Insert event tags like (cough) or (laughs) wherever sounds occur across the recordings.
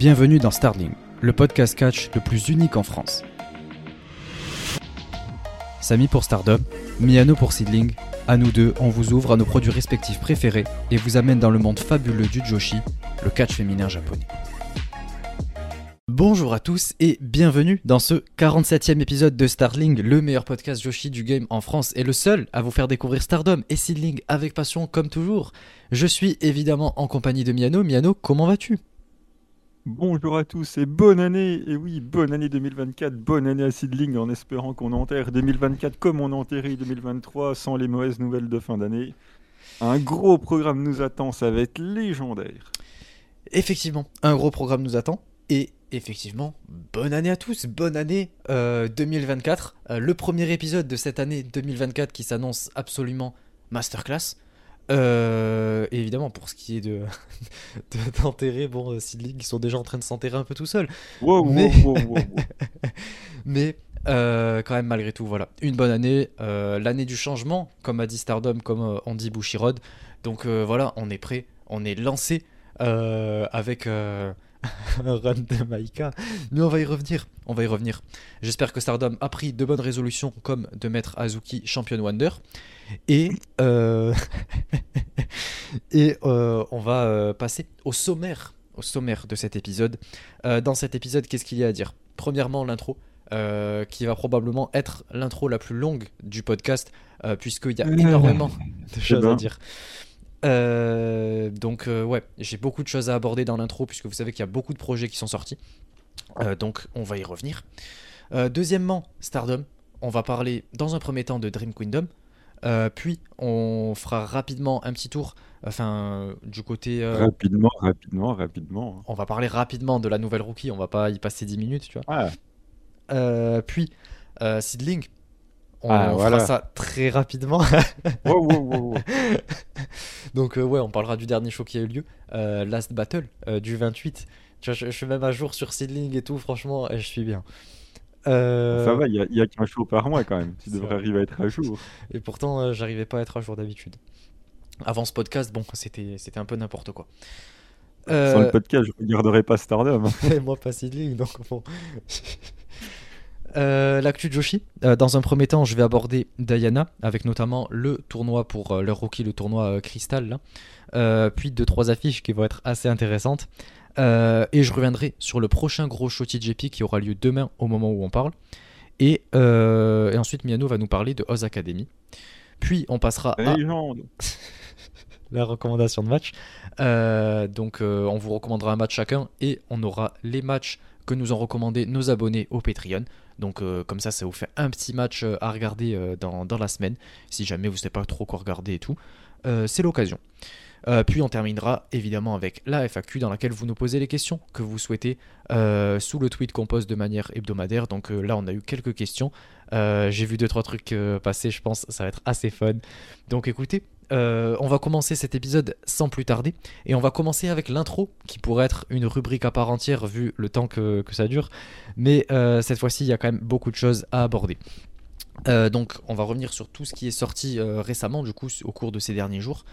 Bienvenue dans Starling, le podcast catch le plus unique en France. Samy pour Stardom, Miano pour Seedling, à nous deux, on vous ouvre à nos produits respectifs préférés et vous amène dans le monde fabuleux du Joshi, le catch féminin japonais. Bonjour à tous et bienvenue dans ce 47e épisode de Starling, le meilleur podcast Joshi du game en France et le seul à vous faire découvrir Stardom et Seedling avec passion comme toujours. Je suis évidemment en compagnie de Miano. Miano, comment vas-tu? Bonjour à tous et bonne année Et oui, bonne année 2024, bonne année à Seedling en espérant qu'on enterre 2024 comme on a enterré 2023 sans les mauvaises nouvelles de fin d'année. Un gros programme nous attend, ça va être légendaire. Effectivement, un gros programme nous attend et effectivement, bonne année à tous, bonne année 2024. Euh, le premier épisode de cette année 2024 qui s'annonce absolument masterclass. Euh, évidemment, pour ce qui est de (laughs) d'enterrer, bon, euh, Sidling, ils sont déjà en train de s'enterrer un peu tout seuls. mais, (laughs) mais euh, quand même, malgré tout, voilà, une bonne année, l'année du changement, comme a dit Stardom, comme on dit Bushiroad. Donc voilà, on est prêt, on est lancé avec (laughs) un run de Maika. Mais on va y revenir, on va y revenir. J'espère que Stardom a pris de bonnes résolutions, comme de mettre Azuki champion Wonder. Et, euh, (laughs) et euh, on va euh, passer au sommaire, au sommaire de cet épisode. dans cet épisode, qu'est-ce qu'il y a à dire? Premièrement, l'intro. qui va probablement être l'intro la plus longue du podcast, puisqu'il y a énormément de choses à dire. Donc ouais, j'ai beaucoup de choses à aborder dans l'intro, puisque vous savez qu'il y a beaucoup de projets qui sont sortis. donc on va y revenir. deuxièmement, Stardom. On va parler dans un premier temps de Dream Kingdom, euh, puis on fera rapidement un petit tour, enfin du côté. Euh, rapidement, rapidement, rapidement. Hein. On va parler rapidement de la nouvelle rookie, on va pas y passer 10 minutes, tu vois. Euh, puis Seedling, on ah, fera ça très rapidement. (laughs) Donc ouais, on parlera du dernier show qui a eu lieu, Last Battle du 28. Tu vois, je, je, suis même à jour sur Seedling et tout, franchement, je suis bien. Euh, ça va, il y a, qu'un show par mois quand même. Tu devrais arriver à être à jour. Et pourtant, euh, j'arrivais pas à être à jour d'habitude. Avant ce podcast, bon, c'était un peu n'importe quoi. Sans le euh, podcast, je regarderais pas Stardom. (laughs) Et moi, pas Seedling, donc bon. (laughs) L'actu de Joshi. dans un premier temps, je vais aborder Diana, avec notamment le tournoi pour leur rookie, le tournoi Crystal. puis deux, trois affiches qui vont être assez intéressantes. Euh, et je reviendrai sur le prochain gros show TJP qui aura lieu demain au moment où on parle. Et, euh, et ensuite, Miano va nous parler de Oz Academy. Puis on passera à la (laughs) recommandation de match. Euh, donc on vous recommandera un match chacun et on aura les matchs que nous ont recommandé nos abonnés au Patreon. Donc comme ça, ça vous fait un petit match à regarder dans, dans, la semaine. Si jamais vous ne savez pas trop quoi regarder et tout, c'est l'occasion. Euh, puis on terminera évidemment avec la FAQ dans laquelle vous nous posez les questions que vous souhaitez euh, sous le tweet qu'on poste de manière hebdomadaire. Donc euh, là on a eu quelques questions. J'ai vu deux trois trucs passer, je pense ça va être assez fun. Donc écoutez, on va commencer cet épisode sans plus tarder et on va commencer avec l'intro qui pourrait être une rubrique à part entière vu le temps que, ça dure. Mais cette fois-ci il y a quand même beaucoup de choses à aborder. donc on va revenir sur tout ce qui est sorti récemment du coup au cours de ces derniers jours.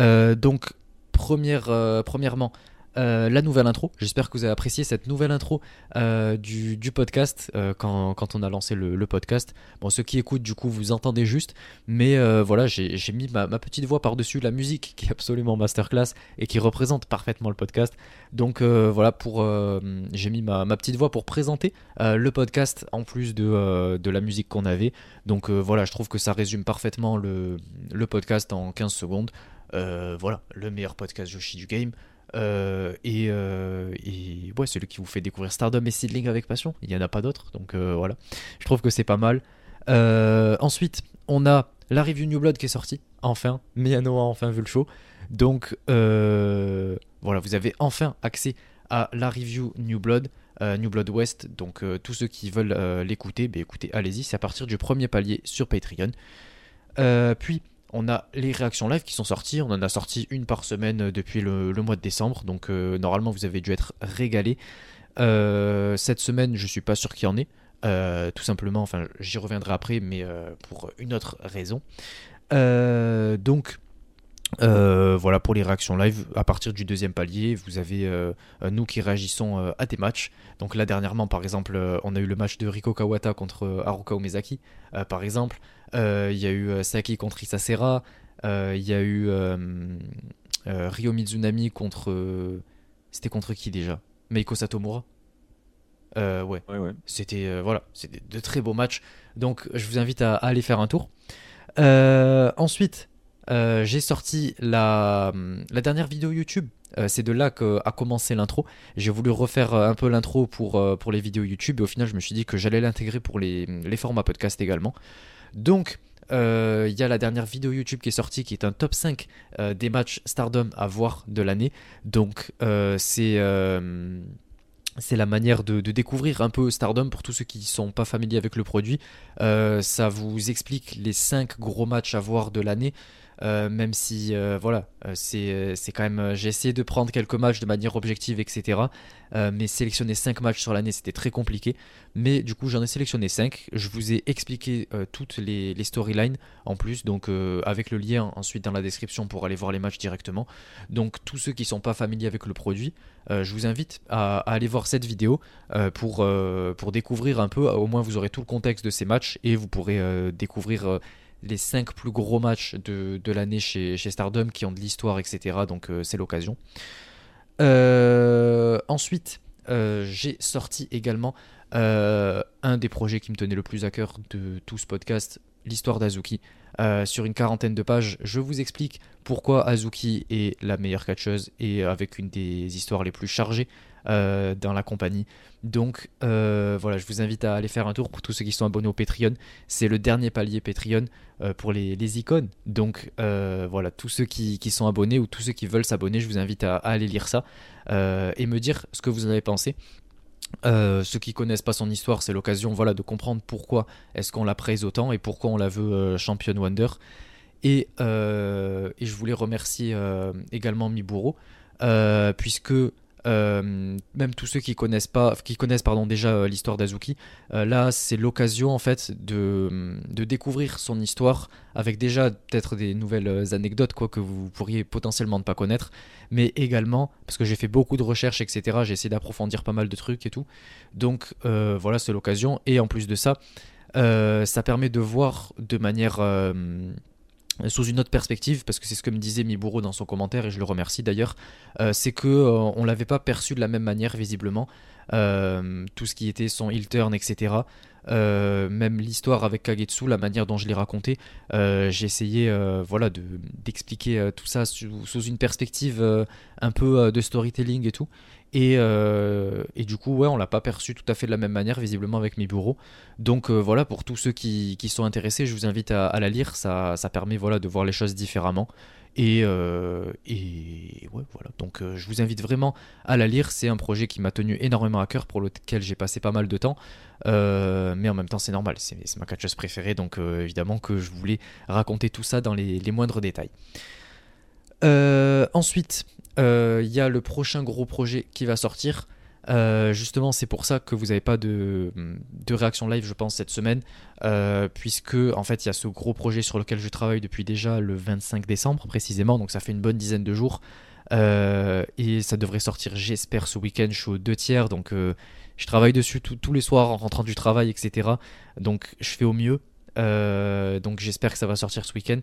Euh, donc, première, euh, premièrement, euh, la nouvelle intro. J'espère que vous avez apprécié cette nouvelle intro du, podcast quand, quand, on a lancé le, podcast. Bon, ceux qui écoutent, du coup, vous entendez juste, mais voilà, j'ai mis ma, petite voix par-dessus la musique qui est absolument masterclass et qui représente parfaitement le podcast. Donc voilà, pour j'ai mis ma, petite voix pour présenter le podcast en plus de, la musique qu'on avait. Donc voilà, je trouve que ça résume parfaitement le, le podcast en 15 secondes. Euh, voilà, le meilleur podcast Yoshi du game. Euh, et, euh, celui qui vous fait découvrir Stardom et Seedling avec passion. Il n'y en a pas d'autres, donc voilà. Je trouve que c'est pas mal. ensuite, on a la review New Blood qui est sortie, enfin. Miano a enfin vu le show. Donc voilà, vous avez enfin accès à la review New Blood. New Blood West, donc tous ceux qui veulent l'écouter, bah, écoutez, allez-y, c'est à partir du premier palier sur Patreon. puis on a les réactions live qui sont sorties. On en a sorti une par semaine euh, depuis le, mois de décembre. Donc euh, normalement, vous avez dû être régalé. Euh, cette semaine, je suis pas sûr qu'il y en ait. tout simplement, enfin, j'y reviendrai après, mais pour une autre raison. donc, voilà pour les réactions live. À partir du deuxième palier, vous avez nous qui réagissons à des matchs. Donc là dernièrement, par exemple, on a eu le match de Riko Kawata contre Haruka Omezaki, par exemple. Il y a eu Saki contre Isasera. Il y a eu Ryo Mizunami contre. C'était contre qui déjà? Meiko Satomura? Euh, ouais. C'était euh, voilà, c'était de très beaux matchs. Donc je vous invite à, aller faire un tour. Euh, ensuite, j'ai sorti la, la, dernière vidéo YouTube. c'est de là qu'a commencé l'intro. J'ai voulu refaire un peu l'intro pour, pour les vidéos YouTube et au final je me suis dit que j'allais l'intégrer pour les, les, formats podcast également. Donc il y a la dernière vidéo YouTube qui est sortie qui est un top 5 des matchs Stardom à voir de l'année. Donc c'est c'est la manière de, découvrir un peu Stardom pour tous ceux qui ne sont pas familiers avec le produit. Euh, ça vous explique les 5 gros matchs à voir de l'année. Euh, même si euh, voilà, c'est quand même. J'ai essayé de prendre quelques matchs de manière objective, etc. mais sélectionner 5 matchs sur l'année, c'était très compliqué. Mais du coup, j'en ai sélectionné 5. Je vous ai expliqué toutes les, les storylines en plus, donc avec le lien ensuite dans la description pour aller voir les matchs directement. Donc, tous ceux qui sont pas familiers avec le produit, je vous invite à, aller voir cette vidéo pour, pour découvrir un peu. Au moins, vous aurez tout le contexte de ces matchs et vous pourrez découvrir les 5 plus gros matchs de, l'année chez, chez, Stardom qui ont de l'histoire, etc. Donc euh, c'est l'occasion. Euh, ensuite, euh, j'ai sorti également un des projets qui me tenait le plus à cœur de tout ce podcast, l'histoire d'Azuki. sur une quarantaine de pages, je vous explique pourquoi Azuki est la meilleure catcheuse et avec une des histoires les plus chargées euh, dans la compagnie. Donc euh, voilà, je vous invite à aller faire un tour pour tous ceux qui sont abonnés au Patreon. C'est le dernier palier Patreon euh, pour les, icônes. Donc voilà, tous ceux qui, sont abonnés ou tous ceux qui veulent s'abonner, je vous invite à, aller lire ça et me dire ce que vous en avez pensé. ceux qui connaissent pas son histoire, c'est l'occasion voilà, de comprendre pourquoi est-ce qu'on la praise autant et pourquoi on la veut champion Wonder. Et, et, je voulais remercier également Miburo, puisque euh, même tous ceux qui connaissent pas, qui connaissent pardon déjà euh, l'histoire d'Azuki, euh, là c'est l'occasion en fait de, découvrir son histoire avec déjà peut-être des nouvelles anecdotes quoi que vous pourriez potentiellement ne pas connaître, mais également parce que j'ai fait beaucoup de recherches etc. J'ai essayé d'approfondir pas mal de trucs et tout, donc voilà c'est l'occasion et en plus de ça, ça permet de voir de manière sous une autre perspective, parce que c'est ce que me disait Miburo dans son commentaire, et je le remercie d'ailleurs, euh, c'est que euh, on l'avait pas perçu de la même manière visiblement. Euh, tout ce qui était son heel turn, etc. même l'histoire avec Kagetsu, la manière dont je l'ai raconté, j'ai essayé voilà, d'expliquer tout ça sous une perspective un peu de storytelling et tout. Euh, et, du coup, ouais, on l'a pas perçu tout à fait de la même manière, visiblement, avec mes bureaux. Donc euh, voilà, pour tous ceux qui, sont intéressés, je vous invite à, la lire. Ça, permet voilà, de voir les choses différemment. Et, euh, ouais, voilà. Donc je vous invite vraiment à la lire. C'est un projet qui m'a tenu énormément à cœur, pour lequel j'ai passé pas mal de temps. mais en même temps, c'est normal. C'est ma catcheuse préférée. Donc évidemment que je voulais raconter tout ça dans les moindres détails. ensuite, il euh, y a le prochain gros projet qui va sortir. Euh, justement, c'est pour ça que vous n'avez pas de, réaction live, je pense, cette semaine, euh, puisque en fait, il y a ce gros projet sur lequel je travaille depuis déjà le 25 décembre précisément, donc ça fait une bonne dizaine de jours, et ça devrait sortir, j'espère, ce week-end. Je suis aux deux tiers, donc je travaille dessus tous les soirs en rentrant du travail, etc. Donc je fais au mieux, donc j'espère que ça va sortir ce week-end.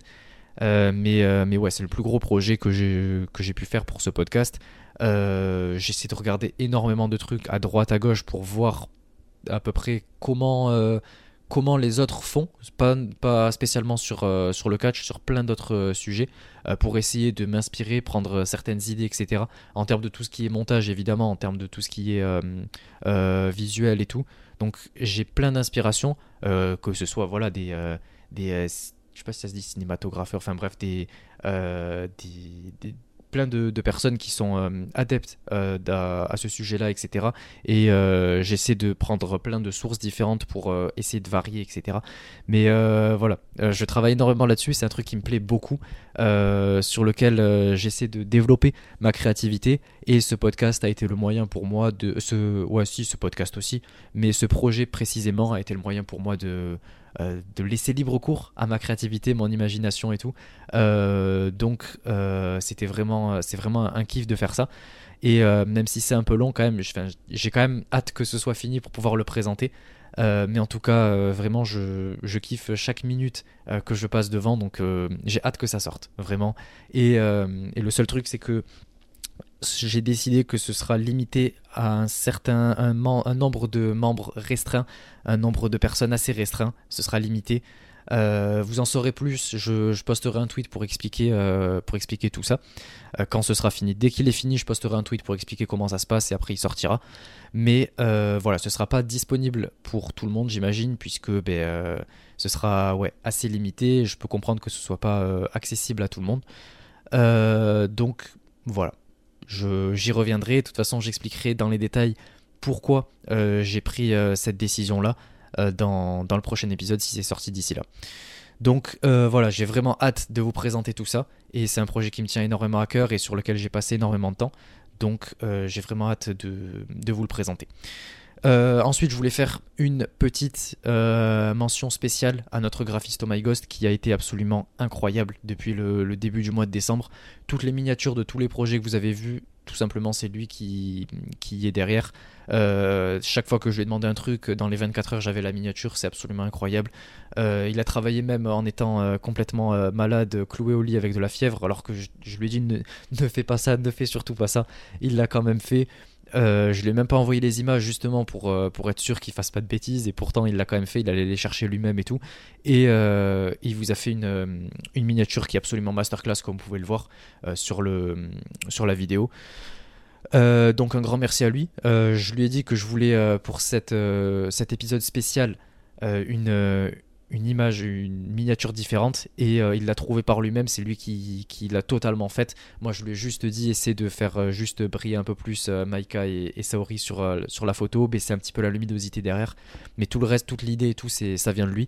Euh, mais, euh, mais ouais, c'est le plus gros projet que j'ai pu faire pour ce podcast. Euh, J'essaie de regarder énormément de trucs à droite, à gauche pour voir à peu près comment, comment les autres font, pas, pas spécialement sur, sur le catch, sur plein d'autres sujets, pour essayer de m'inspirer, prendre certaines idées, etc. En termes de tout ce qui est montage, évidemment, en termes de tout ce qui est visuel et tout. Donc j'ai plein d'inspirations, que ce soit voilà, des, des je sais pas si ça se dit cinématographeur, enfin bref, des, euh, des, plein de, personnes qui sont euh, adeptes euh, à, ce sujet-là, etc. Et j'essaie de prendre plein de sources différentes pour essayer de varier, etc. Mais voilà, je travaille énormément là-dessus, c'est un truc qui me plaît beaucoup, sur lequel j'essaie de développer ma créativité Et ce podcast a été le moyen pour moi de. Ce, ouais, si, ce podcast aussi. Mais ce projet précisément a été le moyen pour moi de, euh, de laisser libre cours à ma créativité, mon imagination et tout. Euh, donc, euh, c'était vraiment, c'est vraiment un kiff de faire ça. Et même si c'est un peu long, quand même, j'ai quand même hâte que ce soit fini pour pouvoir le présenter. mais en tout cas, vraiment, je, je, kiffe chaque minute que je passe devant, donc j'ai hâte que ça sorte, vraiment. Et, et le seul truc, c'est que j'ai décidé que ce sera limité à un certain un, nombre de membres restreint, un nombre de personnes assez restreint. Ce sera limité. Euh, vous en saurez plus. Je, posterai un tweet pour expliquer, euh, pour expliquer tout ça euh, quand ce sera fini. Dès qu'il est fini, je posterai un tweet pour expliquer comment ça se passe et après il sortira. Mais voilà, ce sera pas disponible pour tout le monde, j'imagine, puisque ben, ce sera assez limité. Je peux comprendre que ce soit pas accessible à tout le monde. donc voilà, J'y reviendrai. De toute façon, j'expliquerai dans les détails pourquoi euh, j'ai pris euh, cette décision-là euh, dans, le prochain épisode si c'est sorti d'ici là. Donc voilà, j'ai vraiment hâte de vous présenter tout ça. Et c'est un projet qui me tient énormément à cœur et sur lequel j'ai passé énormément de temps. Donc j'ai vraiment hâte de, vous le présenter. Ensuite, je voulais faire une petite mention spéciale à notre graphiste Oh Ghost qui a été absolument incroyable depuis le, début du mois de décembre. Toutes les miniatures de tous les projets que vous avez vus, tout simplement c'est lui qui, est derrière. Euh, chaque fois que je lui ai demandé un truc, dans les 24 heures j'avais la miniature, c'est absolument incroyable. Euh, il a travaillé même en étant euh, complètement malade, cloué au lit avec de la fièvre, alors que je, lui ai dit ne, ne, fais pas ça, ne fais surtout pas ça. Il l'a quand même fait. Euh, je lui ai même pas envoyé les images justement pour, euh, pour être sûr qu'il fasse pas de bêtises et pourtant il l'a quand même fait, il allait les chercher lui-même et tout. Et euh, il vous a fait une, une, miniature qui est absolument masterclass comme vous pouvez le voir sur, le, sur la vidéo. donc un grand merci à lui. je lui ai dit que je voulais pour cette, cet épisode spécial une une image, une miniature différente et euh, il l'a trouvé par lui-même, c'est lui qui, qui l'a totalement faite. Moi je lui ai juste dit essaie de faire euh, juste briller un peu plus euh, Maika et, Saori sur, sur la photo, baisser un petit peu la luminosité derrière, mais tout le reste, toute l'idée et tout, c'est, ça vient de lui.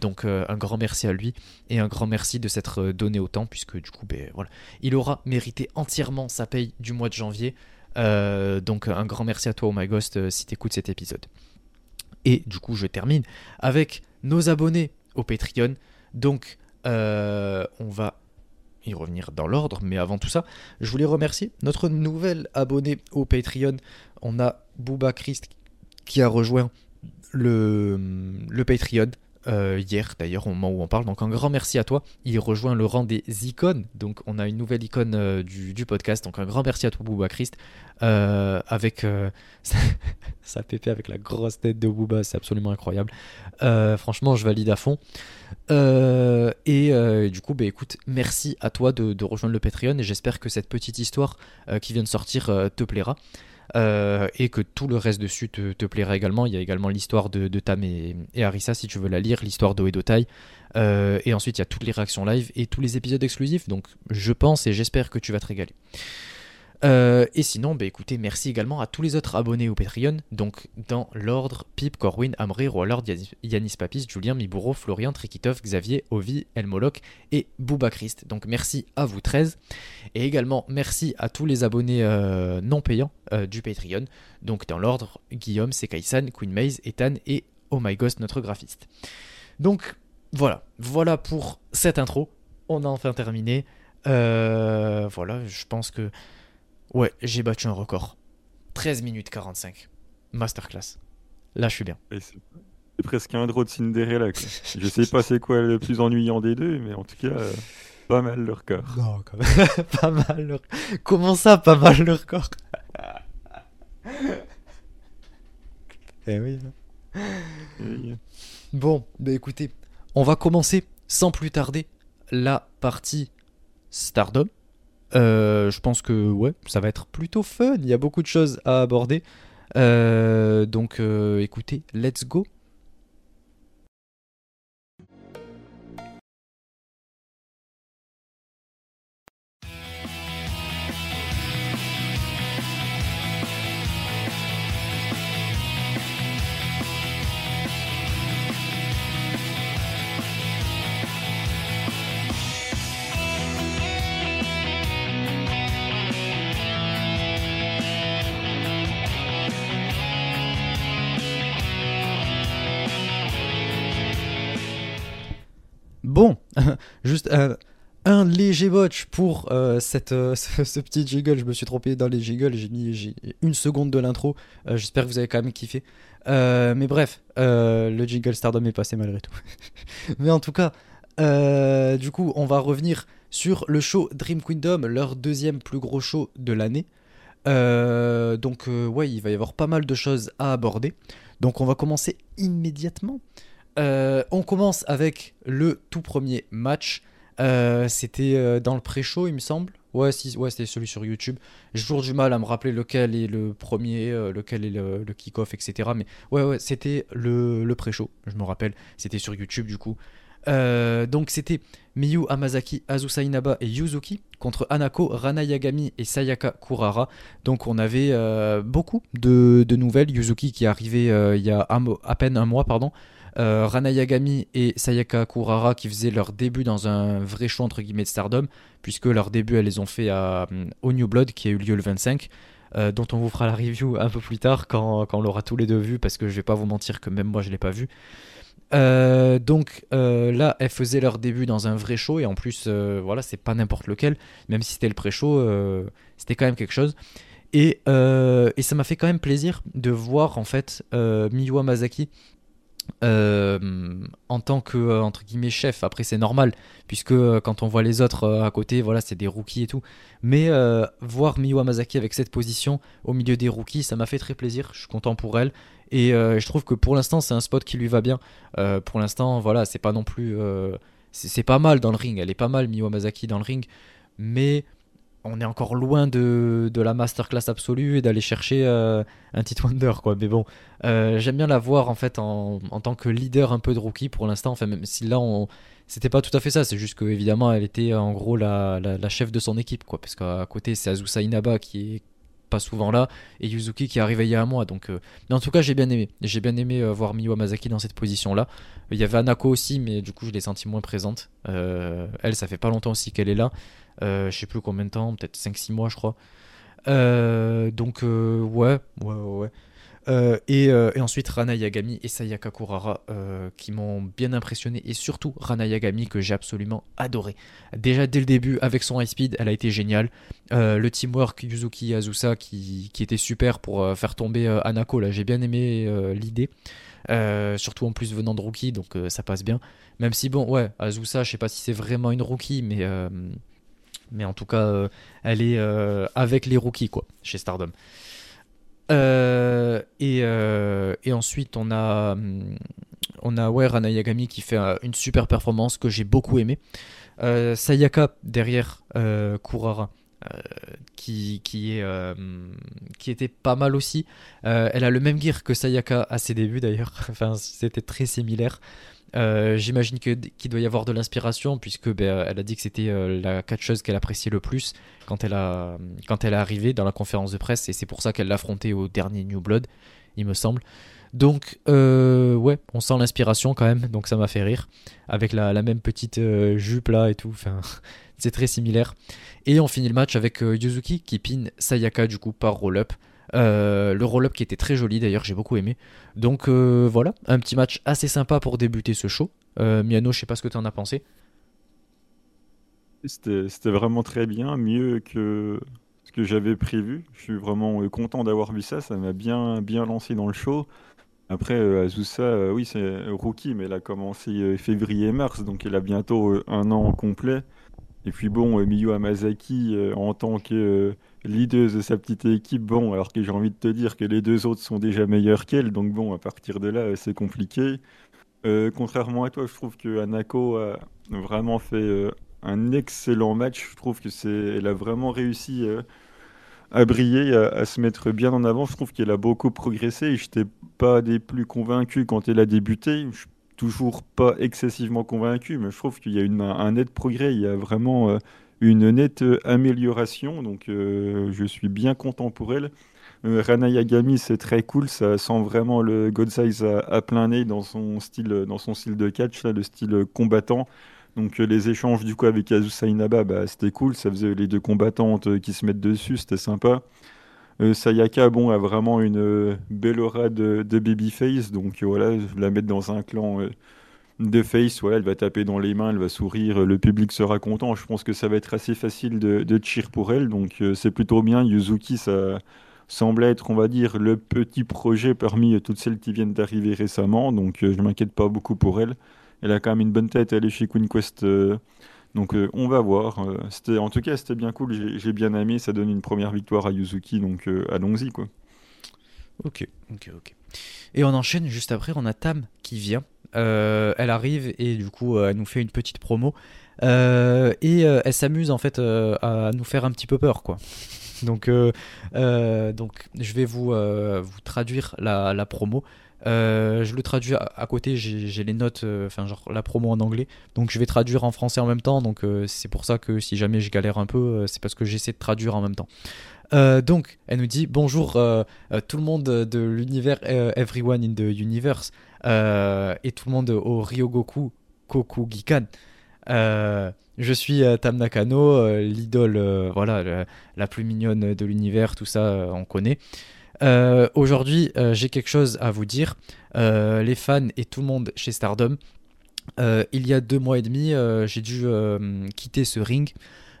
donc un grand merci à lui et un grand merci de s'être donné autant puisque du coup ben, voilà, il aura mérité entièrement sa paye du mois de janvier. donc un grand merci à toi Oh My Ghost si t'écoutes cet épisode. Et du coup je termine avec nos abonnés au Patreon. Donc, euh, on va y revenir dans l'ordre, mais avant tout ça, je voulais remercier notre nouvel abonné au Patreon. On a Booba Christ qui a rejoint le, le Patreon. Euh, hier d'ailleurs au moment où on parle. Donc un grand merci à toi. Il rejoint le rang des icônes. Donc on a une nouvelle icône euh, du, podcast. Donc un grand merci à toi Booba Christ. Euh, avec (laughs) sa pépé avec la grosse tête de Booba, c'est absolument incroyable. franchement, je valide à fond. et du coup, bah, écoute, merci à toi de rejoindre le Patreon et j'espère que cette petite histoire qui vient de sortir te plaira. Euh, et que tout le reste dessus te, plaira également. Il y a également l'histoire de, Tam et, Arisa si tu veux la lire, l'histoire d'Oedotai. Euh, et ensuite il y a toutes les réactions live et tous les épisodes exclusifs. Donc je pense et j'espère que tu vas te régaler. Euh, et sinon, bah écoutez, merci également à tous les autres abonnés au Patreon, donc dans l'ordre Pip, Corwin, Amri, Roalord, Yanis Papis, Julien, Mibouro, Florian, Trikitov, Xavier, Ovi, Elmoloc et Bouba Christ. Donc merci à vous 13. Et également merci à tous les abonnés euh, non payants euh, du Patreon, donc dans l'ordre Guillaume, Sekaisan, Queen Maze, Ethan et Oh My Ghost, notre graphiste. Donc voilà, voilà pour cette intro. On a enfin terminé. voilà, je pense que Ouais, j'ai battu un record. 13 minutes 45. Masterclass. Là, je suis bien. C'est presque un draw de Cinderella. Quoi. (laughs) je sais pas c'est quoi le plus ennuyant des deux, mais en tout cas, euh, pas mal le record. Non, quand même. (laughs) pas mal le Comment ça, pas mal le record? (laughs) Eh oui. Bon, bah écoutez, on va commencer sans plus tarder la partie Stardom. Euh, je pense que ouais, ça va être plutôt fun. Il y a beaucoup de choses à aborder. Euh, donc euh, écoutez, let's go. Un, léger botch pour cette, (laughs) ce, petit jiggle. Je me suis trompé dans les jiggles, j'ai mis une seconde de l'intro. J'espère que vous avez quand même kiffé. mais bref, le jiggle Stardom est passé malgré tout. (laughs) mais en tout cas, du coup, on va revenir sur le show Dream Kingdom, leur deuxième plus gros show de l'année. Euh, donc euh, ouais, il va y avoir pas mal de choses à aborder. Donc on va commencer immédiatement. Euh, on commence avec le tout premier match. C'était dans le pré-show, il me semble. Ouais, c'était celui sur YouTube. J'ai toujours du mal à me rappeler lequel est le premier, lequel est le, kick-off, etc. Mais ouais, ouais, c'était le, le pré-show, je me rappelle. C'était sur YouTube du coup. Euh, donc c'était Miyu Amazaki, Azusa Inaba et Yuzuki contre Anako, Rana Yagami et Sayaka Kurara. Donc on avait euh, beaucoup de, nouvelles. Yuzuki qui est arrivé euh, il y a à peine un mois, pardon. Rana Yagami et Sayaka Kurara qui faisaient leur début dans un vrai show entre guillemets de Stardom, puisque leur début elles les ont fait à, au New Blood qui a eu lieu le 25. dont on vous fera la review un peu plus tard quand, quand on l'aura tous les deux vu parce que je vais pas vous mentir que même moi je l'ai pas vu euh, donc euh, là, elles faisaient leur début dans un vrai show et en plus, euh, voilà, c'est pas n'importe lequel, même si c'était le pré-show, c'était quand même quelque chose. Et, et ça m'a fait quand même plaisir de voir en fait Miyu Masaki en tant que entre guillemets chef. Après, c'est normal puisque quand on voit les autres à côté, voilà, c'est des rookies et tout. Mais voir Miyu Masaki avec cette position au milieu des rookies, ça m'a fait très plaisir. Je suis content pour elle. Et euh, je trouve que pour l'instant, c'est un spot qui lui va bien. Euh, pour l'instant, voilà, c'est pas non plus. Euh, c'est pas mal dans le ring. Elle est pas mal, Miwa Masaki, dans le ring. Mais on est encore loin de, de la masterclass absolue et d'aller chercher un titre wonder, quoi. Mais bon, j'aime bien la voir en fait en, en, tant que leader un peu de rookie pour l'instant. Enfin, même si là. C'était pas tout à fait ça, c'est juste que évidemment elle était en gros la, la, chef de son équipe quoi, parce qu'à côté c'est Azusa Inaba qui est pas souvent là, et Yuzuki qui est arrivé il y a un mois. Donc, euh, mais en tout cas, j'ai bien aimé. J'ai bien aimé euh, voir Masaki dans cette position-là. Il y avait Anako aussi, mais du coup, je l'ai senti moins présente. Euh, elle, ça fait pas longtemps aussi qu'elle est là. Je sais plus combien de temps, peut-être 5-6 mois, je crois. donc, ouais, ouais, ouais. Euh, euh, et, ensuite Rana Yagami et Sayaka Kurara euh, qui m'ont bien impressionné et surtout Rana Yagami que j'ai absolument adoré. Déjà dès le début avec son high speed elle a été géniale. le teamwork Yuzuki Azusa qui, qui était super pour faire tomber Anako là j'ai bien aimé l'idée. surtout en plus venant de rookie donc ça passe bien. Même si bon ouais Azusa je sais pas si c'est vraiment une rookie mais mais en tout cas elle est avec les rookies quoi chez Stardom. Euh, et, euh, ensuite, on a, hum, on a ouais, qui fait euh, une super performance que j'ai beaucoup aimé. Sayaka derrière Kurara. qui, est, qui était pas mal aussi. elle a le même gear que Sayaka à ses débuts d'ailleurs. (laughs) enfin, c'était très similaire. Euh, j'imagine qu'il doit y avoir de l'inspiration puisque ben, elle a dit que c'était euh, la catcheuse qu'elle appréciait le plus quand elle a quand est arrivée dans la conférence de presse et c'est pour ça qu'elle l'a affronté au dernier New Blood, il me semble. Donc euh, ouais, on sent l'inspiration quand même, donc ça m'a fait rire avec la, même petite jupe là et tout. Enfin, (laughs) c'est très similaire. Et on finit le match avec Yuzuki qui pin Sayaka du coup par roll-up. Euh, le roll-up qui était très joli d'ailleurs, j'ai beaucoup aimé. Donc euh, voilà, un petit match assez sympa pour débuter ce show. Euh, Miano, je sais pas ce que tu en as pensé. C'était vraiment très bien, mieux que ce que j'avais prévu. Je suis vraiment content d'avoir vu ça, ça m'a bien, bien lancé dans le show. Après, Azusa, oui, c'est rookie, mais elle a commencé février-mars, donc elle a bientôt un an complet. Et puis bon, Miyu Amazaki, en tant que leader de sa petite équipe, bon, alors que j'ai envie de te dire que les deux autres sont déjà meilleurs qu'elle, donc bon, à partir de là, euh, c'est compliqué. Euh, contrairement à toi, je trouve que Anako a vraiment fait euh, un excellent match. Je trouve que c'est, elle a vraiment réussi à briller, à, se mettre bien en avant. Je trouve qu'elle a beaucoup progressé. Je n'étais pas des plus convaincus quand elle a débuté. Je suis toujours pas excessivement convaincu, mais je trouve qu'il y a une, un net progrès. Il y a vraiment une nette amélioration. Donc, euh, je suis bien content pour elle. Euh, Rana Yagami, c'est très cool. Ça sent vraiment le God Size à, plein nez dans son style, dans son style de catch, là, le style combattant. Donc, euh, les échanges du coup avec Azusa Inaba, bah, c'était cool. Ça faisait les deux combattantes qui se mettent dessus, c'était sympa. Sayaka, bon, a vraiment une belle aura de, babyface, donc voilà, la mettre dans un clan de face, voilà, elle va taper dans les mains, elle va sourire, le public sera content. Je pense que ça va être assez facile de, de cheer pour elle, donc c'est plutôt bien. Yuzuki, ça semble être, on va dire, le petit projet parmi toutes celles qui viennent d'arriver récemment, donc je ne m'inquiète pas beaucoup pour elle. Elle a quand même une bonne tête, elle est chez Queen Quest donc euh, on va voir. Euh, c'était, en tout cas, c'était bien cool. J'ai, bien aimé. Ça donne une première victoire à Yuzuki. Donc euh, allons-y quoi. Ok, ok, ok. Et on enchaîne juste après. On a Tam qui vient. Elle arrive et du coup elle nous fait une petite promo. et elle s'amuse en fait à nous faire un petit peu peur quoi. Donc, donc je vais vous, vous traduire la, la promo. Euh, je le traduis à, côté, j'ai les notes, euh, enfin genre la promo en anglais, donc je vais traduire en français en même temps, donc euh, c'est pour ça que si jamais je galère un peu, c'est parce que j'essaie de traduire en même temps. donc, elle nous dit bonjour tout le monde de l'univers Everyone in the Universe et tout le monde au Ryogoku Kokugikan. je suis Tam Nakano, l'idole, voilà, la plus mignonne de l'univers, tout ça, on connaît. Euh, aujourd'hui, euh, j'ai quelque chose à vous dire. Euh, les fans et tout le monde chez Stardom, il y a deux mois et demi, j'ai dû quitter ce ring.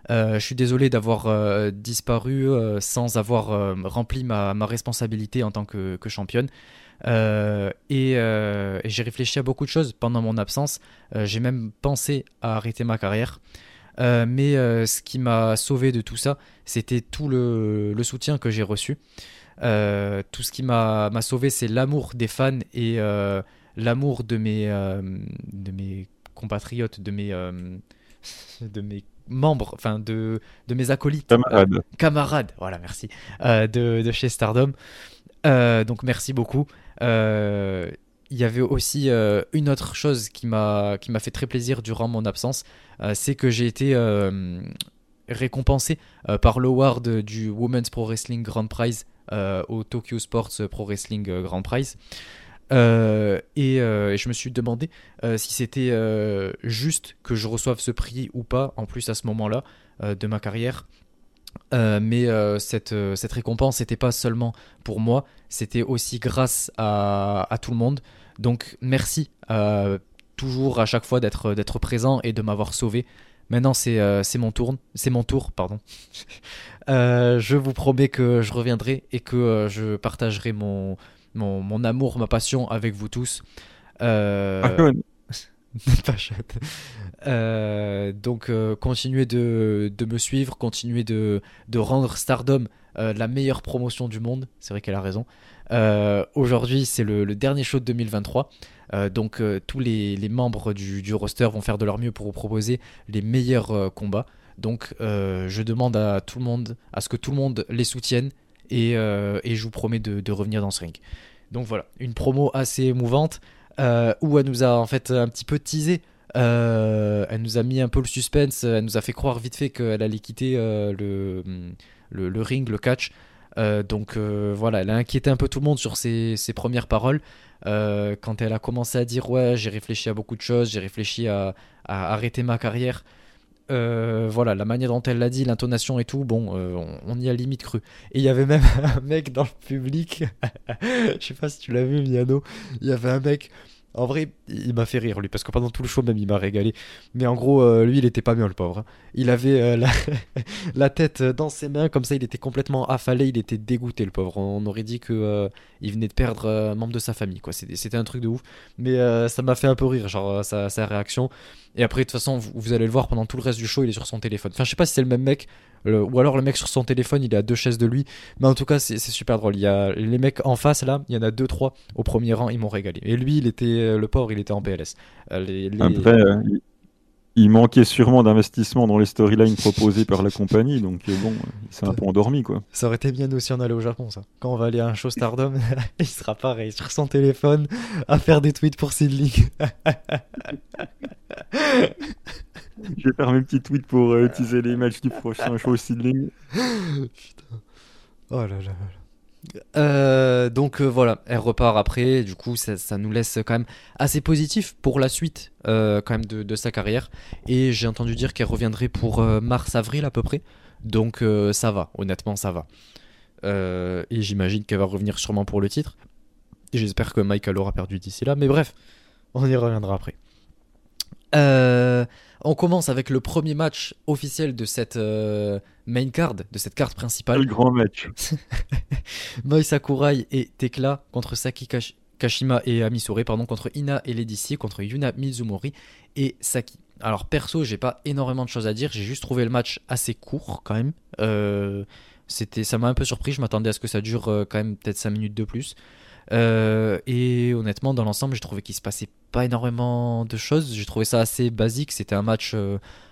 je suis désolé d'avoir disparu sans avoir rempli ma, responsabilité en tant que, championne. Et, j'ai réfléchi à beaucoup de choses pendant mon absence. j'ai même pensé à arrêter ma carrière. mais ce qui m'a sauvé de tout ça, c'était tout le soutien que j'ai reçu. Euh, tout ce qui m'a sauvé, c'est l'amour des fans et euh, l'amour de mes, euh, de mes compatriotes, de mes, de mes membres, enfin de, de mes acolytes. Camarades. camarades, voilà, merci. De, de, chez Stardom. donc merci beaucoup. Il y avait aussi une autre chose qui m'a fait très plaisir durant mon absence, c'est que j'ai été récompensé par l'award du Women's Pro Wrestling Grand Prize euh, au Tokyo Sports Pro Wrestling euh, Grand Prize. Euh, et, je me suis demandé si c'était juste que je reçoive ce prix ou pas, en plus à ce moment-là de ma carrière. Mais cette, cette récompense n'était pas seulement pour moi, c'était aussi grâce à, tout le monde. Donc merci toujours à chaque fois d'être présent et de m'avoir sauvé. Maintenant c'est mon tour, c'est mon tour, pardon. (laughs) Euh, je vous promets que je reviendrai et que euh, je partagerai mon, amour, ma passion avec vous tous. (laughs) Euh... euh donc continuez de, de, me suivre, continuez de, de rendre Stardom la meilleure promotion du monde. C'est vrai qu'elle a raison. Aujourd'hui, c'est le, dernier show de 2023. donc tous les, les membres du, du, roster vont faire de leur mieux pour vous proposer les meilleurs combats. Donc euh, je demande à tout le monde, à ce que tout le monde les soutienne et, euh, je vous promets de, revenir dans ce ring. Donc voilà, une promo assez émouvante euh, où elle nous a en fait un petit peu teasé. elle nous a mis un peu le suspense, elle nous a fait croire vite fait qu'elle allait quitter le, le, ring, le catch. donc voilà, elle a inquiété un peu tout le monde sur ses, premières paroles. quand elle a commencé à dire ouais j'ai réfléchi à beaucoup de choses, j'ai réfléchi à, arrêter ma carrière, euh, voilà, la manière dont elle l'a dit, l'intonation et tout, bon, euh, on, y a limite cru. Et il y avait même (laughs) un mec dans le public, (laughs) je sais pas si tu l'as vu, Miano, il y avait un mec en vrai, il m'a fait rire lui, parce que pendant tout le show même, il m'a régalé. Mais en gros, euh, lui, il était pas bien, le pauvre. Hein. Il avait euh, la... (laughs) tête dans ses mains, comme ça, il était complètement affalé, il était dégoûté, le pauvre. On aurait dit que il venait de perdre un membre de sa famille, quoi. C'était un truc de ouf. Mais ça m'a fait un peu rire, genre sa, réaction. Et après, de toute façon, vous, allez le voir pendant tout le reste du show, il est sur son téléphone. Enfin, je sais pas si c'est le même mec, ou alors le mec sur son téléphone, il est à deux chaises de lui. Mais en tout cas, c'est super drôle. Il y a les mecs en face là, il y en a deux trois au premier rang, ils m'ont régalé. Et lui, il était le pauvre, il était en PLS. Euh, il manquait sûrement d'investissement dans les storylines proposées par la compagnie, donc bon, c'est un peu endormi quoi. Ça aurait été bien aussi on allait au Japon, ça. Quand on va aller à un show Stardom, (laughs) il sera pareil sur son téléphone à faire des tweets pour Sidling. (laughs) Je vais faire mes petits tweets pour euh, utiliser les matchs du prochain show Seedling. Putain. Oh là là. Euh, donc euh, voilà, elle repart après. Du coup, ça, nous laisse quand même assez positif pour la suite quand même de, sa carrière. Et j'ai entendu dire qu'elle reviendrait pour mars-avril à peu près. Donc ça va, honnêtement, ça va. et j'imagine qu'elle va revenir sûrement pour le titre. J'espère que Michael aura perdu d'ici là. Mais bref, on y reviendra après. Euh, on commence avec le premier match officiel de cette euh, main card, de cette carte principale. Le grand match. (laughs) Moi Sakurai et Tekla contre Saki Kashima et Amisore, pardon, contre Ina et Lady contre Yuna Mizumori et Saki. Alors perso, j'ai pas énormément de choses à dire, j'ai juste trouvé le match assez court quand même. Euh, c'était, ça m'a un peu surpris, je m'attendais à ce que ça dure euh, quand même peut-être 5 minutes de plus. Euh, et honnêtement, dans l'ensemble, j'ai trouvé qu'il se passait pas énormément de choses. J'ai trouvé ça assez basique. C'était un match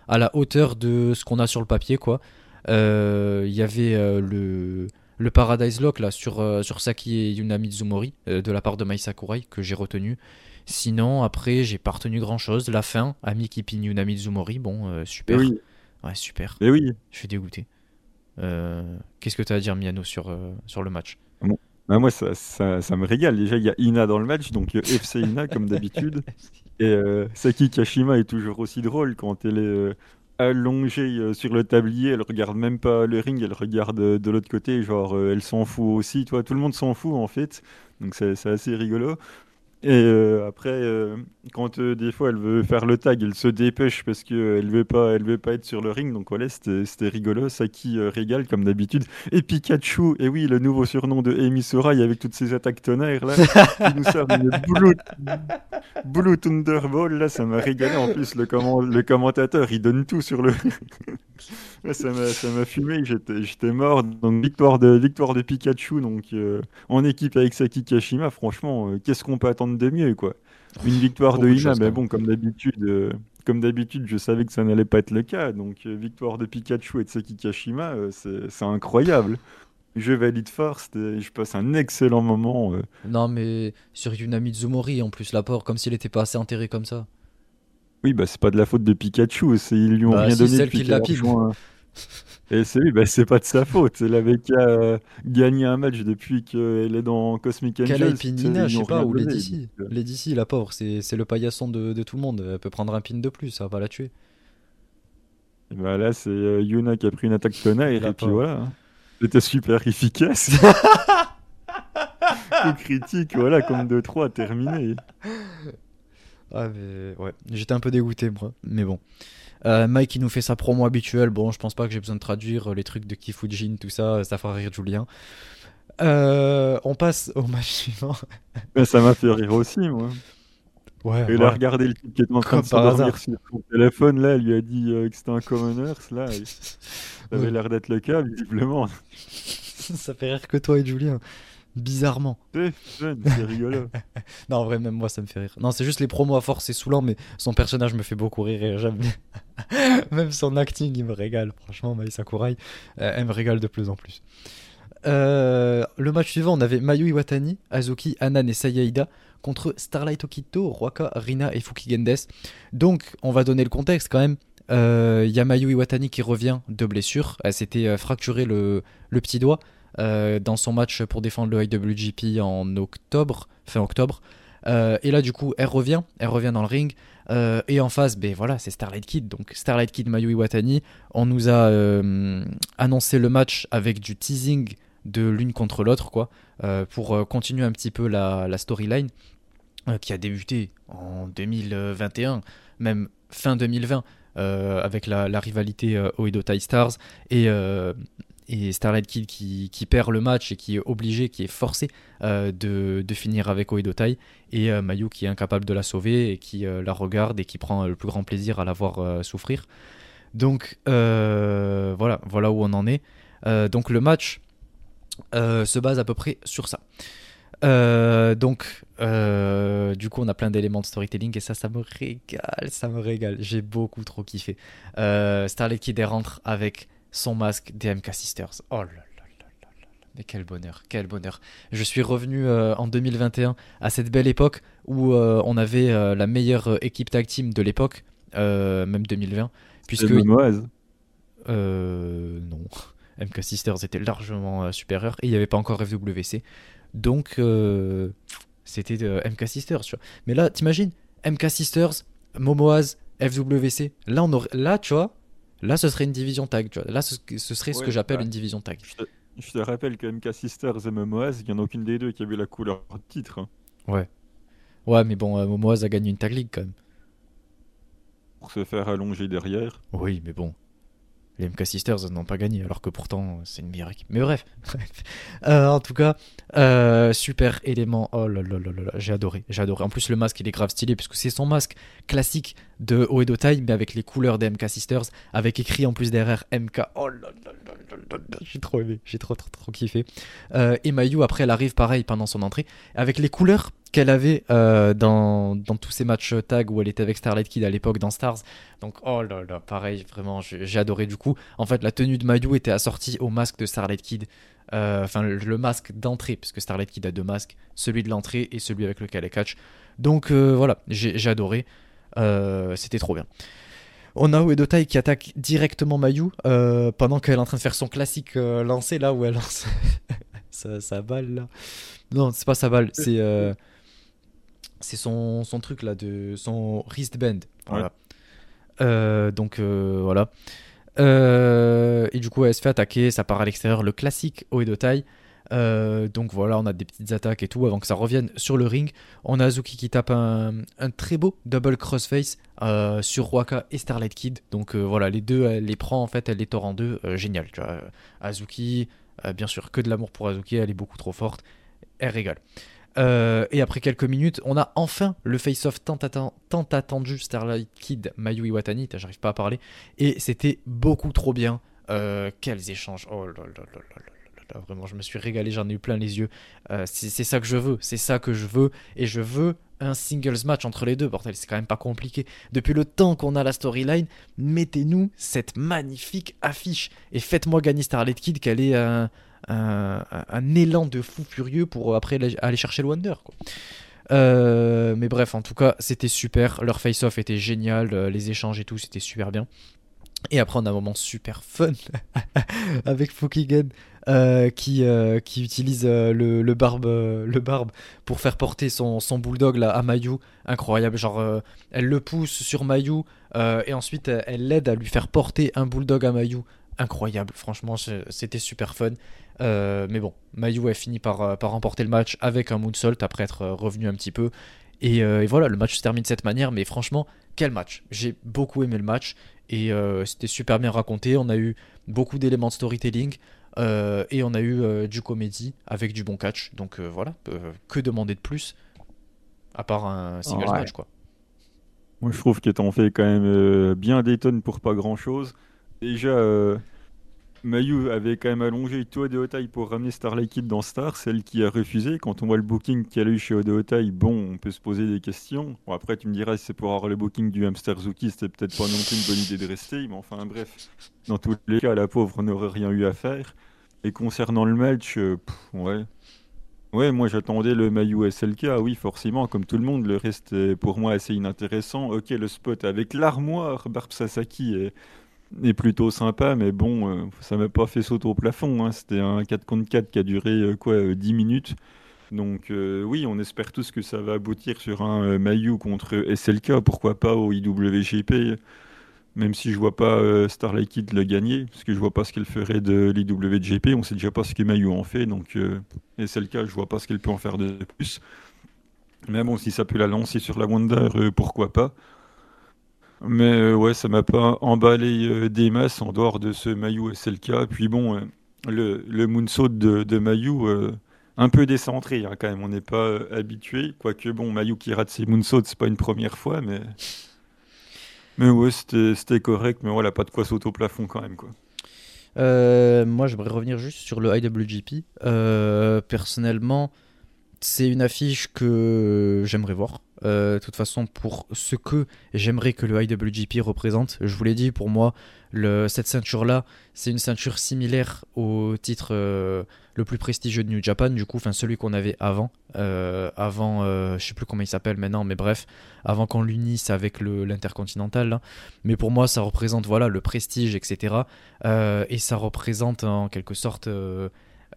à la hauteur de ce qu'on a sur le papier, quoi. Il y avait le, le Paradise Lock là sur, sur Saki et Yuna Mizumori de la part de Mai Sakurai que j'ai retenu. Sinon, après, j'ai pas retenu grand chose. La fin, Ami Kipin Yuna Mizumori, bon, euh, super. Oui. Ouais, super. Mais oui. Je suis dégoûté. Euh, qu'est-ce que tu as à dire, Miano, sur, euh, sur le match? Bah, Moi, ça, ça, me régale. Déjà, il y a Ina dans le match, donc FC Ina, comme d'habitude. (laughs) Et Saki Kashima est toujours aussi drôle quand elle est allongée sur le tablier. Elle regarde même pas le ring, elle regarde de l'autre côté. Genre, elle s'en fout aussi. Toi, tout le monde s'en fout, en fait. Donc, c'est assez rigolo. Et euh, après, euh, quand euh, des fois elle veut faire le tag, elle se dépêche parce qu'elle veut pas, elle veut pas être sur le ring. Donc voilà, c'était rigolo. Saki régale comme d'habitude. Et Pikachu, et oui, le nouveau surnom de Amy Sorai avec toutes ses attaques tonnerres là, Blue, Blue Thunderball là, ça m'a régalé. En plus, le, le commentateur, il donne tout sur le. (laughs) ça m'a fumé, j'étais mort. Donc victoire de, victoire de Pikachu donc, euh, en équipe avec Saki Kashima, franchement, euh, qu'est-ce qu'on peut attendre de mieux quoi? Une victoire de Ina, mais bon, comme d'habitude, euh, comme d'habitude, je savais que ça n'allait pas être le cas. Donc victoire de Pikachu et de Saki Kashima, c'est incroyable. Je valide first et je passe un excellent moment. Non mais sur Yuna Mizumori en plus l'apport, comme s'il n'était pas assez enterré comme ça. Oui, bah c'est pas de la faute de Pikachu, ils lui ont bah, rien donné. C'est celle qui l'a Et c'est oui, bah, c'est pas de sa faute. Elle avait qu'à euh, gagner un match depuis qu'elle est dans Cosmic Angels. Qu'elle ait Nina, je sais pas, ou Lady euh. Lady la pauvre, c'est le paillasson de, de, tout le monde. Elle peut prendre un pin de plus, ça va la tuer. bah là, c'est euh, Yuna qui a pris une attaque tonnerre, et puis voilà. Hein. C'était super efficace. (laughs) Coup critique, voilà, comme 2-3, terminé. Ah, mais ouais, j'étais un peu dégoûté, moi, mais bon. Euh, Mike qui nous fait sa promo habituelle. Bon, je pense pas que j'ai besoin de traduire euh, les trucs de Kifujin, tout ça. Ça fera rire Julien. Euh, on passe au match (laughs) suivant. ça m'a fait rire aussi, moi. Ouais, il a regardé le type qui était en train de s'endormir sur son téléphone, là, il lui a dit que c'était un commoners, là. (laughs) Ça avait l'air d'être le cas, visiblement. (laughs) ça fait rire que toi et Julien. Bizarrement. (laughs) C'est rigolo. (laughs) non, en vrai, même moi, ça me fait rire. Non, c'est juste les promos à force, c'est saoulant, mais son personnage me fait beaucoup rire et j'aime (laughs) Même son acting, il me régale. Franchement, Mai Sakurai, euh, elle me régale de plus en plus. Euh, le match suivant, on avait Mayu Iwatani, Azuki, Anan et Sayaida contre Starlight Okito, Roaka, Rina et Fukigendes. Donc, on va donner le contexte quand même. Il euh, y a Mayu Iwatani qui revient de blessure. Elle s'était fracturé le, le petit doigt. Euh, dans son match pour défendre le IWGP en octobre, fin octobre. Euh, et là, du coup, elle revient, elle revient dans le ring. Euh, et en face, ben voilà, c'est Starlight Kid. Donc Starlight Kid, Mayu Iwatani. On nous a annoncé le match avec du teasing de l'une contre l'autre, quoi, pour continuer un petit peu la, storyline qui a débuté en 2021, même fin 2020. avec la, la rivalité Oedo Tai Stars et et Starlight Kid qui, perd le match et qui est obligé, qui est forcé euh, de, finir avec Oedotai et euh, Mayu qui est incapable de la sauver et qui euh, la regarde et qui prend le plus grand plaisir à la voir souffrir. Donc voilà, voilà où on en est. donc le match se base à peu près sur ça. donc, du coup, on a plein d'éléments de storytelling et ça, ça me régale, ça me régale. J'ai beaucoup trop kiffé. Starlight Kid rentre avec son masque des MK Sisters. Oh là là là là là. Mais quel bonheur, quel bonheur. Je suis revenu euh, en 2021 à cette belle époque où euh, on avait euh, la meilleure équipe tag team de l'époque, même 2020. Puisque. Euh. Non. MK Sisters était largement supérieur et il n'y avait pas encore FWC. Donc, c'était MK Sisters, tu vois. Mais là, t'imagines, MK Sisters, Momoaz, FWC. Là, on aurait... là, tu vois, Là, ce serait une division tag. Tu vois. Là, ce, serait ce que j'appelle une division tag. Je te, rappelle que MK Sisters et Momoaz, il n'y en a aucune des deux qui a vu la couleur de titre. Hein. Ouais. Ouais, mais bon, euh, Momoaz a gagné une tag league quand même. pour se faire allonger derrière. Oui, mais bon, les MK Sisters n'ont pas gagné, alors que pourtant c'est une meilleure équipe. Mais bref, (laughs) euh, en tout cas, euh, super élément. Oh là là là là, j'ai adoré, j'ai adoré. En plus, le masque il est grave stylé puisque c'est son masque classique de Oedo Tai, mais avec les couleurs des MK Sisters, avec écrit en plus derrière MK. Oh là là là là là, j'ai trop aimé, j'ai trop trop trop kiffé. Euh, et Mayu après, elle arrive pareil pendant son entrée avec les couleurs qu'elle avait euh, dans, dans, tous ces matchs tag où elle était avec Starlight Kid à l'époque dans Stars. Donc, oh là là, pareil, vraiment, j'ai adoré du coup. En fait, la tenue de Mayu était assortie au masque de Starlight Kid. Euh, enfin, le, masque d'entrée, puisque Starlight Kid a deux masques, celui de l'entrée et celui avec lequel elle catch. Donc euh, voilà, j'ai adoré. C'était trop bien. On a Uedotai qui attaque directement Mayu pendant qu'elle est en train de faire son classique lancé là où elle lance (laughs) sa, balle là. Non, c'est pas sa balle, c'est c'est son, son, truc là, de son wristband. Voilà. Euh, donc euh, voilà. Euh, et du coup, elle se fait attaquer, ça part à l'extérieur, le classique haut et de taille. donc voilà, on a des petites attaques et tout avant que ça revienne sur le ring. On a Azuki qui tape un, un très beau double crossface sur Waka et Starlight Kid. Donc voilà, les deux, elle les prend en fait, elle les tord en deux. génial, tu vois. Azuki, bien sûr, que de l'amour pour Azuki, elle est beaucoup trop forte. Elle régale. Euh, et après quelques minutes, on a enfin le face-off tant, attendu Starlight Kid Mayu Iwatani, j'arrive pas à parler, et c'était beaucoup trop bien. Euh, quels échanges Oh là là là là là vraiment, je me suis régalé, j'en ai eu plein les yeux. Euh, c'est ça que je veux, c'est ça que je veux, et je veux un singles match entre les deux, bordel, c'est quand même pas compliqué. Depuis le temps qu'on a la storyline, mettez-nous cette magnifique affiche et faites-moi gagner Starlight Kid qu'elle est un, un, élan de fou furieux pour après aller chercher le Wonder. Euh, mais bref, en tout cas, c'était super. Leur face-off était génial, euh, les échanges et tout, c'était super bien. Et après, on a un moment super fun (laughs) avec Fukigen euh, qui, qui utilise le, barbe, le barbe pour faire porter son, son bulldog là, à Mayu. Incroyable, genre elle le pousse sur Mayu et ensuite elle l'aide à lui faire porter un bulldog à Mayu. Incroyable, franchement, c'était super fun. Euh, mais bon, Mayu a fini par, euh, par remporter le match avec un moonsault après être euh, revenu un petit peu. Et, voilà, le match se termine de cette manière, mais franchement, quel match J'ai beaucoup aimé le match et c'était super bien raconté. On a eu beaucoup d'éléments de storytelling et on a eu du comédie avec du bon catch. Donc voilà, que demander de plus à part un single match quoi. Moi je trouve qu'ils t'ont fait quand même bien des tonnes pour pas grand chose. Déjà, Mayu avait quand même allongé Toa de Otai pour ramener Starlight Kid dans Star, celle qui a refusé. Quand on voit le booking qu'elle a eu chez Otai, bon, on peut se poser des questions. Bon, après, tu me diras, si c'est pour avoir le booking du Hamster Zuki, c'était peut-être pas non plus une bonne idée de rester. Mais enfin, bref, dans tous les cas, la pauvre n'aurait rien eu à faire. Et concernant le match, euh, ouais. Ouais, moi j'attendais le Mayu SLK, oui, forcément, comme tout le monde. Le reste est pour moi assez inintéressant. Ok, le spot avec l'armoire Barb Sasaki est est plutôt sympa, mais bon, euh, ça m'a pas fait sauter au plafond. Hein. C'était un 4 contre 4 qui a duré euh, quoi 10 euh, minutes. Donc oui, on espère tous que ça va aboutir sur un Mayu contre SLK, pourquoi pas au IWGP, même si je vois pas Starlight Kid le gagner, parce que je vois pas ce qu'elle ferait de l'IWGP, on sait déjà pas ce que Mayu en fait, donc SLK, je vois pas ce qu'elle peut en faire de plus. Mais bon, si ça peut la lancer sur la Wonder, pourquoi pas. Mais euh, ouais, ça m'a pas emballé euh, des masses en dehors de ce Mayu SLK. Puis bon, euh, le, le moonsault de, de Mayu, un peu décentré hein, quand même. On n'est pas habitué. Quoique bon, Mayu qui rate ses moonsauts, c'est pas une première fois, mais. Mais ouais, c'était correct. Mais voilà, pas de quoi sauter au plafond quand même, quoi. moi, j'aimerais revenir juste sur le IWGP. personnellement, c'est une affiche que j'aimerais voir. Euh, de toute façon, pour ce que j'aimerais que le IWGP représente, je vous l'ai dit, pour moi, cette ceinture-là, c'est une ceinture similaire au titre euh, le plus prestigieux de New Japan, du coup, enfin celui qu'on avait avant. Euh, avant, je sais plus comment il s'appelle maintenant, mais bref, avant qu'on l'unisse avec l'intercontinental. Mais pour moi, ça représente voilà le prestige, etc. et ça représente en quelque sorte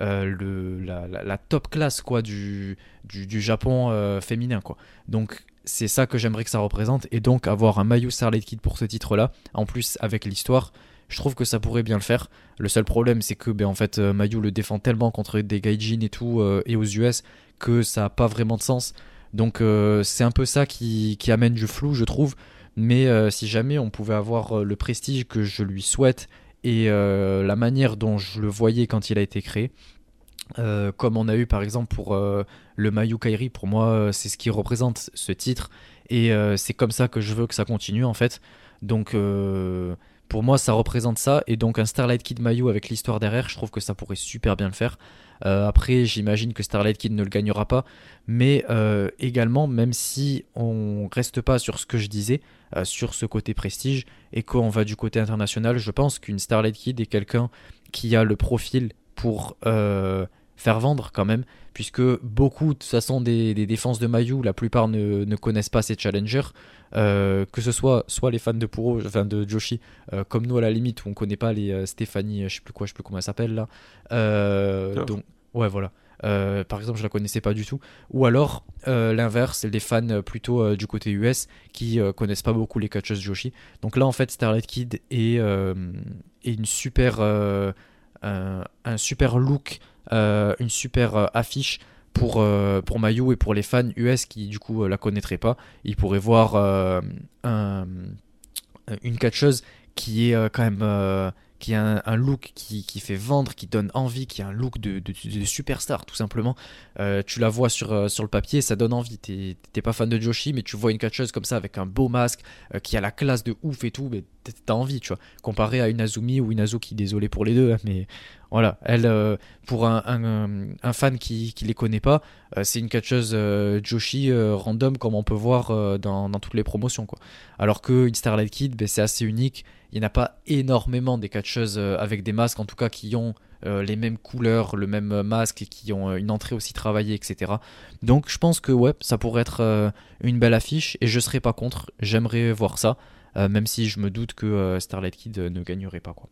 euh, le, la, top classe quoi, du, du, Japon euh, féminin. Quoi. Donc c'est ça que j'aimerais que ça représente. Et donc avoir un Mayu Starlight Kid pour ce titre-là, en plus avec l'histoire, je trouve que ça pourrait bien le faire. Le seul problème, c'est que ben, en fait, euh, Mayu le défend tellement contre des gaijin et tout, et aux US, que ça n'a pas vraiment de sens. Donc c'est un peu ça qui, qui, amène du flou, je trouve. Mais si jamais on pouvait avoir le prestige que je lui souhaite et euh, la manière dont je le voyais quand il a été créé, euh, comme on a eu par exemple pour euh, le Mayu Kairi, pour moi c'est ce qui représente ce titre et c'est comme ça que je veux que ça continue en fait. Donc pour moi ça représente ça et donc un Starlight Kid Mayu avec l'histoire derrière, je trouve que ça pourrait super bien le faire. Euh, après j'imagine que Starlight Kid ne le gagnera pas, mais euh, également même si on reste pas sur ce que je disais, euh, sur ce côté prestige et qu'on va du côté international, je pense qu'une Starlight Kid est quelqu'un qui a le profil pour faire vendre quand même, puisque beaucoup de toute façon des, des défenses de Mayu, la plupart ne, ne connaissent pas ces challengers, euh, que ce soit soit les fans de Puro, enfin de Joshi, euh, comme nous à la limite où on connaît pas les euh, Stéphanie, je sais plus quoi, je sais plus comment elle s'appelle là, Euh, donc ouais voilà. Par exemple, je la connaissais pas du tout. Ou alors l'inverse, les fans plutôt du côté US qui connaissent pas beaucoup les catcheuses Joshi. Donc là, en fait, Starlight Kid est, est une super, un, un super look, euh, une super euh, affiche pour, euh, pour Mayu et pour les fans US qui du coup euh, la connaîtraient pas. Ils pourraient voir euh, un- une catcheuse qui est euh, quand même euh, qui a un, look qui, qui fait vendre, qui donne envie, qui a un look de, superstar tout simplement. Euh, tu la vois sur, euh, sur le papier, ça donne envie. T'es pas fan de Joshi, mais tu vois une catcheuse comme ça avec un beau masque, euh, qui a la classe de ouf et tout, t'as envie, tu vois. Comparé à une Azumi ou une Azuki, désolé pour les deux, hein, mais voilà, elle, euh, pour un, un, fan qui, qui les connaît pas, euh, c'est une catcheuse euh, Joshi random comme on peut voir dans, dans toutes les promotions, quoi. Alors qu'une Starlight Kid, ben, c'est assez unique. Il n'y en a pas énormément des catcheuses avec des masques, en tout cas qui ont les mêmes couleurs, le même masque et qui ont une entrée aussi travaillée, etc. Donc je pense que ouais, ça pourrait être une belle affiche et je serais pas contre. J'aimerais voir ça, euh, même si je me doute que euh, Starlight Kid euh, ne gagnerait pas quoi.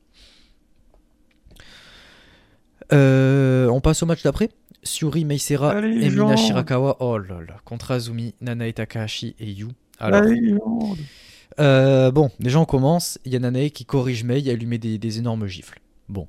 On passe au match d'après. Suri Meisera Allez, et Mina Jean. Shirakawa. Oh là là, contre Azumi, Nanae Takahashi et Yu. Alors, bon, déjà on commence. Il y a Nanae qui corrige Mei, elle lui met des, des énormes gifles. Bon,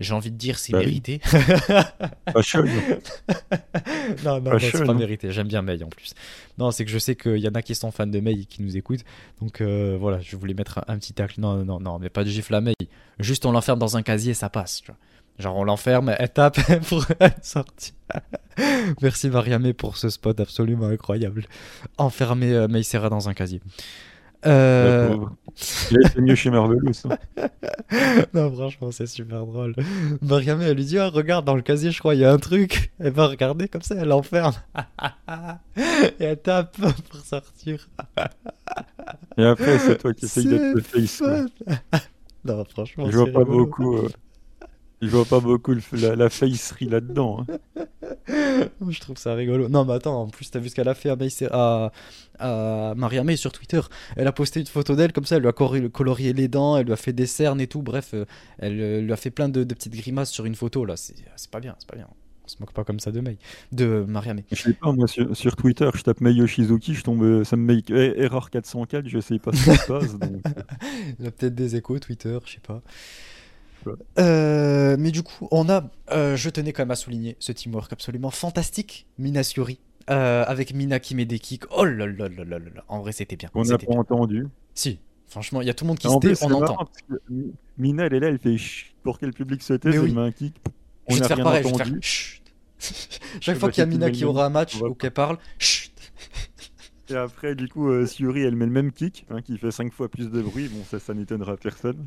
j'ai envie de dire c'est Bah oui. mérité. (laughs) Fashion. (laughs) non, non, non, c'est pas mérité. J'aime bien Mei en plus. Non, c'est que je sais qu'il y en a qui sont fans de Mei et qui nous écoutent. Donc euh, voilà, je voulais mettre un, un petit tacle. Non, non, non, mais pas de gifle à Mei. Juste on l'enferme dans un casier, ça passe. tu vois. Genre on l'enferme, elle tape (laughs) pour sortir. Merci Mariamé pour ce spot absolument incroyable. Enfermer euh, Mei Serra dans un casier. Euh, été mieux chez Marvelous. (laughs) non, franchement, c'est super drôle. Mariam, elle lui dit ah, Regarde, dans le casier, je crois, il y a un truc. Elle va regarder comme ça, elle enferme. (laughs) Et elle tape pour sortir. Et après, c'est toi qui essayes d'être le C'est face. (laughs) non, franchement, Je vois c'est pas rigolo. beaucoup. euh, Je vois pas beaucoup le- la, la facerie là-dedans. hein. (laughs) Je trouve ça rigolo. Non, mais attends, en plus, t'as vu ce qu'elle a fait à, Maïs- à, à Mariamé sur Twitter. Elle a posté une photo d'elle comme ça, elle lui a colorié les dents, elle lui a fait des cernes et tout. Bref, euh, elle euh, lui a fait plein de, de petites grimaces sur une photo là. C'est pas bien, c'est pas bien. On se moque pas comme ça de Mei, de Mariamé. Je sais pas, moi sur, sur Twitter, je tape Mei Yoshizuki, je tombe, euh, ça me met eh, erreur 404, je sais pas ce qui se passe. Donc, (laughs) Il a peut-être des échos Twitter, je sais pas. Euh, mais du coup, on a, euh, je tenais quand même à souligner ce teamwork absolument fantastique, Mina Suri, euh, avec Mina qui met des kicks. Oh là là là là là là. En vrai, c'était bien. on n'a pas bien. entendu. Si, franchement, il y a tout le monde qui se tait, on marrant entend. parce que Mi- Mina, elle est là, elle fait chut pour que le public se taise, Mais elle oui. met un kick. Je On vais te n'a faire rien pareil, je vais te entendu. faire chut. (laughs) Je Chaque fois qu'il y a Mina qui aura un match ou qu'elle parle, chut. (laughs) Et après, du coup, euh, Suri, elle met le même kick, hein, qui fait 5 fois plus de bruit. Bon, ça, ça n'étonnera personne.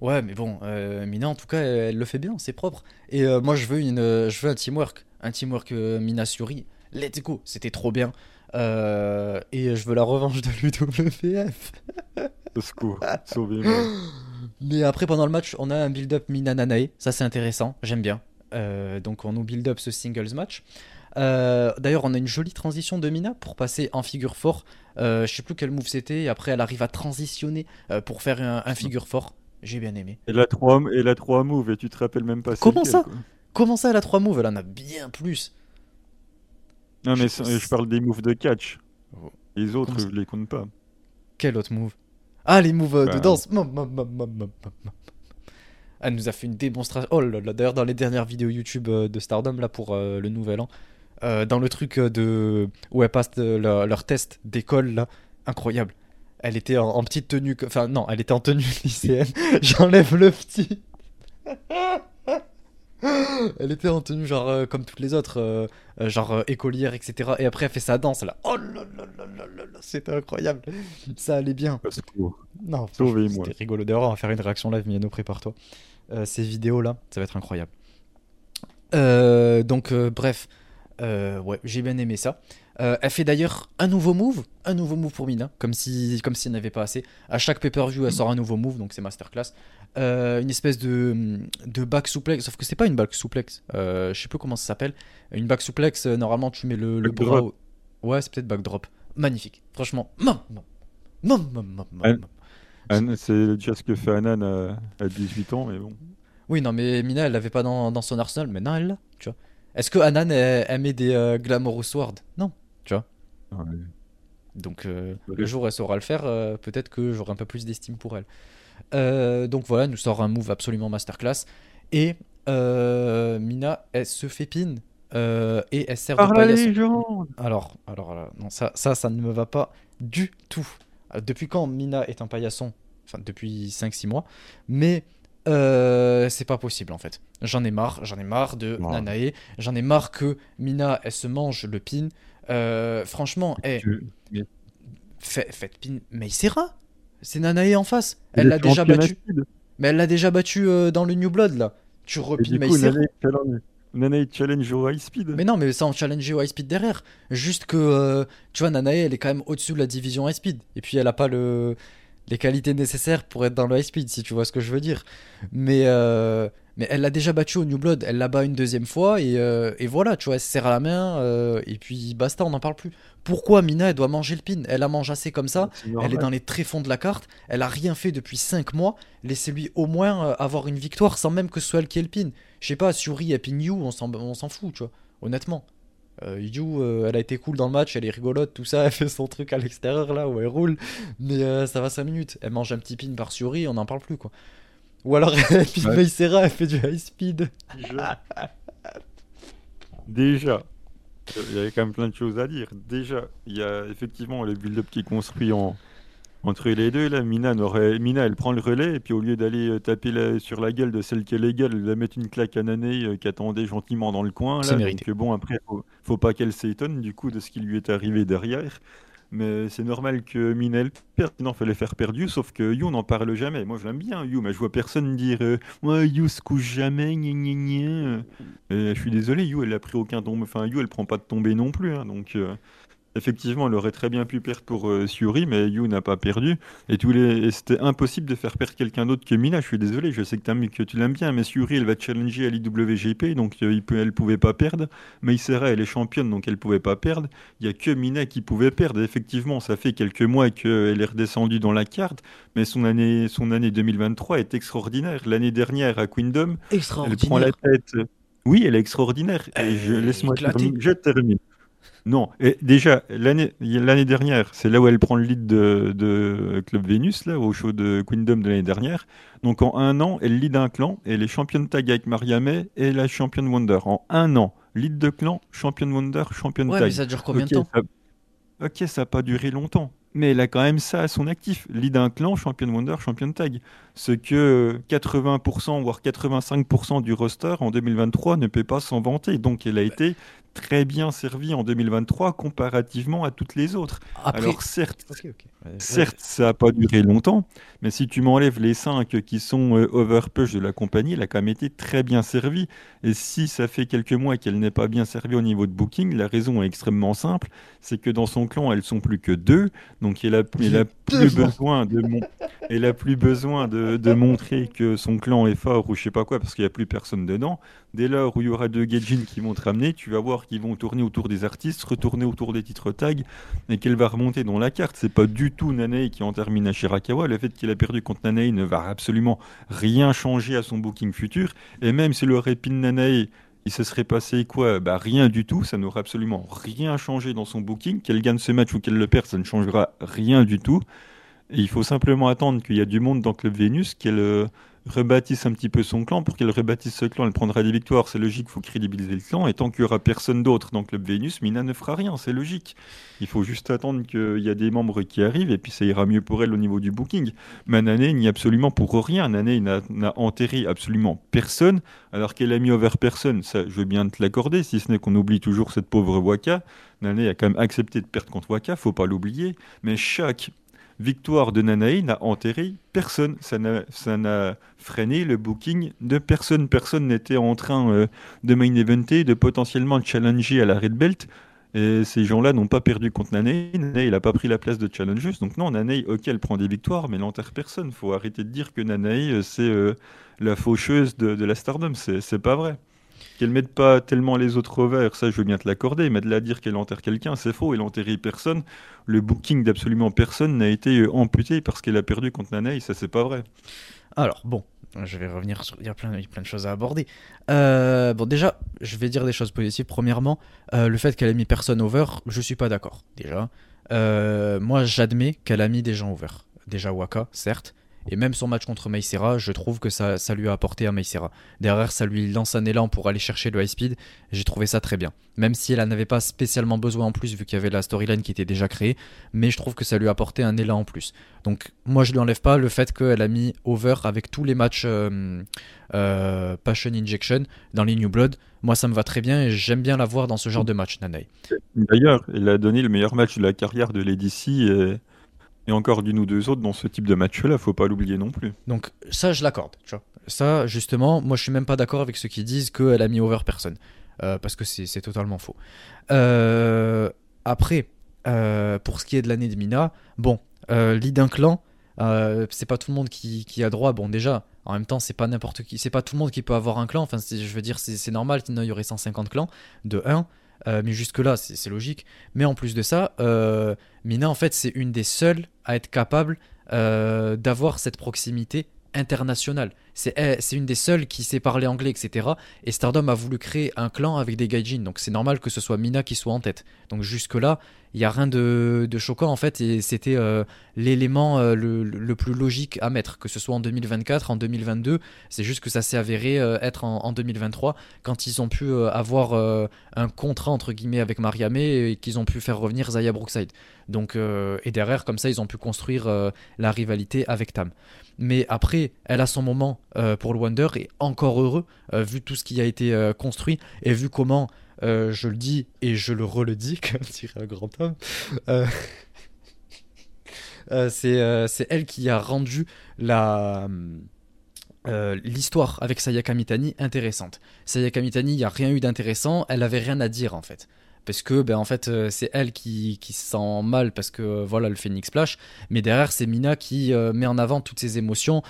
Ouais, mais bon, euh, Mina en tout cas, elle, le fait bien, c'est propre. Et euh, moi, je veux une, euh, je veux un teamwork, un teamwork euh, Mina Suri. Let's go, c'était trop bien. Et je veux la revanche de (laughs) l'UWF. Au secours, (laughs) sauvez-moi. Mais après, pendant le match, on a un build-up Mina Nanae. Ça, c'est intéressant. J'aime bien. Donc, on nous build-up ce singles match. Euh, D'ailleurs, on a une jolie transition de Mina pour passer en figure fort. Euh, je sais plus quel move c'était. Et après, elle arrive à transitionner euh, pour faire un, un figure fort. J'ai bien aimé. Et la 3, et la 3 move, et tu te rappelles même pas Comment lequel, ça? Quoi. Comment ça, elle a trois moves Elle en a bien plus. Non, mais Je- parle des moves de catch. Oh. Les autres, Comment je les compte pas. Quel autre move Ah, les moves de Bah, danse. Mom, mom, mom. Elle nous a fait une démonstration. Oh là là, d'ailleurs, dans les dernières vidéos YouTube euh, de Stardom, là, pour euh, le nouvel an, euh, dans le truc de où elles passent leur, leur test d'école, là, incroyable. Elle était en, en petite tenue. Enfin, non, elle était en tenue (laughs) lycéenne. J'enlève le petit. (laughs) Elle était en tenue genre euh, comme toutes les autres, euh, euh, genre écolière, etc. Et après elle fait sa danse là. Oh là là là là là là, c'était incroyable. Ça allait bien. Au secours. Non, c'était rigolo. D'ailleurs, on va faire une réaction live, Miano, prépare-toi. Ces vidéos-là, ça va être incroyable. Donc, bref, ouais, j'ai bien aimé ça. Euh, elle fait d'ailleurs un nouveau move, un nouveau move pour Mina, comme si, comme si elle n'avait pas assez. À chaque pay-per-view, elle sort un nouveau move, donc c'est masterclass. Euh, une espèce de, de back suplex, sauf que c'est pas une back suplex. Euh, je sais plus comment ça s'appelle. Une back suplex, euh, normalement, tu mets le, le bras. Au- Ouais, c'est peut-être backdrop. Magnifique, franchement. C'est déjà ce que fait Anan à, à 18 ans, mais bon. Oui, non, mais Mina, elle l'avait pas dans, dans son arsenal, mais non, elle l'a, tu vois. Est-ce que Anan, elle, elle met des euh, Glamorous Sword? Non, tu vois. Ouais. Donc, euh, Ouais. le jour où elle saura le faire, euh, peut-être que j'aurai un peu plus d'estime pour elle. Euh, donc voilà, elle nous sort un move absolument masterclass. Et euh, Mina, elle se fait pin. euh, et elle sert de Par la paillasson. légende Alors, alors, alors, non, ça, ça, ça ne me va pas du tout. Depuis quand Mina est un paillasson? Enfin, depuis 5-6 mois. Mais euh, c'est pas possible en fait. J'en ai marre, j'en ai marre de Ouais. Nanae. J'en ai marre que Mina, elle se mange le pin. Euh, franchement, hey, mais- fait- faites pin Meisera. C'est Nanae en face. Elle l'a déjà battu. Mais elle l'a déjà battu euh, dans le New Blood là. Tu repines Meisera. Nanae challenge, Nanae challenge au high speed. Mais non, mais ça en challenger au high speed derrière. Juste que, euh, tu vois, Nanae, elle est quand même au-dessus de la division high speed. Et puis, elle a pas le, les qualités nécessaires pour être dans le high speed, si tu vois ce que je veux dire. Mais, euh, mais elle l'a déjà battu au New Blood. Elle la bat une deuxième fois. Et, euh, et voilà, tu vois, elle se serre à la main. euh, et puis, basta, on n'en parle plus. Pourquoi Mina, elle doit manger le pin? Elle la mange assez comme ça. Elle est dans les tréfonds de la carte. Elle a rien fait depuis 5 mois. Laissez-lui au moins avoir une victoire sans même que ce soit elle qui ait le pin. Je sais pas, Suri et pin s'en on s'en fout, tu vois. Honnêtement. Euh, Yu, euh, elle a été cool dans le match, elle est rigolote, tout ça. (laughs) Elle fait son truc à l'extérieur là où elle roule. Mais euh, ça va 5 minutes. Elle mange un petit pin par Suri, on n'en parle plus quoi. Ou alors (laughs) elle pin Ouais. Meisera, elle fait du high speed. Déjà. (laughs) Déjà. Il y avait quand même plein de choses à dire. Déjà, il y a effectivement le build-up qui est construit en... entre les deux. Là, Mina, n'aurait- Mina, elle prend le relais et puis au lieu d'aller euh, taper la- sur la gueule de celle qui est légale, elle va mettre une claque à Nané euh, qui attendait gentiment dans le coin. Là, mérité. donc euh, bon, après, faut, faut pas qu'elle s'étonne du coup de ce qui lui est arrivé derrière. Mais c'est normal que Mina elle perde, sinon fallait faire perdu, sauf que You n'en parle jamais. Moi je l'aime bien You, mais je vois personne dire euh, Ouais, You se couche jamais, gna gna gna. Et je suis désolé, You elle a pris aucun tombe, enfin You elle prend pas de tombée non plus, hein, donc euh, effectivement elle aurait très bien pu perdre pour euh, Suri, mais You n'a pas perdu. Et, tous les... et c'était impossible de faire perdre quelqu'un d'autre que Mina, je suis désolé, je sais que, t'aimes- que tu l'aimes bien, mais Suri elle va challenger à l'IWGP, donc euh, il peut... elle pouvait pas perdre. Meisera elle est championne, donc elle pouvait pas perdre. Il y a que Mina qui pouvait perdre. Et effectivement, ça fait quelques mois qu'elle est redescendue dans la carte, mais son année, son année 2023 est extraordinaire. L'année dernière à Queendom, elle prend la tête. Oui, elle est extraordinaire. Et je laisse-moi. Je termine. Non, et déjà l'année l'année dernière, c'est là où elle prend le lead de, de Club Vénus là au show de Queendom de l'année dernière. Donc en un an, elle lead un clan et elle est championne tag avec Maria May et la championne Wonder. En un an, lead de clan, championne Wonder, championne Ouais, tag. mais ça dure combien de temps ça- Ok, ça n'a pas duré longtemps. Mais elle a quand même ça à son actif. Lead un clan, championne Wonder, championne tag. Ce que 80%, voire 85% du roster en 2023 ne peut pas s'en vanter. Donc elle a été très bien servie en 2023 comparativement à toutes les autres. Après. Alors certes. Ouais, Certes, ça n'a pas duré longtemps, mais si tu m'enlèves les 5 qui sont euh, overpush de la compagnie, elle a quand même été très bien servie. Et si ça fait quelques mois qu'elle n'est pas bien servie au niveau de booking, la raison est extrêmement simple, c'est que dans son clan, elles sont plus que deux, donc elle a, elle a plus besoin de mon- elle a plus besoin de, de montrer que son clan est fort ou je sais pas quoi, parce qu'il n'y a plus personne dedans. Dès lors où il y aura deux Gaijin qui vont te ramener, tu vas voir qu'ils vont tourner autour des artistes, retourner autour des titres tags, et qu'elle va remonter dans la carte. C'est pas du tout Nanae qui en termine à Shirakawa. Le fait qu'il a perdu contre Nanae ne va absolument rien changer à son booking futur. Et même si le répit de Nanae, il se serait passé quoi? Bah rien du tout. Ça n'aurait absolument rien changé dans son booking. Qu'elle gagne ce match ou qu'elle le perde, ça ne changera rien du tout. Il faut simplement attendre qu'il y a du monde dans Club Vénus, qu'elle euh, rebâtisse un petit peu son clan. Pour qu'elle rebâtisse ce clan, elle prendra des victoires. C'est logique, il faut crédibiliser le clan. Et tant qu'il n'y aura personne d'autre dans le club Vénus, Mina ne fera rien. C'est logique. Il faut juste attendre qu'il y a des membres qui arrivent et puis ça ira mieux pour elle au niveau du booking. Mais Nane n'y absolument pour rien. Nane n'a enterré absolument personne alors qu'elle a mis over personne. Ça, je veux bien te l'accorder, si ce n'est qu'on oublie toujours cette pauvre Waka. Nane a quand même accepté de perdre contre Waka, faut pas l'oublier. Mais chaque victoire de Nanae n'a enterré personne. Ça n'a freiné le booking de personne. Personne n'était en train euh, de main eventer, de potentiellement challenger à la Red Belt. Et ces gens-là n'ont pas perdu contre Nanae. Nanae, il n'a pas pris la place de challenger. Donc non, Nanae, ok, elle prend des victoires, mais elle n'enterre personne. faut arrêter de dire que Nanae, euh, c'est euh, la faucheuse de, de la Stardom. C'est pas vrai. Qu'elle mette pas tellement les autres revers, ça je veux bien te l'accorder, mais de la dire qu'elle enterre quelqu'un, c'est faux, elle enterre personne. Le booking d'absolument personne n'a été euh, amputé parce qu'elle a perdu contre Nanae, ça c'est pas vrai. Alors bon, je vais revenir sur. Il y a plein, plein de choses à aborder. Euh, bon, déjà, je vais dire des choses positives. Premièrement, euh, le fait qu'elle ait mis personne over, je suis pas d'accord. Déjà, moi j'admets qu'elle a mis des gens over. Déjà Waka, certes, et même son match contre Meissera, je trouve que ça, ça lui a apporté à Meissera. Derrière, ça lui lance un élan pour aller chercher le high speed. J'ai trouvé ça très bien. Même si elle n'en avait pas spécialement besoin en plus, vu qu'il y avait la storyline qui était déjà créée. Mais je trouve que ça lui a apporté un élan en plus. Donc, moi, je ne lui enlève pas le fait qu'elle a mis over avec tous les matchs euh, euh, Passion Injection dans les New Blood. Moi, ça me va très bien et j'aime bien la voir dans ce genre de match, Nanae. D'ailleurs, elle a donné le meilleur match de la carrière de l'ADC. Et et encore d'une ou deux autres dans ce type de match-là, faut pas l'oublier non plus. Donc ça, je l'accorde. Ça, justement, moi, je suis même pas d'accord avec ceux qui disent qu'elle a mis over personne, euh, parce que c'est totalement faux. Euh, après, euh, pour ce qui est de l'année de Mina, bon, lead d'un clan, c'est pas tout le monde qui, a droit. Bon, déjà, en même temps, c'est pas n'importe qui, c'est pas tout le monde qui peut avoir un clan. Enfin, je veux dire, c'est normal qu'il y aurait 150 clans de 1. Euh, mais jusque-là, c'est logique. Mais en plus de ça, euh, Mina, en fait, c'est une des seules à être capable euh, d'avoir cette proximité internationale. C'est une des seules qui sait parler anglais, etc. Et Stardom a voulu créer un clan avec des gaijin. Donc c'est normal que ce soit Mina qui soit en tête. Donc jusque-là, il n'y a rien de, choquant en fait. Et c'était euh, l'élément euh, le, plus logique à mettre. Que ce soit en 2024, en 2022. C'est juste que ça s'est avéré euh, être en, 2023 quand ils ont pu avoir un contrat entre guillemets avec Mariame et qu'ils ont pu faire revenir Zaya Brookside. Donc, et derrière, comme ça, ils ont pu construire la rivalité avec Tam. Mais après, elle a son moment pour le Wonder et encore heureux, vu tout ce qui a été construit et vu comment, je le dis et je le redis, (laughs) comme dirait un grand homme, (laughs) c'est elle qui a rendu la. l'histoire avec Sayaka Mitani intéressante. Sayaka Mitani, il n'y a rien eu d'intéressant, elle avait rien à dire en fait parce que ben en fait euh, c'est elle qui, qui, se sent mal parce que euh, voilà le phoenix splash mais derrière c'est Mina qui euh, met en avant toutes ses émotions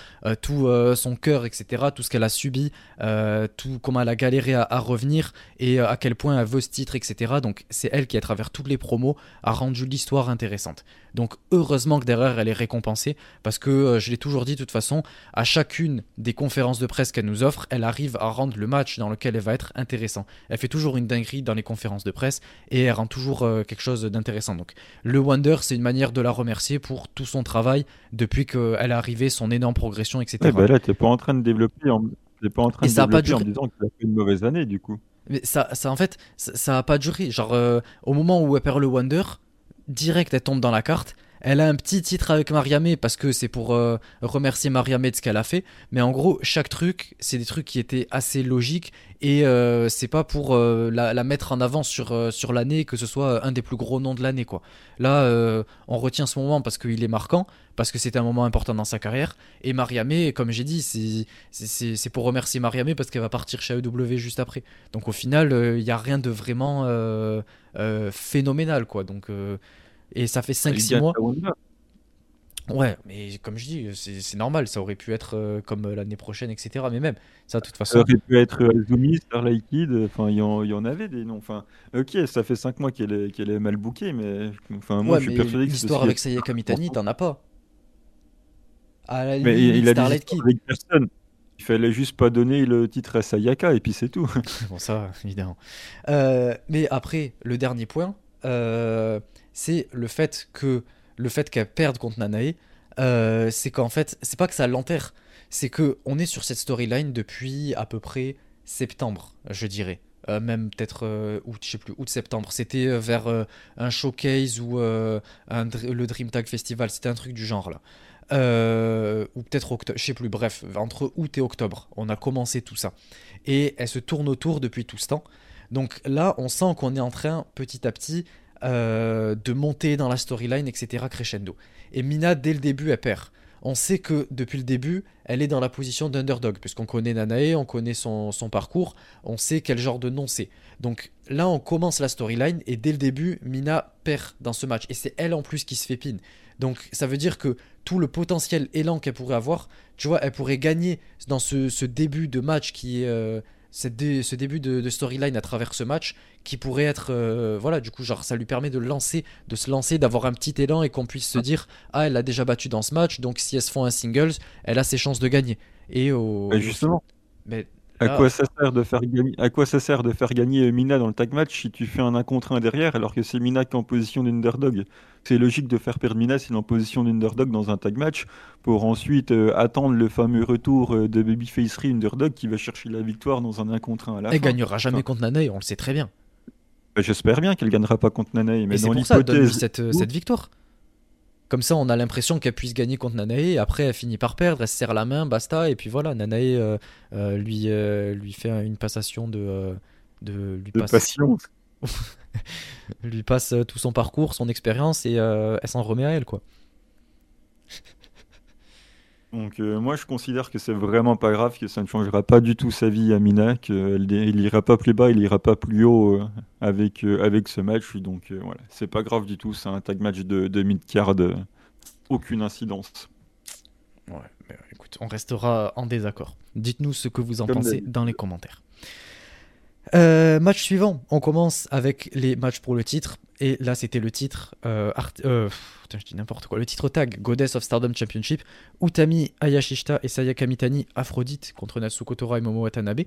tout son cœur etc tout ce qu'elle a subi tout comment elle a galéré à, revenir et à quel point elle veut ce titre etc donc c'est elle qui à travers toutes les promos a rendu l'histoire intéressante. Donc heureusement que derrière elle est récompensée parce que je l'ai toujours dit de toute façon à chacune des conférences de presse qu'elle nous offre elle arrive à rendre le match dans lequel elle va être intéressant. Elle fait toujours une dinguerie dans les conférences de presse et elle rend toujours euh, quelque chose d'intéressant. Donc le Wonder, c'est une manière de la remercier pour tout son travail depuis qu'elle est arrivée, son énorme progression, etc. Ouais, bah là, t'es pas en train de développer en, pas en train de développer en disant que tu fait une mauvaise année du coup. Mais ça, ça en fait, ça, a pas duré. Genre, euh, au moment où elle perd le Wonder, direct, elle tombe dans la carte. Elle a un petit titre avec Mariamé parce que c'est pour euh, remercier Mariamé de ce qu'elle a fait. Mais en gros, chaque truc, c'est des trucs qui étaient assez logiques et euh, c'est pas pour euh, la, mettre en avant sur, sur l'année que ce soit un des plus gros noms de l'année. quoi. Là, on retient ce moment parce qu'il est marquant, parce que c'était un moment important dans sa carrière. Et Mariamé, comme j'ai dit, c'est pour remercier Mariamé parce qu'elle va partir chez AEW juste après. Donc au final, il n'y a rien de vraiment phénoménal. quoi. Donc et ça fait 5-6 mois. Ouais, mais comme je dis, c'est normal, ça aurait pu être euh, comme euh, l'année prochaine, etc. Mais même, ça, de toute façon. Ça aurait pu être Azumi, euh, Starlight Kid, enfin, il y, en avait des noms. Enfin, ok, ça fait 5 mois qu'elle est, est, mal bookée, mais enfin, moi, je suis persuadé que L'histoire avec Sayaka Mitani, t'en as pas. À la mais il, a Starlight Kid. Avec personne. Il fallait juste pas donner le titre à Sayaka, et puis c'est tout. (laughs) bon, ça, évidemment. mais après, le dernier point, c'est le fait que le fait qu'elle perde contre Nanae, euh, c'est qu'en fait, c'est pas que ça l'enterre, c'est que on est sur cette storyline depuis à peu près septembre, je dirais. Euh, même peut-être euh, août, je sais plus, août-septembre. C'était vers un showcase ou le Dream Tag Festival. C'était un truc du genre là. ou peut-être octobre, je sais plus, bref, entre août et octobre, on a commencé tout ça. Et elle se tourne autour depuis tout ce temps. Donc là, on sent qu'on est en train, petit à petit, de monter dans la storyline, etc., crescendo. Et Mina, dès le début, elle perd on sait que depuis le début, elle est dans la position d'underdog, puisqu'on connaît Nanae, on connaît son, parcours, on sait quel genre de nom c'est. Donc là, on commence la storyline, et dès le début, Mina perd dans ce match. Et c'est elle en plus qui se fait pin. Donc ça veut dire que tout le potentiel élan qu'elle pourrait avoir, tu vois, elle pourrait gagner dans ce, début de match qui est... Euh, ce début de, storyline à travers ce match qui pourrait être euh, voilà du coup genre ça lui permet de lancer de se lancer d'avoir un petit élan et qu'on puisse se dire ah elle a déjà battu dans ce match donc si elles se font un singles elle a ses chances de gagner. Et au, justement. Mais à quoi ça sert de faire gagner À quoi ça sert de faire gagner Mina dans le tag match si tu fais un 1 contre 1 derrière alors que c'est Mina qui est en position d'underdog? C'est logique de faire perdre Mina s'il est en position d'underdog dans un tag match pour ensuite euh, attendre le fameux retour euh, de Babyface Underdog qui va chercher la victoire dans un 1 contre 1 à la Elle gagnera jamais contre Nanae, on le sait très bien. Bah, j'espère bien qu'elle gagnera pas contre Nanae, mais dans l'hypothèse cette, cette victoire. Comme ça, on a l'impression qu'elle puisse gagner contre Nanae. Après, elle finit par perdre, elle se serre la main, basta. Et puis voilà, Nanae euh, euh, lui, euh, lui fait une passation de. de, lui passe, passion. (laughs) lui passe tout son parcours, son expérience, et elle s'en remet à elle, quoi. Donc euh, moi je considère que c'est vraiment pas grave, que ça ne changera pas du tout sa vie à Mina, qu'il ira pas plus bas, il ira pas plus haut euh, avec, euh, avec ce match. Donc voilà, c'est pas grave du tout, c'est un tag match de, de mid-card, aucune incidence. Ouais, mais écoute, on restera en désaccord. Dites-nous ce que vous en pensez dans les commentaires. Match suivant, on commence avec les matchs pour le titre. Et là, c'était le titre, euh, euh, je dis n'importe quoi, le titre tag Goddess of Stardom Championship, Utami Ayashishita et Sayaka Mitani Aphrodite contre Natsuko Tora et Momo Watanabe.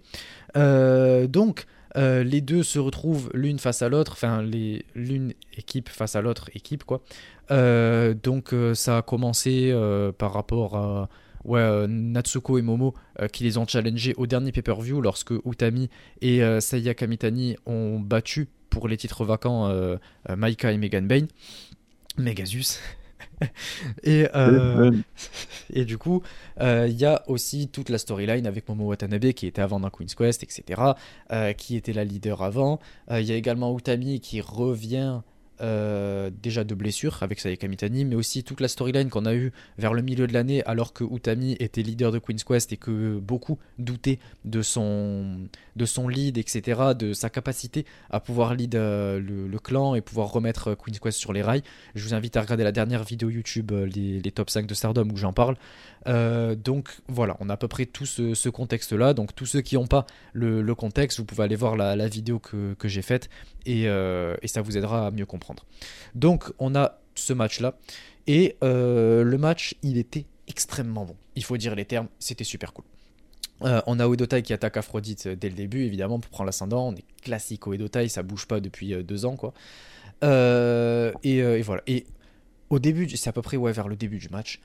Euh, donc, les deux se retrouvent l'une face à l'autre, enfin, l'une équipe face à l'autre équipe, quoi. donc, ça a commencé par rapport à ouais, Natsuko et Momo qui les ont challengés au dernier pay-per-view lorsque Utami et Sayaka Mitani ont battu pour les titres vacants euh, euh, Maika et Megan Bain. Megasus. (laughs) et, euh, (laughs) et du coup, il y a aussi toute la storyline avec Momo Watanabe qui était avant dans Queen's Quest, etc., qui était la leader avant. Il y a également Utami qui revient euh, déjà de blessures avec Sayaka Mitani, mais aussi toute la storyline qu'on a eue vers le milieu de l'année alors que Utami était leader de Queen's Quest et que beaucoup doutaient de son, de son lead, etc., de sa capacité à pouvoir lead euh, le, clan et pouvoir remettre Queen's Quest sur les rails. Je vous invite à regarder la dernière vidéo YouTube, euh, les, top 5 de Stardom, où j'en parle. donc voilà, on a à peu près tout ce, contexte-là. Donc tous ceux qui n'ont pas le, contexte, vous pouvez aller voir la, vidéo que j'ai faite et, et ça vous aidera à mieux comprendre. Donc on a ce match-là. Et euh, le match, il était extrêmement bon. Il faut dire les termes, c'était super cool. Euh, on a Oedotai qui attaque Aphrodite dès le début, évidemment, pour prendre l'ascendant. On est classique Oedotai, ça bouge pas depuis euh, deux ans, quoi. Et, voilà. Et au début, c'est à peu près vers le début du match,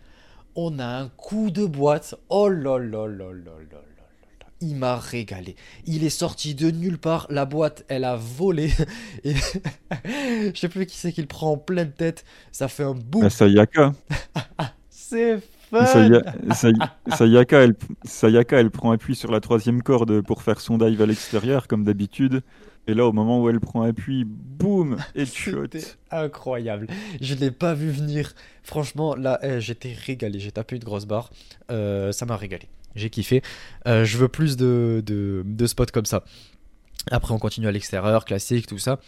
on a un coup de boîte. Oh là là là là là il m'a régalé. Il est sorti de nulle part, la boîte, elle a volé. (laughs) Et je sais plus qui c'est qui le prend en pleine tête. Ça fait un boum. Sayaka. (laughs) c'est fun. (laughs) Sayaka, elle, Sayaka, elle prend appui sur la troisième corde pour faire son dive à l'extérieur, comme d'habitude. Et là, au moment où elle prend appui, boum, C'était incroyable. Je ne l'ai pas vu venir. Franchement, là, eh, j'étais régalé. J'ai tapé une grosse barre. Euh, ça m'a régalé j'ai kiffé. Euh, je veux plus de, de, spots comme ça. Après, on continue à l'extérieur, classique, tout ça.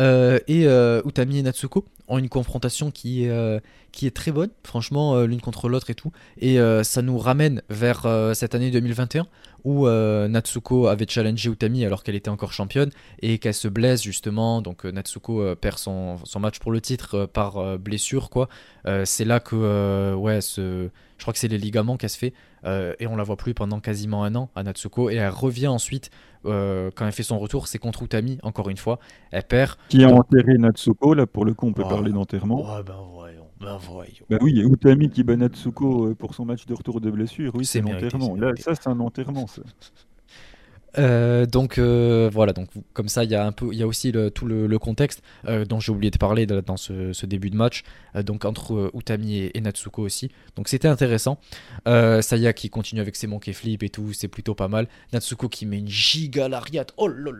Euh, et euh, Utami et Natsuko ont une confrontation qui est, qui est très bonne, franchement, l'une contre l'autre et tout. Et ça nous ramène vers cette année 2021 où Natsuko avait challengé Utami alors qu'elle était encore championne et qu'elle se blesse justement. Donc Natsuko perd son, son, match pour le titre par blessure, quoi. c'est là que, ouais, je crois que c'est les ligaments qu'elle se fait. Euh, et on la voit plus pendant quasiment un an à Natsuko et elle revient ensuite euh, quand elle fait son retour, c'est contre Utami, encore une fois. Elle perd. Qui a enterré Natsuko, là pour le coup, on peut parler d'enterrement. Ouais, ben voyons, ben voyons. Bah oui, Utami qui bat Natsuko pour son match de retour de blessure, oui, c'est l'enterrement. Là, ça, c'est un enterrement, ça. (laughs) Euh, donc euh, voilà, donc comme ça il y a un peu, il y a aussi le, tout le, contexte euh, dont j'ai oublié de parler dans ce, début de match, donc entre Utami et, Natsuko aussi. Donc c'était intéressant. Saya qui continue avec ses monkey flip et tout, c'est plutôt pas mal. Natsuko qui met une giga lariat, oh là,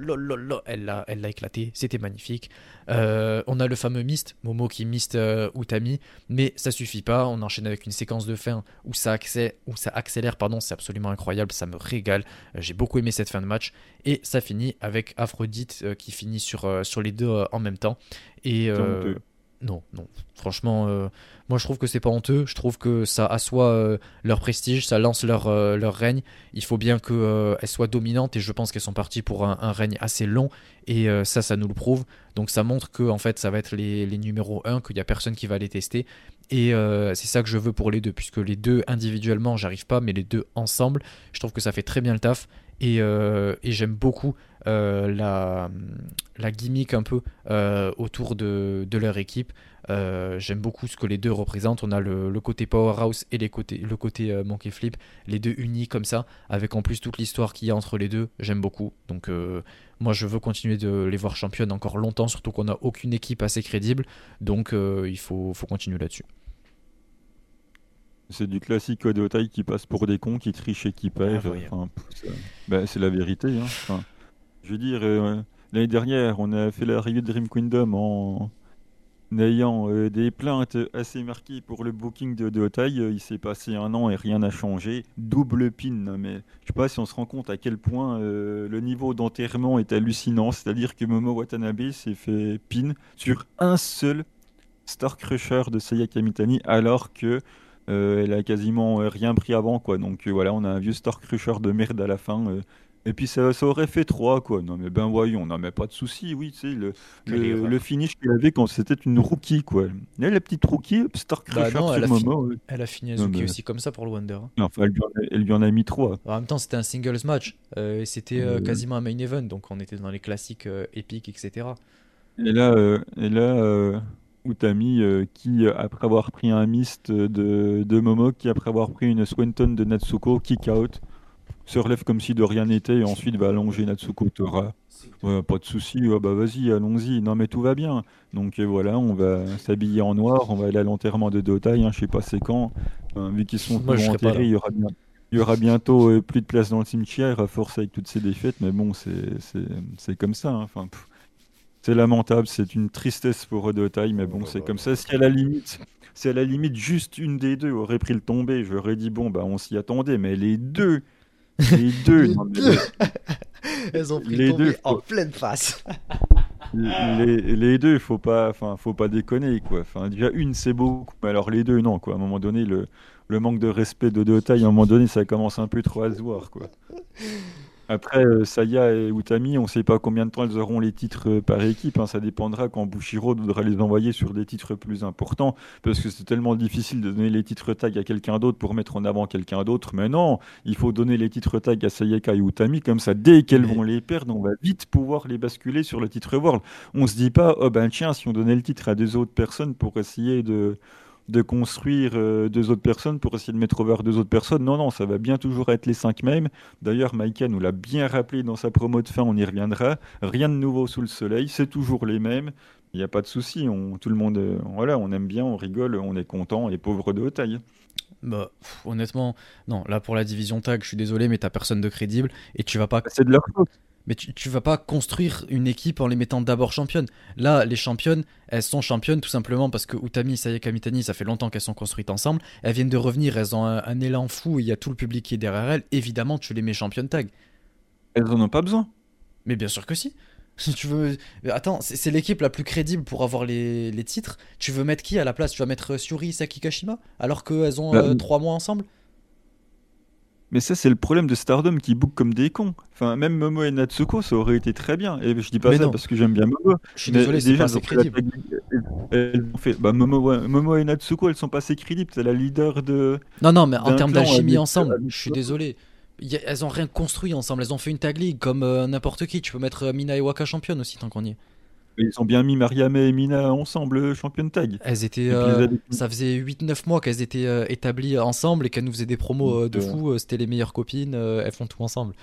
elle l'a, elle l'a éclaté, c'était magnifique. on a le fameux mist, Momo qui mist Utami, mais ça suffit pas. On enchaîne avec une séquence de fin où ça, accélère, où ça accélère, pardon, c'est absolument incroyable, ça me régale. j'ai beaucoup aimé cette fin de match. Et ça finit avec Aphrodite euh, qui finit sur, euh, sur les deux euh, en même temps. Et non, non. Franchement, moi je trouve que c'est pas honteux. Je trouve que ça assoit leur prestige, ça lance leur, leur règne. Il faut bien qu'elles soient dominantes et je pense qu'elles sont parties pour un, règne assez long. Et ça, ça nous le prouve. Donc ça montre que en fait ça va être les, les numéros 1, qu'il n'y a personne qui va les tester. Et c'est ça que je veux pour les deux, puisque les deux individuellement, j'arrive pas, mais les deux ensemble, je trouve que ça fait très bien le taf. Euh, et, j'aime beaucoup euh, la, gimmick un peu euh, autour de, leur équipe. j'aime beaucoup ce que les deux représentent. On a le, côté powerhouse et le côté monkey flip, les deux unis comme ça, avec en plus toute l'histoire qu'il y a entre les deux. J'aime beaucoup. Donc moi je veux continuer de les voir championnes encore longtemps, surtout qu'on n'a aucune équipe assez crédible. Donc il faut continuer là-dessus. C'est du classique de taille qui passe pour des cons, qui trichent et qui. Ah, bah, c'est la vérité. Hein. je veux dire, euh, l'année dernière, on a fait l'arrivée de Dream Kingdom en ayant euh, des plaintes assez marquées pour le booking de, de Il s'est passé un an et rien n'a changé. Double pin, mais je sais pas si on se rend compte à quel point euh, le niveau d'enterrement est hallucinant. C'est-à-dire que Momo Watanabe s'est fait pin sur un seul Star Crusher de Seiya Kamitani, alors que euh, elle a quasiment euh, rien pris avant, quoi. Donc euh, voilà, on a un vieux Star Crusher de merde à la fin. Et puis ça, ça, aurait fait 3, quoi. Non, mais ben voyons, non, mais pas de souci, oui, tu sais, le, le, finish qu'elle avait quand c'était une rookie, quoi. Elle, la petite rookie, Star bah Crusher elle, a moment, elle a fini Azuki aussi comme ça pour le Wonder. Non, enfin, elle lui, en a, mis 3. En même temps, c'était un singles match. et c'était quasiment un main event, donc on était dans les classiques épiques, etc. Et là, et là Utami euh, qui, euh, après avoir pris un mist de, de Momo, qui après avoir pris une Swenton de Natsuko, kick out, se relève comme si de rien n'était et ensuite va allonger Natsuko Tora. pas de souci, bah vas-y, allons-y. Non mais tout va bien. Donc euh, voilà, on va s'habiller en noir, on va aller à l'enterrement de Dotai, hein, je sais pas c'est quand. vu qu'ils sont tous enterrés, il y aura bien. Il y aura bientôt plus de place dans le cimetière à force avec toutes ces défaites, mais bon, c'est comme ça. Hein. Enfin, c'est lamentable, c'est une tristesse pour Odotai, mais bon, c'est comme ça. Si à la limite, si à la limite juste une des deux aurait pris le tombé, j'aurais dit bon, bah on s'y attendait, mais les deux, les (laughs) deux, elles ont pris le tombé en pleine face. (laughs) les, les, deux, faut pas, enfin, faut pas déconner quoi. Enfin, déjà une c'est beaucoup, mais alors les deux non quoi. À un moment donné, le, le manque de respect de Odotai, à un moment donné, ça commence un peu trop à se voir quoi. (laughs) Après, euh, Saya et Utami, on ne sait pas combien de temps elles auront les titres euh, par équipe. Hein. Ça dépendra quand Bushiro voudra les envoyer sur des titres plus importants. Parce que c'est tellement difficile de donner les titres tag à quelqu'un d'autre pour mettre en avant quelqu'un d'autre. Mais non, il faut donner les titres tag à Sayaka et Utami. Comme ça, dès qu'elles vont les perdre, on va vite pouvoir les basculer sur le titre World. On se dit pas, oh ben tiens, si on donnait le titre à deux autres personnes pour essayer de de construire euh, deux autres personnes pour essayer de mettre over deux autres personnes. Non, non, ça va bien toujours être les cinq mêmes. D'ailleurs, Maïka nous l'a bien rappelé dans sa promo de fin, on y reviendra. Rien de nouveau sous le soleil, c'est toujours les mêmes. Il n'y a pas de souci, on, tout le monde, euh, voilà, on aime bien, on rigole, on est content, et pauvres de haute taille. Bah, honnêtement, non, là pour la division tag, je suis désolé, mais t'as personne de crédible et tu vas pas. C'est de leur faute. Mais tu, tu vas pas construire une équipe en les mettant d'abord championnes. Là, les championnes, elles sont championnes tout simplement parce que Utami, Sayaka Mitani, ça fait longtemps qu'elles sont construites ensemble. Elles viennent de revenir, elles ont un, élan fou, il y a tout le public qui est derrière elles. Évidemment, tu les mets championnes tag. Elles en ont pas besoin. Mais bien sûr que si. (laughs) Si tu veux. Attends, c'est l'équipe la plus crédible pour avoir les, les, titres. Tu veux mettre qui à la place? Tu vas mettre Suri Saki Kashima alors qu'elles ont bah, euh, trois mois ensemble? Mais ça, c'est le problème de Stardom qui book comme des cons. Enfin, même Momo et Natsuko, ça aurait été très bien. Et je dis pas ça parce que j'aime bien Momo. Je suis désolé, c'est pas assez crédible. Elles ont fait... bah, Momo, Momo, et Natsuko, elles sont pas assez crédibles. C'est la leader de. Non, non, mais en termes d'alchimie ensemble, je suis désolé. elles ont rien construit ensemble. Elles ont fait une tag league comme n'importe qui. Tu peux mettre Mina et Waka championne aussi tant qu'on y est. Ils ont bien mis Mariam et Mina ensemble, championne tag. Elles étaient, ça faisait 8-9 mois qu'elles étaient établies ensemble et qu'elles nous faisaient des promos de fou. C'était les meilleures copines, elles font tout ensemble.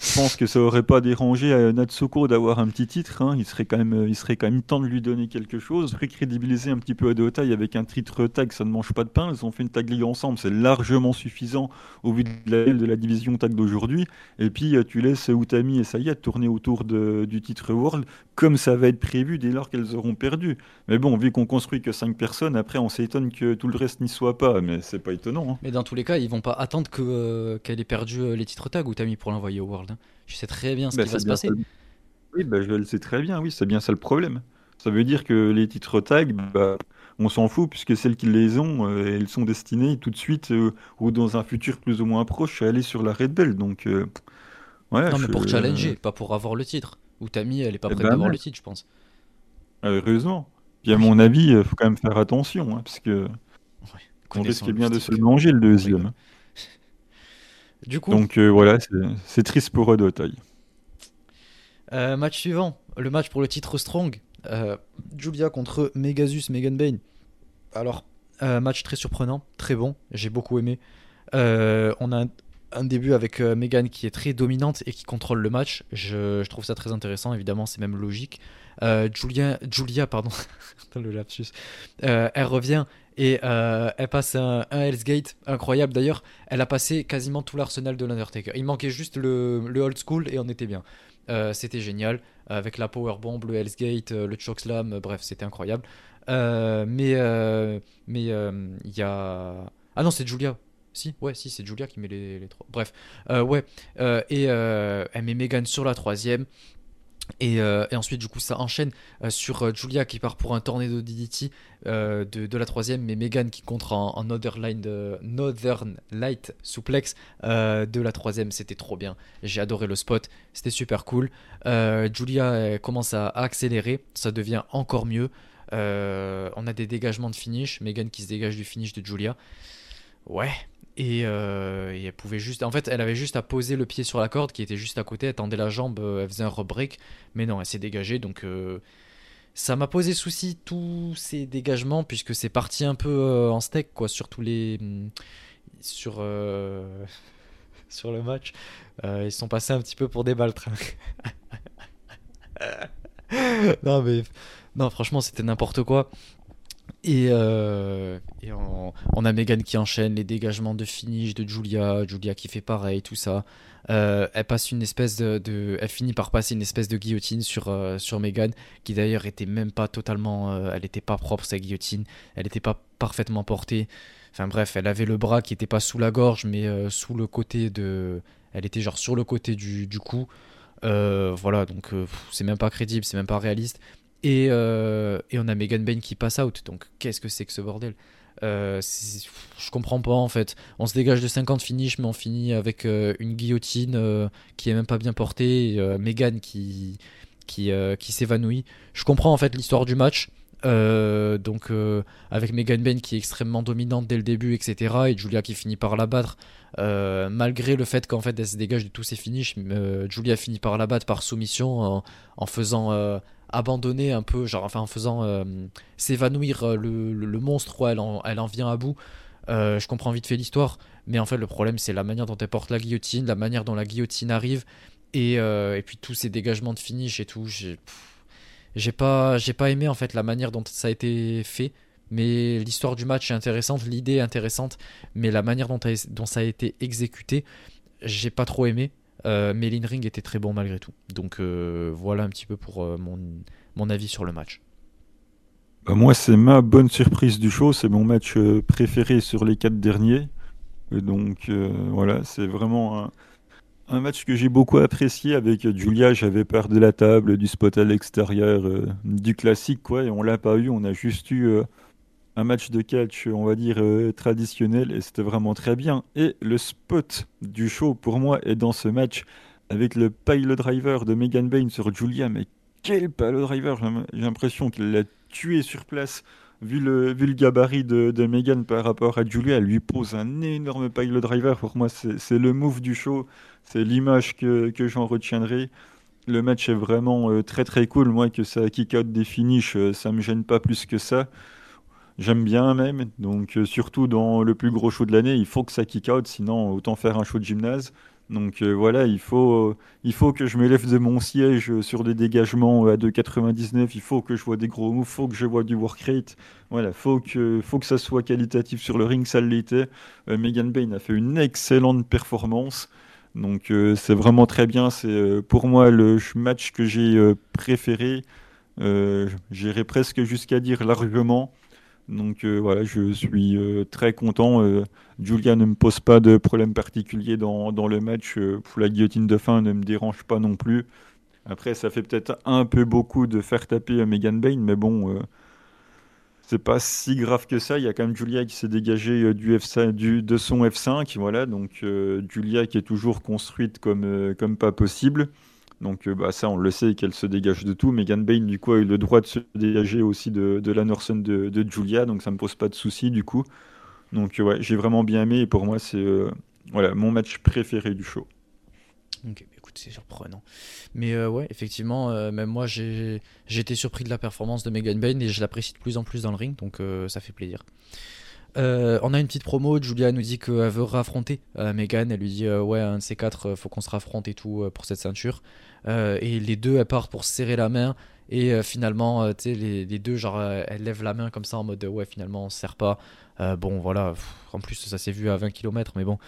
Je pense que ça aurait pas dérangé à Natsuko d'avoir un petit titre. Hein. Il, serait quand même, il serait quand même temps de lui donner quelque chose. Récrédibiliser un petit peu Adeotai avec un titre tag, ça ne mange pas de pain. Ils ont fait une tag league ensemble, c'est largement suffisant au vu de la, de la division tag d'aujourd'hui. Et puis euh, tu laisses Utami et Saya tourner autour de, du titre World comme ça va être prévu dès lors qu'elles auront perdu. Mais bon, vu qu'on construit que 5 personnes, après on s'étonne que tout le reste n'y soit pas. Mais c'est pas étonnant. Hein. Mais dans tous les cas, ils vont pas attendre euh, qu'elle ait perdu euh, les titres tag Utami pour l'envoyer au World. Hein. Je sais très bien ce bah, qui va se passer. Oui, bah, je le sais très bien, oui, c'est bien ça le problème. Ça veut dire que les titres tag, bah, on s'en fout, puisque celles qui les ont, euh, elles sont destinées tout de suite, euh, ou dans un futur plus ou moins proche, à aller sur la Red Bell. Donc, euh, non, mais pour challenger, pas pour avoir le titre. Ou Tammy, elle est pas eh prête ben d'avoir le titre, je pense. Heureusement. Puis à mon avis, il faut quand même faire attention, hein, parce que on risque bien de se manger le deuxième. Du coup. Donc euh, voilà, c'est triste pour Odotai. Euh, match suivant, le match pour le titre Strong. Euh, Julia contre Megasus Megan Bane. Alors, match très surprenant, très bon, j'ai beaucoup aimé. on a un, début avec Megan qui est très dominante et qui contrôle le match. Je, trouve ça très intéressant, évidemment, c'est même logique. Julia, Julia, pardon, (laughs) le lapsus. elle revient et euh, elle passe un, Hell's Gate incroyable. D'ailleurs, elle a passé quasiment tout l'arsenal de l'Undertaker. Il manquait juste le, old school et on était bien. Euh, c'était génial. Avec la powerbomb, le Hell's Gate, euh, le chokeslam, bref, c'était incroyable. mais mais il y a. Ah non, c'est Julia. Si, ouais, si, c'est Julia qui met les, trois. Bref, ouais. et elle met Megan sur la troisième. Euh, et, ensuite, du coup, ça enchaîne euh, sur euh, Julia qui part pour un tornado DDT de, de, la troisième, mais Megan qui contre en, Northern, Northern, Light Suplex de la troisième. C'était trop bien. J'ai adoré le spot. C'était super cool. Julia commence à, accélérer. Ça devient encore mieux. on a des dégagements de finish. Megan qui se dégage du finish de Julia. Ouais, euh, et, elle pouvait juste. En fait, elle avait juste à poser le pied sur la corde qui était juste à côté, elle tendait la jambe, euh, elle faisait un break. Mais non, elle s'est dégagée. Donc, euh, ça m'a posé souci tous ces dégagements, puisque c'est parti un peu en steak, quoi, sur tous les. Mm, sur. (laughs) sur le match. ils sont passés un petit peu pour des baltres. (laughs) non, mais. Non, franchement, c'était n'importe quoi. Et, euh, on, a Megan qui enchaîne les dégagements de finish de Julia, Julia qui fait pareil, tout ça. Euh, elle passe une espèce de, elle finit par passer une espèce de guillotine sur euh, sur Megan, qui d'ailleurs était même pas totalement, elle était pas propre sa guillotine, elle était pas parfaitement portée. Enfin bref, elle avait le bras qui était pas sous la gorge, mais sous le côté de, elle était genre sur le côté du, du cou. voilà, donc c'est même pas crédible, c'est même pas réaliste. Euh, et, on a Megan Bain qui passe out. Donc qu'est-ce que c'est que ce bordel? Euh, Je comprends pas en fait. On se dégage de 50 finishes, mais on finit avec euh, une guillotine qui est même pas bien portée. Megan qui, qui, qui s'évanouit. Je comprends en fait l'histoire du match. donc avec Megan Bain qui est extrêmement dominante dès le début, etc. Et Julia qui finit par la battre. malgré le fait qu'en fait elle se dégage de tous ses finishes, Julia finit par la battre par soumission en faisant abandonner un peu, genre enfin en faisant euh, s'évanouir euh, le, monstre, quoi, elle, en, elle en vient à bout. Euh, je comprends vite fait l'histoire, mais en fait le problème c'est la manière dont elle porte la guillotine, la manière dont la guillotine arrive, et, et puis tous ces dégagements de finish et tout. J'ai pas, j'ai pas aimé en fait la manière dont ça a été fait, mais l'histoire du match est intéressante, l'idée est intéressante, mais la manière dont, dont ça a été exécuté, j'ai pas trop aimé. Euh, mais l'in-ring était très bon malgré tout. Donc euh, voilà un petit peu pour euh, mon, mon, avis sur le match. Bah, moi, c'est ma bonne surprise du show. C'est mon match préféré sur les quatre derniers. Donc voilà, c'est vraiment un, un, match que j'ai beaucoup apprécié avec Julia. J'avais peur de la table, du spot à l'extérieur, du classique, quoi. Et on l'a pas eu. On a juste eu un match de catch, on va dire, euh, traditionnel, et c'était vraiment très bien. Et le spot du show, pour moi, est dans ce match, avec le pile driver de Megan Bain sur Julia, mais quel pile driver J'ai l'impression qu'il l'a tué sur place. vu le, gabarit de, Megan par rapport à Julia, elle lui pose un énorme pile driver. Pour moi, c'est le move du show. C'est l'image que, que j'en retiendrai. Le match est vraiment euh, très très cool. Moi, que ça kick out des finishes, euh, ça me gêne pas plus que ça. J'aime bien même. Donc, euh, surtout dans le plus gros show de l'année, il faut que ça kick out. Sinon, autant faire un show de gymnase. Donc voilà, il faut, il faut que je me lève de mon siège sur des dégagements à 2,99. Il faut que je vois des gros moves, il faut que je vois du work rate. Voilà, faut que, faut que ça soit qualitatif sur le ring, ça l'était. Megan Bain a fait une excellente performance. Donc euh, c'est vraiment très bien. C'est euh, pour moi le match que j'ai euh, préféré. J'irais presque jusqu'à dire largement. Donc voilà, je suis très content. Julia ne me pose pas de problème particulier dans, dans le match. la guillotine de fin ne me dérange pas non plus. Après, ça fait peut-être un peu beaucoup de faire taper Megan Bain, mais bon, c'est pas si grave que ça. Il y a quand même Julia qui s'est dégagée euh, du F5, du, de son F5. Voilà, donc euh, Julia qui est toujours construite comme, euh, comme pas possible. Donc bah, ça, on le sait qu'elle se dégage de tout. Megan Bain, du coup, a eu le droit de se dégager aussi de, la Norson de, Julia. Donc ça me pose pas de souci, du coup. Donc ouais, j'ai vraiment bien aimé. Et pour moi, c'est voilà, mon match préféré du show. Ok, bah, écoute, c'est surprenant. Mais euh, ouais, effectivement, euh, même moi, j'ai été surpris de la performance de Megan Bain et je l'apprécie de plus en plus dans le ring, donc euh, ça fait plaisir. On a une petite promo, Julia nous dit qu'elle veut raffronter Megan, elle lui dit ouais, un de ces quatre, faut qu'on se raffronte et tout pour cette ceinture. et les deux, elles partent pour se serrer la main. Et finalement, tu les, deux, genre, elles lèvent la main comme ça en mode ouais, finalement, on se serre pas. bon, voilà, en plus, ça s'est vu à 20 km, mais bon,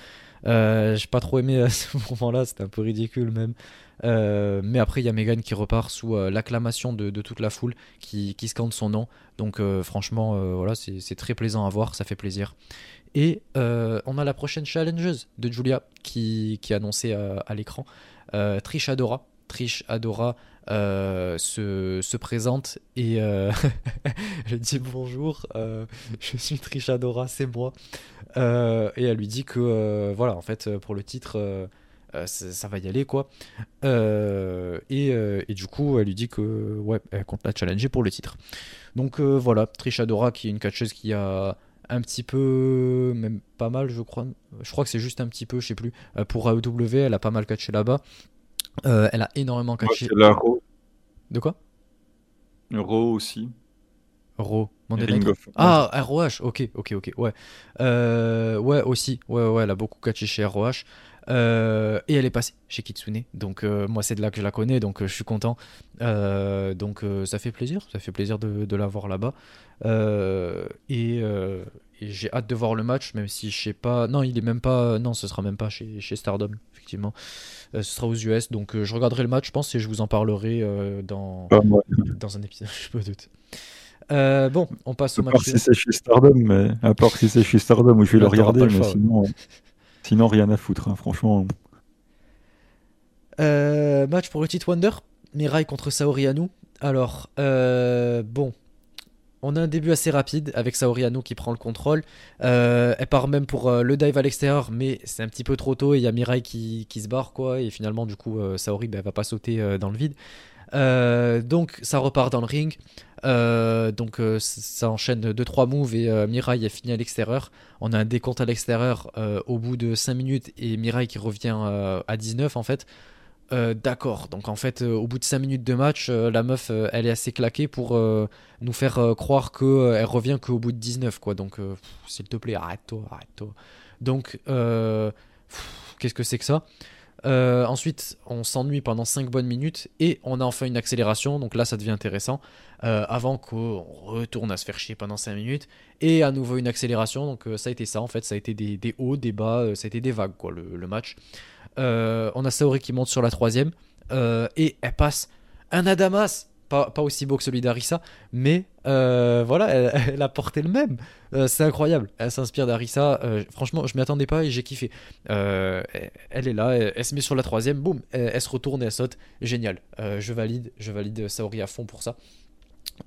euh, j'ai pas trop aimé à (laughs) ce moment-là, c'était un peu ridicule même. Euh, mais après, il y a Megan qui repart sous euh, l'acclamation de, toute la foule qui, qui scande son nom. Donc, franchement, voilà, c'est très plaisant à voir, ça fait plaisir. Et on a la prochaine challengeuse de Julia qui, qui est annoncée à l'écran Trish Adora. Trish Adora euh, se, présente et euh, (laughs) je dis bonjour, euh, je suis Trish Adora, c'est moi. Et elle lui dit que voilà, en fait, pour le titre, ça, va y aller quoi. Et, et, du coup, elle lui dit que ouais, elle compte la challenger pour le titre. Donc voilà, Trish Adora qui est une catcheuse qui a un petit peu, même pas mal, je crois. Je crois que c'est juste un petit peu, je sais plus. pour AEW, elle a pas mal catché là-bas. Euh, elle a énormément catché. De quoi? Raw aussi. Raw. Ah, ROH, ok, ok, ok, ouais. Euh, ouais, aussi, ouais, ouais, elle a beaucoup catché chez ROH. Euh, et elle est passée chez Kitsune. Donc moi c'est de là que je la connais, donc je suis content. donc ça fait plaisir, ça fait plaisir de, de la voir là-bas. et, et j'ai hâte de voir le match, même si je sais pas. Non, il est même pas. Non, ce sera même pas chez, chez Stardom, effectivement. Euh, ce sera aux US, donc euh, je regarderai le match, je pense, et je vous en parlerai euh, dans, dans un épisode, (laughs) je peux doute. Bon, on passe au match. À part si c'est chez Stardom, mais à part si c'est chez Stardom où je vais le regarder, mais sinon, sinon rien à foutre, hein, franchement. match pour le titre Wonder, Mirai contre Saori Anu. Alors, bon, on a un début assez rapide avec Saori Anu qui prend le contrôle. Euh, elle part même pour euh, le dive à l'extérieur, mais c'est un petit peu trop tôt et il y a Mirai qui, se barre quoi. Et finalement, du coup, euh, Saori ben, va pas sauter dans le vide. Donc ça repart dans le ring. donc ça enchaîne 2-3 moves et Mirai est fini à l'extérieur. On a un décompte à l'extérieur au bout de 5 minutes et Mirai qui revient à 19 en fait. Euh, d'accord, donc en fait, euh, au bout de 5 minutes de match, euh, la meuf, elle est assez claquée pour nous faire croire qu'elle revient qu'au bout de 19, quoi. Donc, s'il te plaît, arrête-toi, arrête-toi. Donc, qu'est-ce que c'est que ça? Ensuite, on s'ennuie pendant 5 bonnes minutes et on a enfin une accélération, donc là, ça devient intéressant. avant qu'on retourne à se faire chier pendant 5 minutes et à nouveau une accélération, donc ça a été ça en fait, ça a été des, hauts, des bas, ça a été des vagues, quoi, le match. Euh, on a Saori qui monte sur la troisième. Euh, et elle passe un Adamas. Pas, aussi beau que celui d'Arissa, mais euh, voilà, (laughs) elle, a porté le même. c'est incroyable. Elle s'inspire d'Arissa. franchement, je m'y attendais pas et j'ai kiffé. elle est là, elle, se met sur la troisième, boum, elle, se retourne et elle saute. Génial. je valide, je valide Saori à fond pour ça.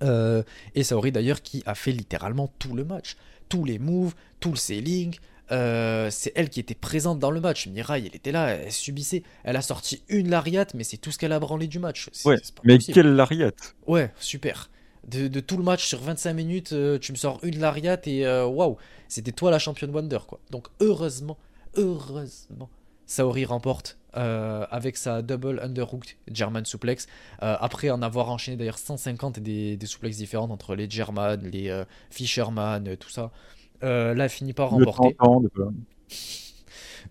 et Saori d'ailleurs qui a fait littéralement tout le match. Tous les moves, tout le selling, euh, c'est elle qui était présente dans le match. Mirai, elle était là, elle subissait. Elle a sorti une lariat, mais c'est tout ce qu'elle a branlé du match. Ouais, mais quelle lariat? Ouais, super. De, tout le match sur 25 minutes, tu me sors une lariat et waouh, c'était toi la championne Wonder quoi. Donc heureusement, heureusement, Saori remporte euh, avec sa double underhook German suplex. Euh, après en avoir enchaîné d'ailleurs 150 des, des suplexes différentes entre les German, les euh, Fisherman, tout ça. là, elle finit par remporter.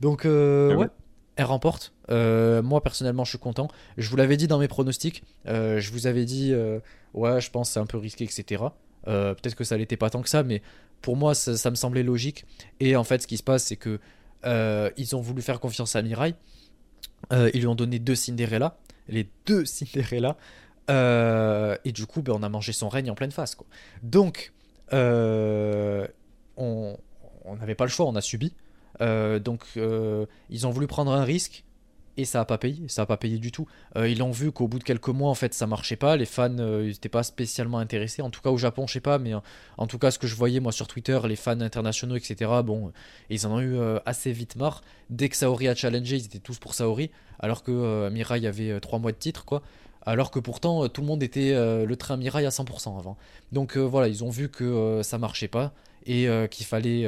Donc, eh ouais. elle remporte. Moi, personnellement, je suis content. Je vous l'avais dit dans mes pronostics. je vous avais dit, ouais, je pense c'est un peu risqué, etc. Peut-être que ça l'était pas tant que ça, mais pour moi, ça, me semblait logique. Et en fait, ce qui se passe, c'est que euh, ils ont voulu faire confiance à Mirai. Euh, ils lui ont donné deux Cinderella. Les deux (laughs) Cinderella. Euh, et du coup, ben, on a mangé son règne en pleine face. Donc, on n'avait pas le choix, on a subi. donc, ils ont voulu prendre un risque et ça a pas payé, ça a pas payé du tout. Euh, ils ont vu qu'au bout de quelques mois en fait ça marchait pas, les fans n'étaient euh, pas spécialement intéressés, en tout cas au Japon je sais pas, mais euh, en tout cas ce que je voyais moi sur Twitter, les fans internationaux etc. Bon, ils en ont eu assez vite marre. Dès que Saori a challengé, ils étaient tous pour Saori, alors que Mirai avait 3 mois de titre quoi. Alors que pourtant tout le monde était le train Mirai à 100% avant. Donc voilà, ils ont vu que ça marchait pas et qu'il fallait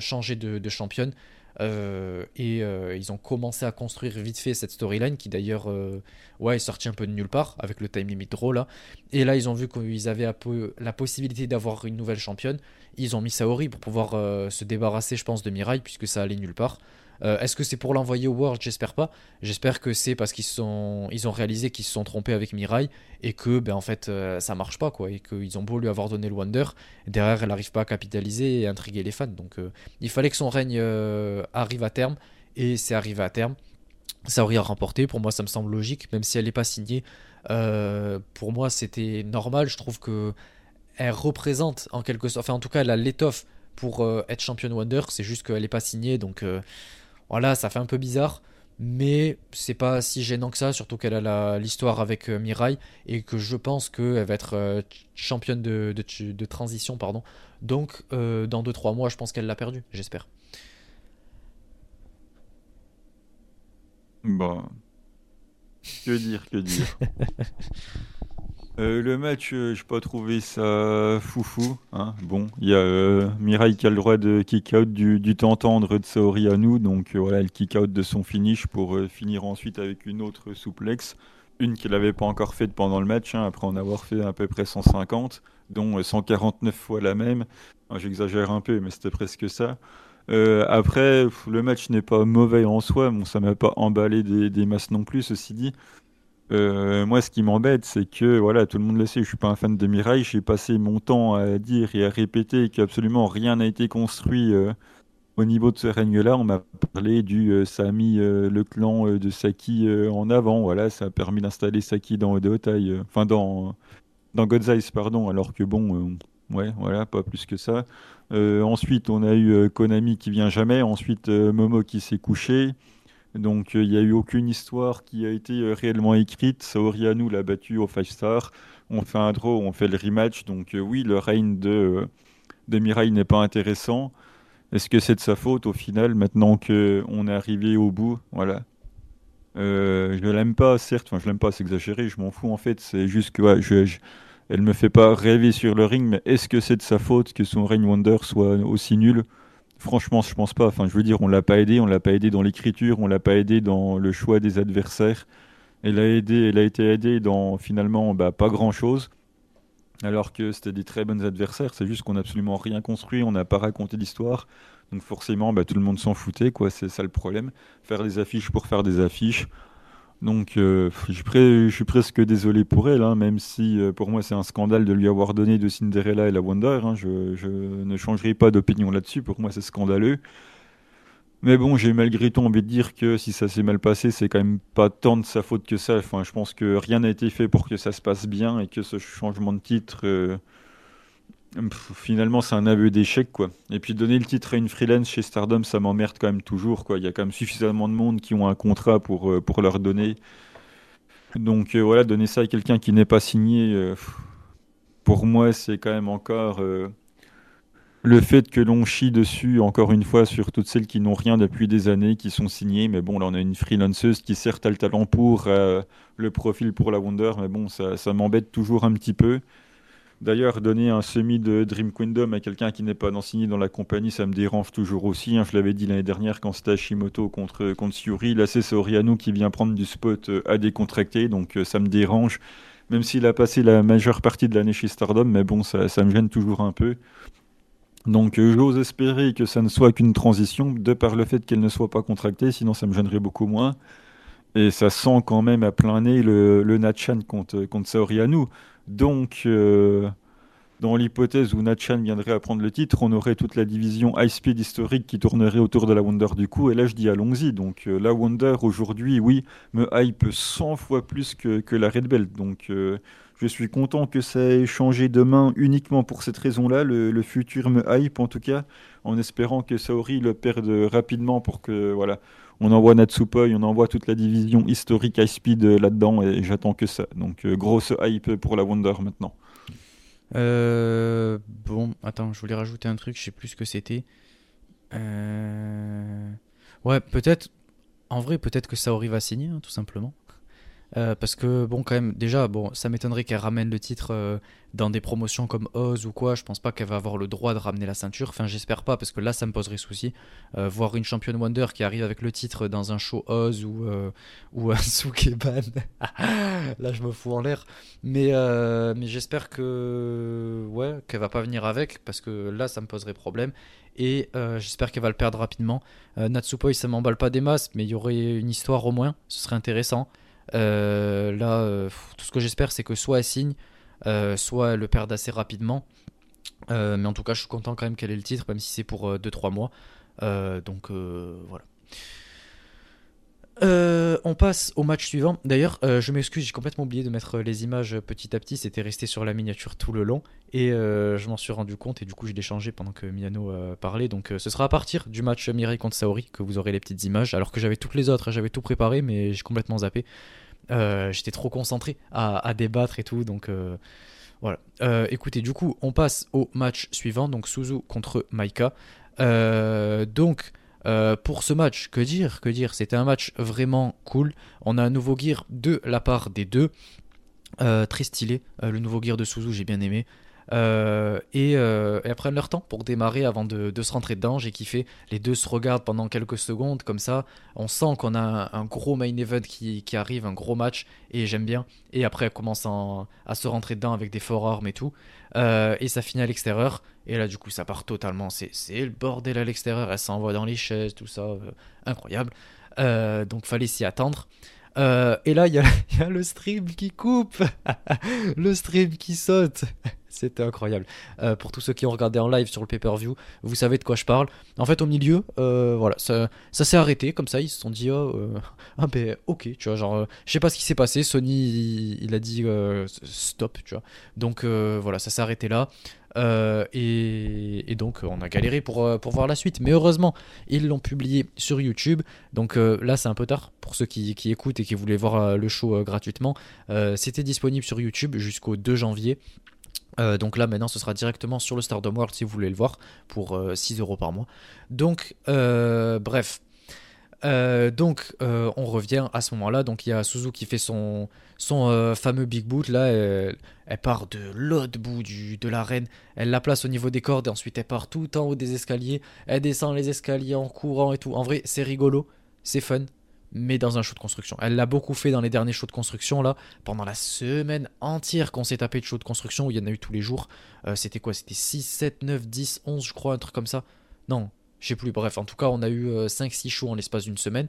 changer de championne. Euh, et euh, ils ont commencé à construire vite fait cette storyline qui d'ailleurs euh, ouais, est sortie un peu de nulle part avec le time limit draw là. Et là ils ont vu qu'ils avaient la possibilité d'avoir une nouvelle championne. Ils ont mis Saori pour pouvoir se débarrasser je pense de Mirai puisque ça allait nulle part. Euh, est-ce que c'est pour l'envoyer au World? J'espère pas. J'espère que c'est parce qu'ils sont, ils ont réalisé qu'ils se sont trompés avec Mirai et que, ben en fait, euh, ça marche pas quoi, et qu'ils ont beau lui avoir donné le Wonder, derrière elle n'arrive pas à capitaliser et intriguer les fans. Donc, euh, il fallait que son règne arrive à terme et c'est arrivé à terme. Ça aurait remporté. Pour moi, ça me semble logique, même si elle n'est pas signée. pour moi, c'était normal. Je trouve que elle représente en quelque sorte, enfin en tout cas, elle a l'étoffe pour être championne Wonder. C'est juste qu'elle n'est pas signée, donc voilà, ça fait un peu bizarre, mais c'est pas si gênant que ça, surtout qu'elle a l'histoire avec euh, Mirai et que je pense qu'elle va être euh, championne de, de, transition. pardon. Donc, euh, dans 2-3 mois, je pense qu'elle l'a perdu, j'espère. Bon. Que dire, que dire (laughs) Euh, le match, euh, je n'ai pas trouvé ça foufou. Hein. Bon, il y a euh, Mirai qui a le droit de kick-out du, du tendre de Saori nous. Donc voilà, elle kick-out de son finish pour finir ensuite avec une autre souplex. Une qu'elle n'avait pas encore faite pendant le match, hein, après en avoir fait à peu près 150, dont 149 fois la même. J'exagère un peu, mais c'était presque ça. après, le match n'est pas mauvais en soi. Bon, ça m'a pas emballé des masses non plus, ceci dit. Euh, moi, ce qui m'embête, c'est que, voilà, tout le monde le sait, je suis pas un fan de Mirai. J'ai passé mon temps à dire et à répéter qu'absolument rien n'a été construit euh, au niveau de ce règne-là. On m'a parlé du euh, ça a mis le clan de Saki en avant. Voilà, ça a permis d'installer Saki dans Odeotai, enfin dans dans God's Eyes, pardon. Alors que bon, ouais, voilà, pas plus que ça. ensuite, on a eu Konami qui vient jamais. Ensuite, Momo qui s'est couché. Donc euh, il n'y a eu aucune histoire qui a été euh, réellement écrite. Saorianou l'a battu au 5 star. On fait un draw, on fait le rematch. Donc euh, oui, le règne de, de Mirai n'est pas intéressant. Est-ce que c'est de sa faute au final, maintenant qu'on est arrivé au bout? Voilà. je ne l'aime pas, certes, enfin je l'aime pas, c'est exagéré, je m'en fous en fait, c'est juste que ouais, je, je, me fait pas rêver sur le ring, mais est-ce que c'est de sa faute que son Reign Wonder soit aussi nul? Franchement, je pense pas. Enfin, je veux dire, on l'a pas aidé, on l'a pas aidé dans l'écriture, on l'a pas aidé dans le choix des adversaires. Elle a aidé, elle a été aidée dans finalement bah, pas grand chose. Alors que c'était des très bons adversaires. C'est juste qu'on n'a absolument rien construit, on n'a pas raconté l'histoire. Donc forcément, bah, tout le monde s'en foutait. C'est ça le problème. Faire des affiches pour faire des affiches. Donc euh, je, suis presque désolé pour elle, hein, même si euh, pour moi c'est un scandale de lui avoir donné de Cinderella et la Wonder. Hein, je, ne changerai pas d'opinion là-dessus, pour moi c'est scandaleux. Mais bon, j'ai malgré tout envie de dire que si ça s'est mal passé, c'est quand même pas tant de sa faute que ça. Enfin, je pense que rien n'a été fait pour que ça se passe bien et que ce changement de titre... Euh, finalement, c'est un aveu d'échec, quoi. Et puis donner le titre à une freelance chez Stardom, ça m'emmerde quand même toujours, quoi. Il y a quand même suffisamment de monde qui ont un contrat pour, euh, pour leur donner. Donc euh, voilà, donner ça à quelqu'un qui n'est pas signé, euh, pour moi, c'est quand même encore le fait que l'on chie dessus, encore une fois, sur toutes celles qui n'ont rien depuis des années, qui sont signées. Mais bon, là, on a une freelanceuse qui certes a le talent pour, le profil pour la Wonder, mais bon, ça, ça m'embête toujours un petit peu. D'ailleurs, donner un semi de Dream Kingdom à quelqu'un qui n'est pas signé dans la compagnie, ça me dérange toujours aussi. Hein. Je l'avais dit l'année dernière quand c'était Hashimoto contre, contre Suri. Là, c'est Soriano qui vient prendre du spot euh, à décontracter, donc euh, ça me dérange. Même s'il a passé la majeure partie de l'année chez Stardom, mais bon, ça, me gêne toujours un peu. Donc euh, j'ose espérer que ça ne soit qu'une transition, de par le fait qu'elle ne soit pas contractée, sinon ça me gênerait beaucoup moins. Et ça sent quand même à plein nez le, le Natchan contre, contre. Donc, euh, dans l'hypothèse où Natchan viendrait à prendre le titre, on aurait toute la division high speed historique qui tournerait autour de la Wonder du coup. Et là, je dis allons-y. Donc, euh, la Wonder aujourd'hui, oui, me hype 100 fois plus que, que la Red Belt. Donc, euh, je suis content que ça ait changé de main uniquement pour cette raison-là. Le, futur me hype en tout cas, en espérant que Saori le perde rapidement pour que voilà, on envoie Natsupoi, on envoie toute la division historique high speed là-dedans et j'attends que ça. Donc euh, grosse hype pour la Wonder maintenant. Euh, bon, attends, je voulais rajouter un truc, je sais plus ce que c'était. Euh, ouais, peut-être. En vrai, peut-être que Saori va signer, hein, tout simplement. Euh, parce que, bon, quand même, déjà, bon, ça m'étonnerait qu'elle ramène le titre euh, dans des promotions comme Oz ou quoi. Je pense pas qu'elle va avoir le droit de ramener la ceinture. Enfin, j'espère pas, parce que là, ça me poserait souci. Euh, voir une championne Wonder qui arrive avec le titre dans un show Oz ou, ou un (laughs) Sukeban. (laughs) là, je me fous en l'air. Mais, mais j'espère que, ouais, qu'elle va pas venir avec, parce que là, ça me poserait problème. Et j'espère qu'elle va le perdre rapidement. Natsupoi, ça m'emballe pas des masses, mais il y aurait une histoire au moins. Ce serait intéressant. Euh, là, euh, tout ce que j'espère, c'est que soit elle signe, euh, soit elle le perde assez rapidement. mais en tout cas, je suis content quand même qu'elle ait le titre, même si c'est pour 2-3 mois. donc voilà. On passe au match suivant. D'ailleurs, je m'excuse, j'ai complètement oublié de mettre les images petit à petit. C'était resté sur la miniature tout le long. Et je m'en suis rendu compte. Et du coup, j'ai déchangé pendant que Miano parlait. Donc ce sera à partir du match Mirai contre Saori que vous aurez les petites images. Alors que j'avais toutes les autres. J'avais tout préparé, mais j'ai complètement zappé. Euh, j'étais trop concentré à, débattre et tout, donc euh, voilà. Euh, écoutez, du coup, on passe au match suivant, donc Suzu contre Maika. donc, pour ce match, que dire Que dire? C'était un match vraiment cool. On a un nouveau gear de la part des deux. très stylé. le nouveau gear de Suzu, j'ai bien aimé. Euh, et, euh, et, après leur temps pour démarrer avant de, se rentrer dedans. J'ai kiffé. Les deux se regardent pendant quelques secondes comme ça. On sent qu'on a un, gros main event qui, arrive, un gros match et j'aime bien. Et après, elle commence à se rentrer dedans avec des forearms et tout. Euh, et ça finit à l'extérieur. Et là, du coup, ça part totalement. C'est le bordel à l'extérieur. Elle s'envoie dans les chaises, tout ça. incroyable. donc, fallait s'y attendre. Et là, (laughs) il y, a le stream qui coupe, (laughs) le stream qui saute. (laughs) C'était incroyable. Euh, pour tous ceux qui ont regardé en live sur le pay-per-view, vous savez de quoi je parle. En fait, au milieu, euh, voilà, ça, s'est arrêté comme ça. Ils se sont dit, oh, euh, ah ben ok, tu vois, genre, je sais pas ce qui s'est passé. Sony, il, a dit stop, tu vois. Donc voilà, ça s'est arrêté là. Et, donc on a galéré pour, pour voir la suite. Mais heureusement, ils l'ont publié sur YouTube. Donc là, c'est un peu tard pour ceux qui, qui, écoutent et qui voulaient voir le show gratuitement. C'était disponible sur YouTube jusqu'au 2 janvier. Euh, donc là maintenant ce sera directement sur le Stardom World si vous voulez le voir pour 6 euh, euros par mois. Donc euh, bref. donc on revient à ce moment-là. Donc il y a Suzu qui fait son, son fameux Big Boot. Là elle, part de l'autre bout du, de l'arène. Elle la place au niveau des cordes et ensuite elle part tout en haut des escaliers. Elle descend les escaliers en courant et tout. En vrai c'est rigolo, c'est fun mais dans un show de construction. Elle l'a beaucoup fait dans les derniers shows de construction, là, pendant la semaine entière qu'on s'est tapé de shows de construction, où il y en a eu tous les jours. Euh, c'était quoi? C'était 6, 7, 9, 10, 11, je crois, un truc comme ça. Non, je sais plus, bref, en tout cas, on a eu 5-6 euh, shows en l'espace d'une semaine.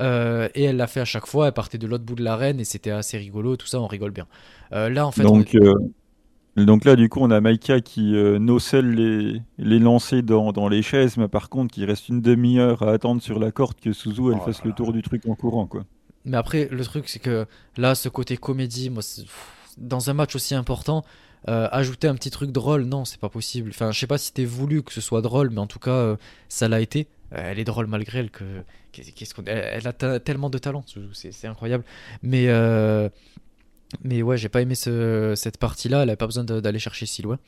Euh, et elle l'a fait à chaque fois, elle partait de l'autre bout de l'arène, et c'était assez rigolo, tout ça, on rigole bien. là, en fait... Donc, donc là, du coup, on a Maika qui euh, nocelle les, les lancers dans, dans, les chaises, mais par contre, il reste une demi-heure à attendre sur la corde que Suzu elle oh fasse le tour du truc en courant, quoi. Mais après, le truc, c'est que là, ce côté comédie, moi, dans un match aussi important, euh, ajouter un petit truc drôle, non, c'est pas possible. Enfin, je sais pas si t'es voulu que ce soit drôle, mais en tout cas, euh, ça l'a été. Euh, elle est drôle malgré elle que qu'est-ce qu'on elle, a tellement de talent, c'est incroyable. Mais mais ouais, j'ai pas aimé cette partie-là. Elle avait pas besoin d'aller chercher si loin.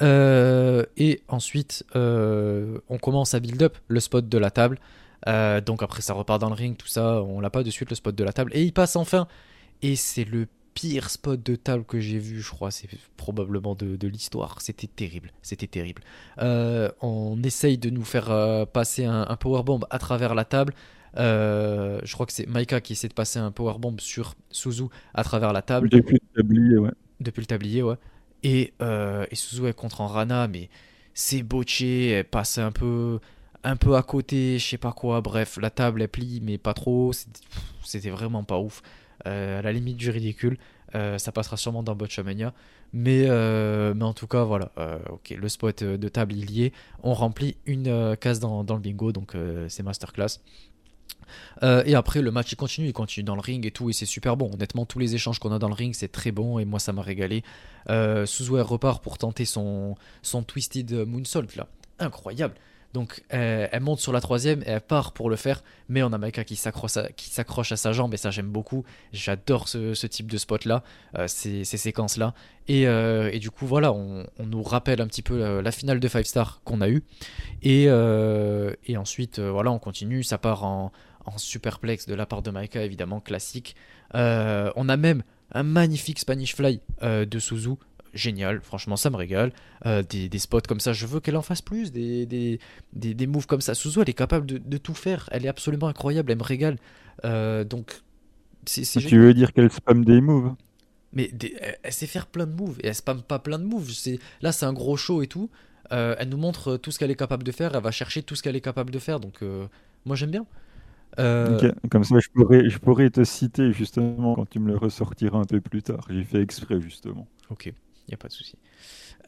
Et ensuite, on commence à build up le spot de la table. donc après, ça repart dans le ring, tout ça. On l'a pas de suite le spot de la table. Et il passe enfin. Et c'est le pire spot de table que j'ai vu, je crois, c'est probablement de, l'histoire. C'était terrible, c'était terrible. Euh, on essaye de nous faire euh, passer un, un powerbomb à travers la table. Euh, je crois que c'est Maika qui essaie de passer un powerbomb sur Suzu à travers la table. Depuis le tablier, ouais. Depuis le tablier, ouais. Et, et Suzu est contre en Rana, mais c'est botché, elle passe un peu, un peu à côté, je sais pas quoi. Bref, la table elle plie, mais pas trop. C'était vraiment pas ouf. Euh, à la limite du ridicule. Euh, ça passera sûrement dans Botchamania. Mais, euh, mais en tout cas, voilà. ok, le spot de table il y est. On remplit une case dans, dans, le bingo, donc c'est masterclass. et après, le match il continue, il continue dans le ring et tout, et c'est super bon. Honnêtement, tous les échanges qu'on a dans le ring, c'est très bon, et moi ça m'a régalé. Euh, repart pour tenter son, son Twisted Moonsault là. Incroyable. Donc elle monte sur la troisième et elle part pour le faire, mais on a Maika qui s'accroche à, sa jambe et ça j'aime beaucoup. J'adore ce, type de spot là, euh, ces, séquences là. Euh, et, du coup voilà, on, nous rappelle un petit peu la, finale de 5 Star qu'on a eu. Et, euh, ensuite voilà, on continue, ça part en, en superplex de la part de Maika évidemment classique. on a même un magnifique Spanish Fly de Suzu génial, franchement ça me régale. Euh, des, spots comme ça, je veux qu'elle en fasse plus, des, des, des, moves comme ça. Suzu, elle est capable de, tout faire, elle est absolument incroyable, elle me régale. Euh, donc, c'est Tu veux dire qu'elle spam des moves? Mais elle, sait faire plein de moves, et elle spam pas plein de moves. Là, c'est un gros show et tout. Euh, elle nous montre tout ce qu'elle est capable de faire, elle va chercher tout ce qu'elle est capable de faire, donc moi j'aime bien. Comme ça, je pourrais, je pourrais te citer justement quand tu me le ressortiras un peu plus tard. J'ai fait exprès justement. Ok n'y a pas de souci.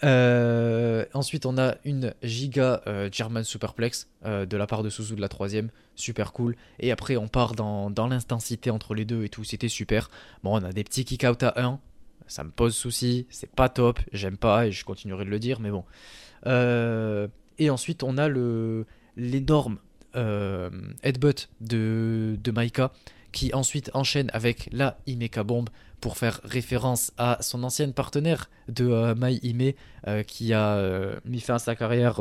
Euh, ensuite, on a une giga euh, German Superplex euh, de la part de Suzu de la troisième, super cool. Et après, on part dans, dans l'intensité entre les deux et tout, c'était super. Bon, on a des petits kick-out à 1, ça me pose souci, c'est pas top, j'aime pas et je continuerai de le dire, mais bon. et ensuite, on a le l'énorme headbutt de, de Maika qui ensuite enchaîne avec la Imeka Bomb pour faire référence à son ancienne partenaire de euh, Mai Ime euh, qui a euh, mis fin à sa carrière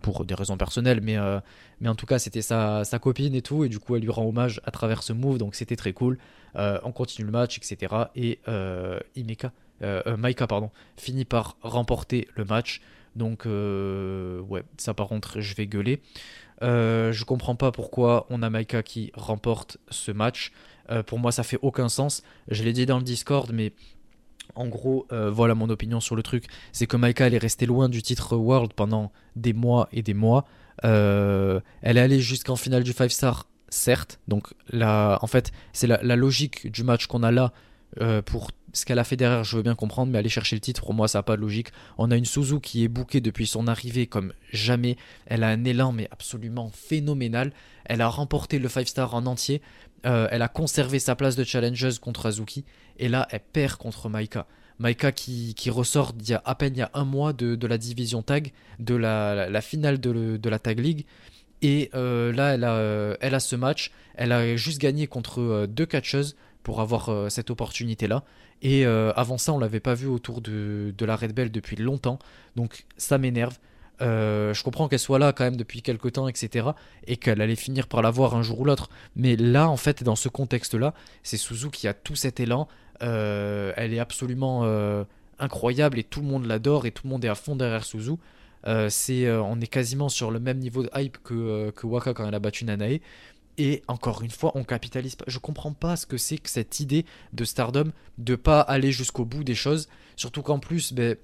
pour des raisons personnelles, mais, mais en tout cas c'était sa, sa, copine et tout, et du coup elle lui rend hommage à travers ce move, donc c'était très cool. on continue le match, etc. Et Imeka, Maika pardon, finit par remporter le match. Donc ouais, ça par contre je vais gueuler. je comprends pas pourquoi on a Maika qui remporte ce match. Euh, pour moi, ça fait aucun sens. Je l'ai dit dans le Discord, mais en gros, euh, voilà mon opinion sur le truc. C'est que elle est restée loin du titre World pendant des mois et des mois. Euh, elle est allée jusqu'en finale du 5 star, certes. Donc, en fait, c'est la, logique du match qu'on a là pour ce qu'elle a fait derrière, je veux bien comprendre, mais aller chercher le titre, pour moi, ça n'a pas de logique. On a une Suzu qui est bookée depuis son arrivée comme jamais. Elle a un élan, mais absolument phénoménal. Elle a remporté le 5 star en entier. Euh, elle a conservé sa place de challengeuse contre Azuki. Et là, elle perd contre Maika. Maika qui, ressort il a à peine il y a un mois de, la division tag, de la, finale de, la tag league. Et euh, là, elle a, euh, elle a ce match. Elle a juste gagné contre deux catcheuses pour avoir cette opportunité-là. Et avant ça, on l'avait pas vu autour de, de la Red Bell depuis longtemps. Donc ça m'énerve. Euh, je comprends qu'elle soit là quand même depuis quelques temps, etc. Et qu'elle allait finir par l'avoir un jour ou l'autre. Mais là, en fait, dans ce contexte-là, c'est Suzu qui a tout cet élan. Euh, elle est absolument euh, incroyable et tout le monde l'adore et tout le monde est à fond derrière Suzu. c'est, on est quasiment sur le même niveau de hype que, Waka quand elle a battu Nanae. Et encore une fois, on capitalise pas. Je comprends pas ce que c'est que cette idée de Stardom de pas aller jusqu'au bout des choses. Surtout qu'en plus, ben,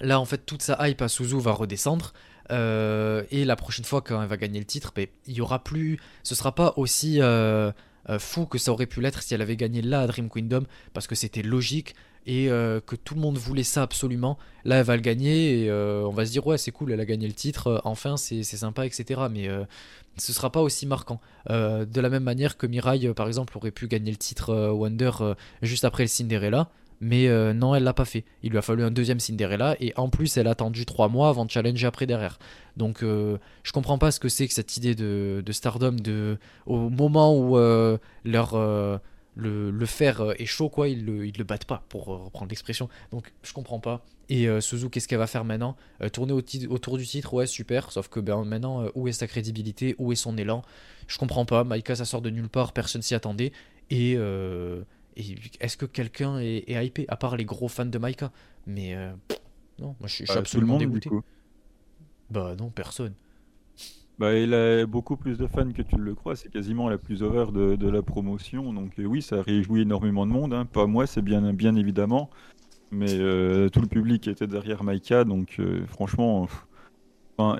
Là, en fait, toute sa hype à Suzu va redescendre. Euh, et la prochaine fois, quand elle va gagner le titre, ben, il y aura plus. Ce sera pas aussi euh, euh, fou que ça aurait pu l'être si elle avait gagné là à Dream Kingdom, parce que c'était logique et que tout le monde voulait ça absolument. Là, elle va le gagner et on va se dire, ouais, c'est cool, elle a gagné le titre, enfin, c'est sympa, etc. Mais ce sera pas aussi marquant. de la même manière que Mirai, par exemple, aurait pu gagner le titre Wonder juste après le Cinderella. Mais euh, non, elle l'a pas fait. Il lui a fallu un deuxième Cinderella et en plus, elle a attendu trois mois avant de challenger après derrière. Donc, euh, je comprends pas ce que c'est que cette idée de, Stardom. De, au moment où euh, leur, le, fer est chaud, quoi, ils le, ils le battent pas, pour reprendre l'expression. Donc, je comprends pas. Et Suzu, qu'est-ce qu'elle va faire maintenant? Tourner autour du titre, ouais, super. Sauf que ben, maintenant, où est sa crédibilité? Où est son élan? Je comprends pas. Maika, ça sort de nulle part, personne s'y attendait. Et est-ce que quelqu'un est, hypé, à part les gros fans de Maika? Mais euh, non, moi je suis, bah, absolument monde, dégoûté. Bah non, personne. Bah, il a beaucoup plus de fans que tu le crois, c'est quasiment la plus over de, la promotion. Donc euh, oui, ça a réjoui énormément de monde. Hein. Pas moi, c'est bien, bien évidemment. Mais euh, tout le public était derrière Maika, donc franchement,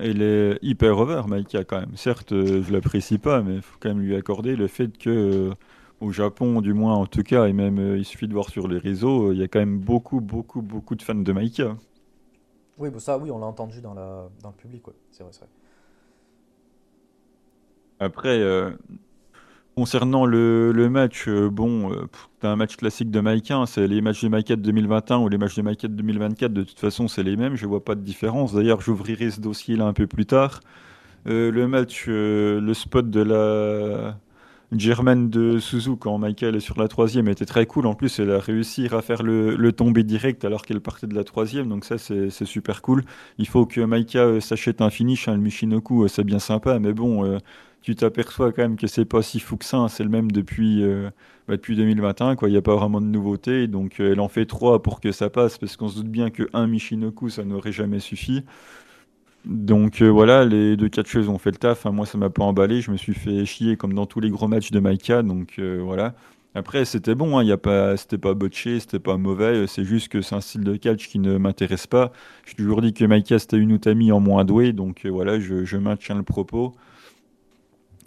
elle est hyper over, Maika, quand même. Certes, je l'apprécie pas, mais il faut quand même lui accorder le fait que au Japon, du moins en tout cas, et même euh, il suffit de voir sur les réseaux, euh, il y a quand même beaucoup, beaucoup, beaucoup de fans de Maika. Oui, bah ça, oui, on l'a entendu dans, la, dans le public, c'est vrai, c'est vrai. Après, euh, concernant le, le match, bon, c'est un match classique de Maika, hein, c'est les matchs de Maika de 2021 ou les matchs de Maika de 2024, de toute façon, c'est les mêmes, je vois pas de différence. D'ailleurs, j'ouvrirai ce dossier là un peu plus tard. le match, le spot de la Germaine de Suzu, quand Michael est sur la troisième, était très cool. En plus, elle a réussi à faire le, le tombé direct alors qu'elle partait de la troisième. Donc ça, c'est super cool. Il faut que Maika euh, s'achète un finish. Hein, le Michinoku, euh, c'est bien sympa. Mais bon, euh, tu t'aperçois quand même que c'est pas si fou que ça. Hein. c'est le même depuis, bah, depuis 2021. Il n'y a pas vraiment de nouveauté. Donc elle en fait trois pour que ça passe. Parce qu'on se doute bien qu'un Michinoku, ça n'aurait jamais suffi. Donc euh, voilà, les deux catcheuses ont fait le taf. Moi, ça m'a pas emballé. Je me suis fait chier comme dans tous les gros matchs de Maika. Donc euh, voilà. Après, c'était bon. Hein. Y a pas, c'était pas botché, c'était pas mauvais. C'est juste que c'est un style de catch qui ne m'intéresse pas. J'ai toujours dit que Maika c'était une Utami en moins douée. Donc euh, voilà, je, je, maintiens le propos.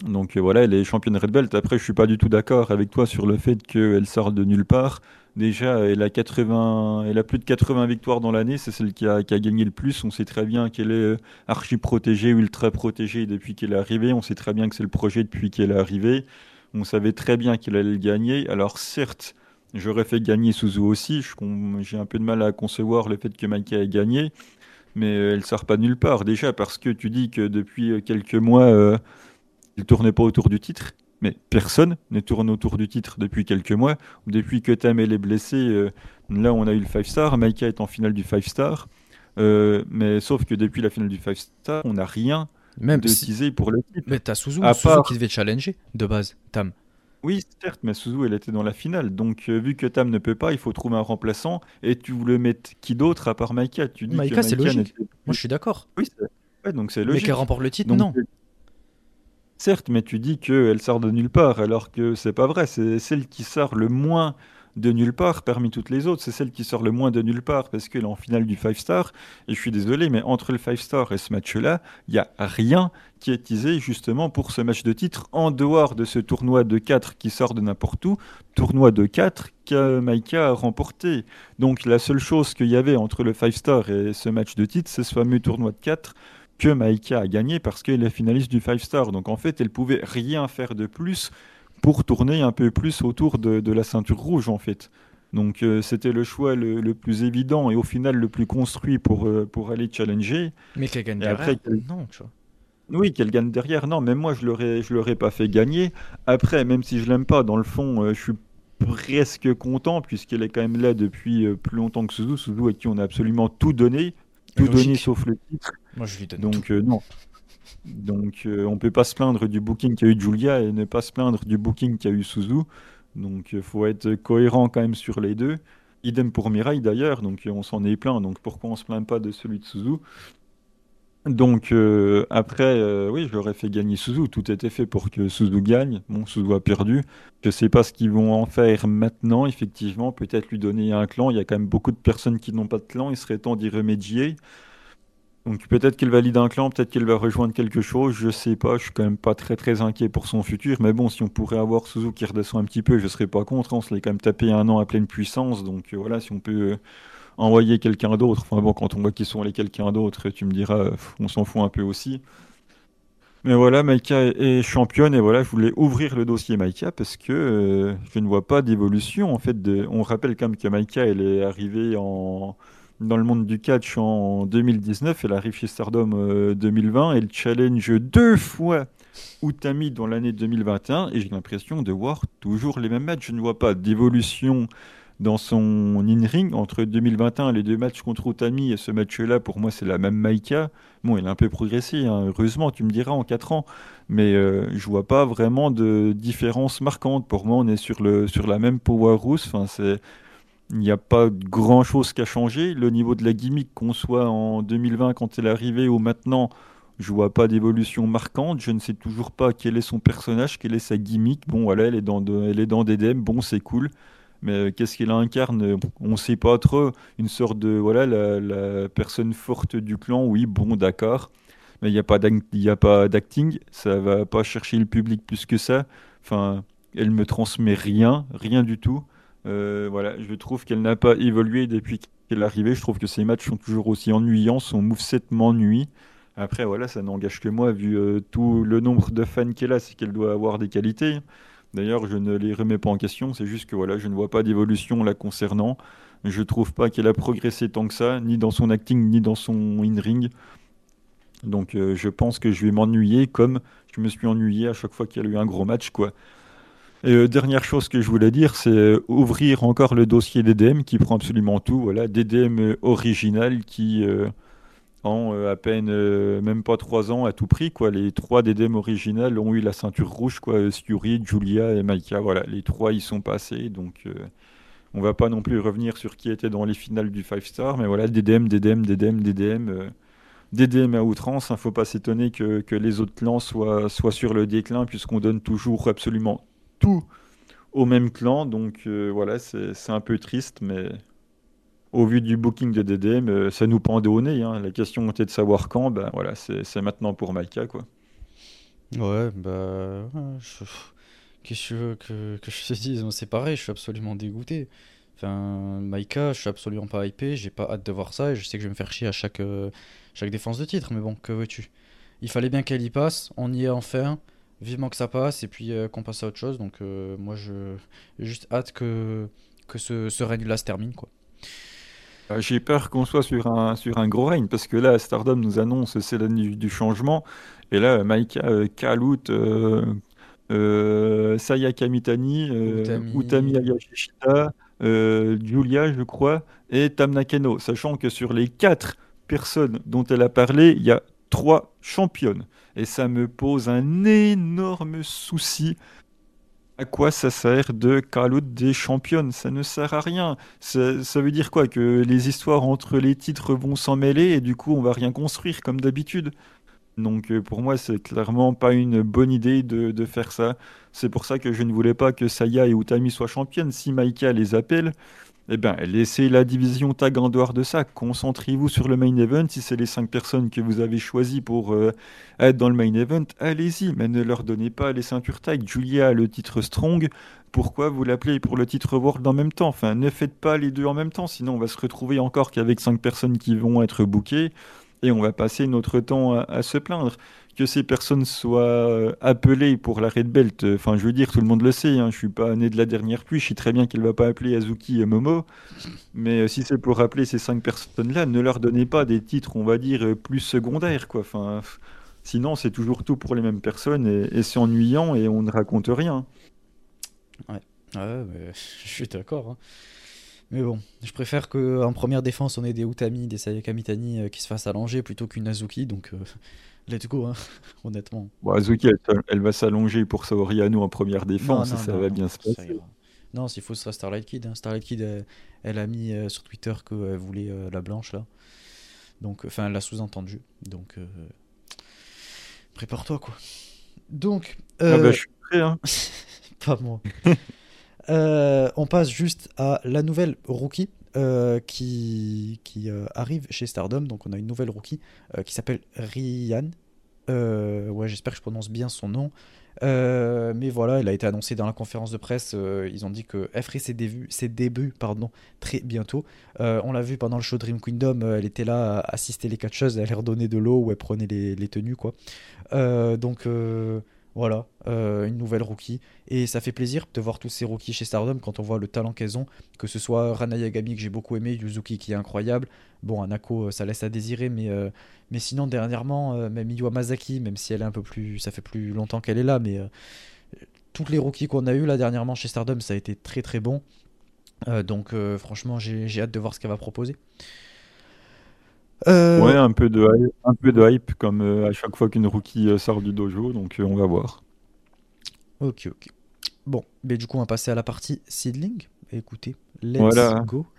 Donc voilà, elle est championne Red Belt. Après, je suis pas du tout d'accord avec toi sur le fait qu'elle sort de nulle part. Déjà, elle a, 80, elle a plus de 80 victoires dans l'année, c'est celle qui a, gagné le plus. On sait très bien qu'elle est euh, archi protégée, ultra protégée depuis qu'elle est arrivée. On sait très bien que c'est le projet depuis qu'elle est arrivée. On savait très bien qu'elle allait le gagner. Alors certes, j'aurais fait gagner Suzu aussi. J'ai un peu de mal à concevoir le fait que Maika ait gagné. Mais euh, elle sort pas nulle part. Déjà parce que tu dis que depuis euh, quelques mois, il il tournait pas autour du titre. Mais personne ne tourne autour du titre depuis quelques mois. Depuis que Tamel est blessé, euh, là on a eu le 5 star. Maika est en finale du 5 star. Euh, mais sauf que depuis la finale du 5 star, on n'a rien Même de pour le titre. Mais t'as Suzu, qui devait challenger de base, Tam. Oui, certes, mais Suzu, elle était dans la finale. Donc, euh, vu que Tam ne peut pas, il faut trouver un remplaçant. Et tu voulais mettre qui d'autre à part Maika Tu dis Maika, c'est logique. Moi, je suis d'accord. Oui, ouais, donc c'est logique. Mais qu'elle remporte le titre, non. Certes, mais tu dis qu'elle sort de nulle part, alors que c'est pas vrai. C'est celle qui sort le moins de nulle part parmi toutes les autres. C'est celle qui sort le moins de nulle part parce qu'elle est en finale du 5 star. Et je suis désolé, mais entre le 5 star et ce match-là, il n'y a rien qui est teasé justement pour ce match de titre en dehors de ce tournoi de 4 qui sort de n'importe où. Tournoi de 4 que Maika a remporté. Donc la seule chose qu'il y avait entre le 5 star et ce match de titre, c'est ce fameux tournoi de 4 que Maïka a gagné parce qu'elle est finaliste du 5 Star. Donc en fait, elle pouvait rien faire de plus pour tourner un peu plus autour de, la ceinture rouge en fait. Donc euh, c'était le choix le, plus évident et au final le plus construit pour, euh, pour aller challenger. Mais qu'elle gagne derrière, non, tu vois. Oui, qu'elle gagne derrière, non, même moi je l'aurais, je l'aurais pas fait gagner. Après, même si je l'aime pas, dans le fond, euh, je suis presque content puisqu'elle est quand même là depuis plus longtemps que Suzu. Suzu à qui on a absolument tout donné, tout donné sauf le titre. Moi, je lui donne Donc, euh, non. Donc, euh, on peut pas se plaindre du booking qu'a eu Julia et ne pas se plaindre du booking qu'a eu Suzu. Donc, il euh, faut être cohérent quand même sur les deux. Idem pour Mirai d'ailleurs, donc on s'en est plein. Donc, pourquoi on se plaint pas de celui de Suzu? Donc après, oui, je fait gagner Suzu. Tout était fait pour que Suzu gagne. Bon, Suzu a perdu. Je sais pas ce qu'ils vont en faire maintenant. Effectivement, peut-être lui donner un clan. Il y a quand même beaucoup de personnes qui n'ont pas de clan. Il serait temps d'y remédier. Donc peut-être qu'il valide un clan, peut-être qu'il va rejoindre quelque chose, je sais pas, je suis quand même pas très très inquiet pour son futur, mais bon, si on pourrait avoir Suzu qui redescend un petit peu, je serais pas contre, on se l'est quand même tapé un an à pleine puissance, donc euh, voilà, si on peut euh, envoyer quelqu'un d'autre, enfin bon, quand on voit qu'ils sont allés quelqu'un d'autre, tu me diras, on s'en fout un peu aussi. Mais voilà, Maika est championne et voilà, je voulais ouvrir le dossier Maika parce que euh, je ne vois pas d'évolution en fait. On rappelle quand même que Maika elle est arrivée en dans le monde du catch en 2019. Elle arrive chez Stardom 2020. Elle challenge deux fois Utami dans l'année 2021. Et j'ai l'impression de voir toujours les mêmes matchs. Je ne vois pas d'évolution dans son in-ring. Entre 2021, les deux matchs contre Utami et ce match-là, pour moi, c'est la même Maika. Bon, il a un peu progressé, hein. heureusement, tu me diras, en 4 ans. Mais euh, je vois pas vraiment de différence marquante. Pour moi, on est sur, le, sur la même Powerhouse. Enfin. Il n'y a pas grand chose qui a changé. Le niveau de la gimmick, qu'on soit en 2020 quand elle est arrivée ou maintenant, je vois pas d'évolution marquante. Je ne sais toujours pas quel est son personnage, quelle est sa gimmick. Bon, voilà, elle est dans, elle est dans. Bon, c'est cool. Mais euh, qu'est-ce qu'elle incarne? On ne sait pas trop. Une sorte de voilà la, personne forte du clan. Oui, bon, d'accord. Mais il n'y a pas d'acting. Ça va pas chercher le public plus que ça. Enfin, elle me transmet rien, rien du tout. Euh, voilà, je trouve qu'elle n'a pas évolué depuis qu'elle est arrivée. Je trouve que ses matchs sont toujours aussi ennuyants. Son moveset m'ennuie. Après, voilà, ça n'engage que moi, vu tout le nombre de fans qu'elle a, c'est qu'elle doit avoir des qualités. D'ailleurs, je ne les remets pas en question, c'est juste que voilà, je ne vois pas d'évolution la concernant. Je trouve pas qu'elle a progressé tant que ça, ni dans son acting, ni dans son in-ring. Donc euh, je pense que je vais m'ennuyer comme je me suis ennuyé à chaque fois qu'il y a eu un gros match. quoi. Et, euh, dernière chose que je voulais dire, c'est euh, ouvrir encore le dossier DDM qui prend absolument tout. Voilà, DDM original qui en euh, à peine euh, même pas trois ans à tout prix quoi. Les trois DDM originales ont eu la ceinture rouge quoi. Julia et Maika. Voilà, les trois y sont passés donc. Euh, on va pas non plus revenir sur qui était dans les finales du 5 star, mais voilà, DDM, DDM, DDM, DDM, DDM à outrance. Il ne faut pas s'étonner que, que, les autres clans soient, soient sur le déclin, puisqu'on donne toujours absolument tout au même clan. Donc voilà, c'est un peu triste, mais au vu du booking de DDM, euh, ça nous pendait au nez. Hein. La question était de savoir quand. Ben voilà, c'est maintenant pour Maika, quoi. Ouais, bah. Qu'est-ce que veux que, que je te dise? C'est pareil, je suis absolument dégoûté. Enfin, Maika, je suis absolument pas hypé, j'ai pas hâte de voir ça et je sais que je vais me faire chier à chaque, euh, chaque défense de titre, mais bon, que veux-tu? Il fallait bien qu'elle y passe, on y est enfin, vivement que ça passe et puis euh, qu'on passe à autre chose, donc moi je juste hâte que, que ce, ce règne-là se termine, quoi. Euh, j'ai peur qu'on soit sur un, sur un gros règne, parce que là, Stardom nous annonce c'est l'année du, changement, et là, Maika, euh, Kalut, euh, euh, Sayaka Mitani, Utami, Ayashishita, Julia, je crois, et Tamnakeno, sachant que sur les quatre personnes dont elle a parlé, il y a trois championnes. Et ça me pose un énorme souci à quoi ça sert de call des championnes Ça ne sert à rien. Ça, veut dire quoi? Que les histoires entre les titres vont s'en mêler et du coup on va rien construire comme d'habitude. Donc euh, pour moi c'est clairement pas une bonne idée de, de faire ça. C'est pour ça que je ne voulais pas que Saya et Utami soient championnes. Si Maika les appelle, eh bien, laissez la division tag en dehors de ça. Concentrez-vous sur le main event. Si c'est les cinq personnes que vous avez choisies pour euh, être dans le main event, allez-y. Mais ne leur donnez pas les ceintures tag. Julia a le titre Strong. Pourquoi vous l'appelez pour le titre World en même temps? Enfin, ne faites pas les deux en même temps. Sinon, on va se retrouver encore qu'avec cinq personnes qui vont être bookées. On va passer notre temps à se plaindre que ces personnes soient euh, appelées pour la Red Belt, euh, enfin je veux dire, tout le monde le sait, hein, je suis pas né de la dernière pluie, je sais très bien qu'elle va pas appeler Azuki et Momo, mais euh, si c'est pour rappeler ces cinq personnes-là, ne leur donnez pas des titres, on va dire, plus secondaires, quoi. Sinon c'est toujours tout pour les mêmes personnes et, c'est ennuyant et on ne raconte rien. Ouais, ouais (laughs) je suis d'accord. Hein. Mais bon, je préfère qu'en première défense, on ait des Utami, des Sayaka Mitani qui se fassent allonger plutôt qu'une Azuki. Donc, (laughs) let's go, hein, (laughs) honnêtement. Bon, Azuki, elle, va s'allonger pour Saoriano en première défense, ça va bien se passer. Non, s'il faut, ce sera Starlight Kid. Hein. Starlight Kid, elle, a mis euh, sur Twitter qu'elle voulait euh, la blanche, là. Donc, enfin, elle l'a sous-entendu. Donc, euh, prépare-toi, quoi. Donc. Ah bah, je suis prêt, hein. (laughs) Pas moi. On passe juste à la nouvelle rookie. Euh, qui, qui euh, arrive chez Stardom. Donc on a une nouvelle rookie euh, qui s'appelle Ryan. ouais, j'espère que je prononce bien son nom. mais voilà, elle a été annoncée dans la conférence de presse. ils ont dit que elle ferait ses débuts, ses débuts pardon, très bientôt. on l'a vu pendant le show Dream Kingdom. elle était là à assister les catcheuses. Elle leur donnait de l'eau ou elle prenait les, les tenues. quoi. donc voilà, euh, une nouvelle rookie. Et ça fait plaisir de voir tous ces rookies chez Stardom quand on voit le talent qu'elles ont. Que ce soit Rana Yagami que j'ai beaucoup aimé, Yuzuki qui est incroyable. Bon, Anako, euh, ça laisse à désirer, mais, euh, mais sinon, dernièrement, même Iwa Mazaki, même si elle est un peu plus. Ça fait plus longtemps qu'elle est là, mais toutes les rookies qu'on a eu là dernièrement chez Stardom, ça a été très très bon. donc franchement, j'ai hâte de voir ce qu'elle va proposer. Ouais, un peu de hype, un peu de hype comme à chaque fois qu'une rookie sort du dojo, donc on va voir. Ok, ok. Bon, mais du coup, on va passer à la partie seedling. Écoutez, let's go. (laughs)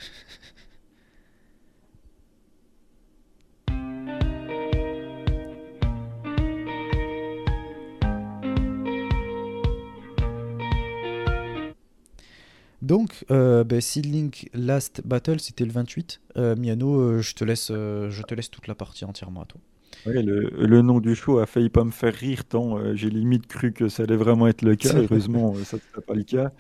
Donc, euh, ben, Seedlink Last Battle, c'était le 28. Euh, Miano, euh, je, te laisse, euh, je te laisse toute la partie entièrement à toi. le, nom du show a failli pas me faire rire tant j'ai limite cru que ça allait vraiment être le cas. Heureusement, ça ne pas le cas.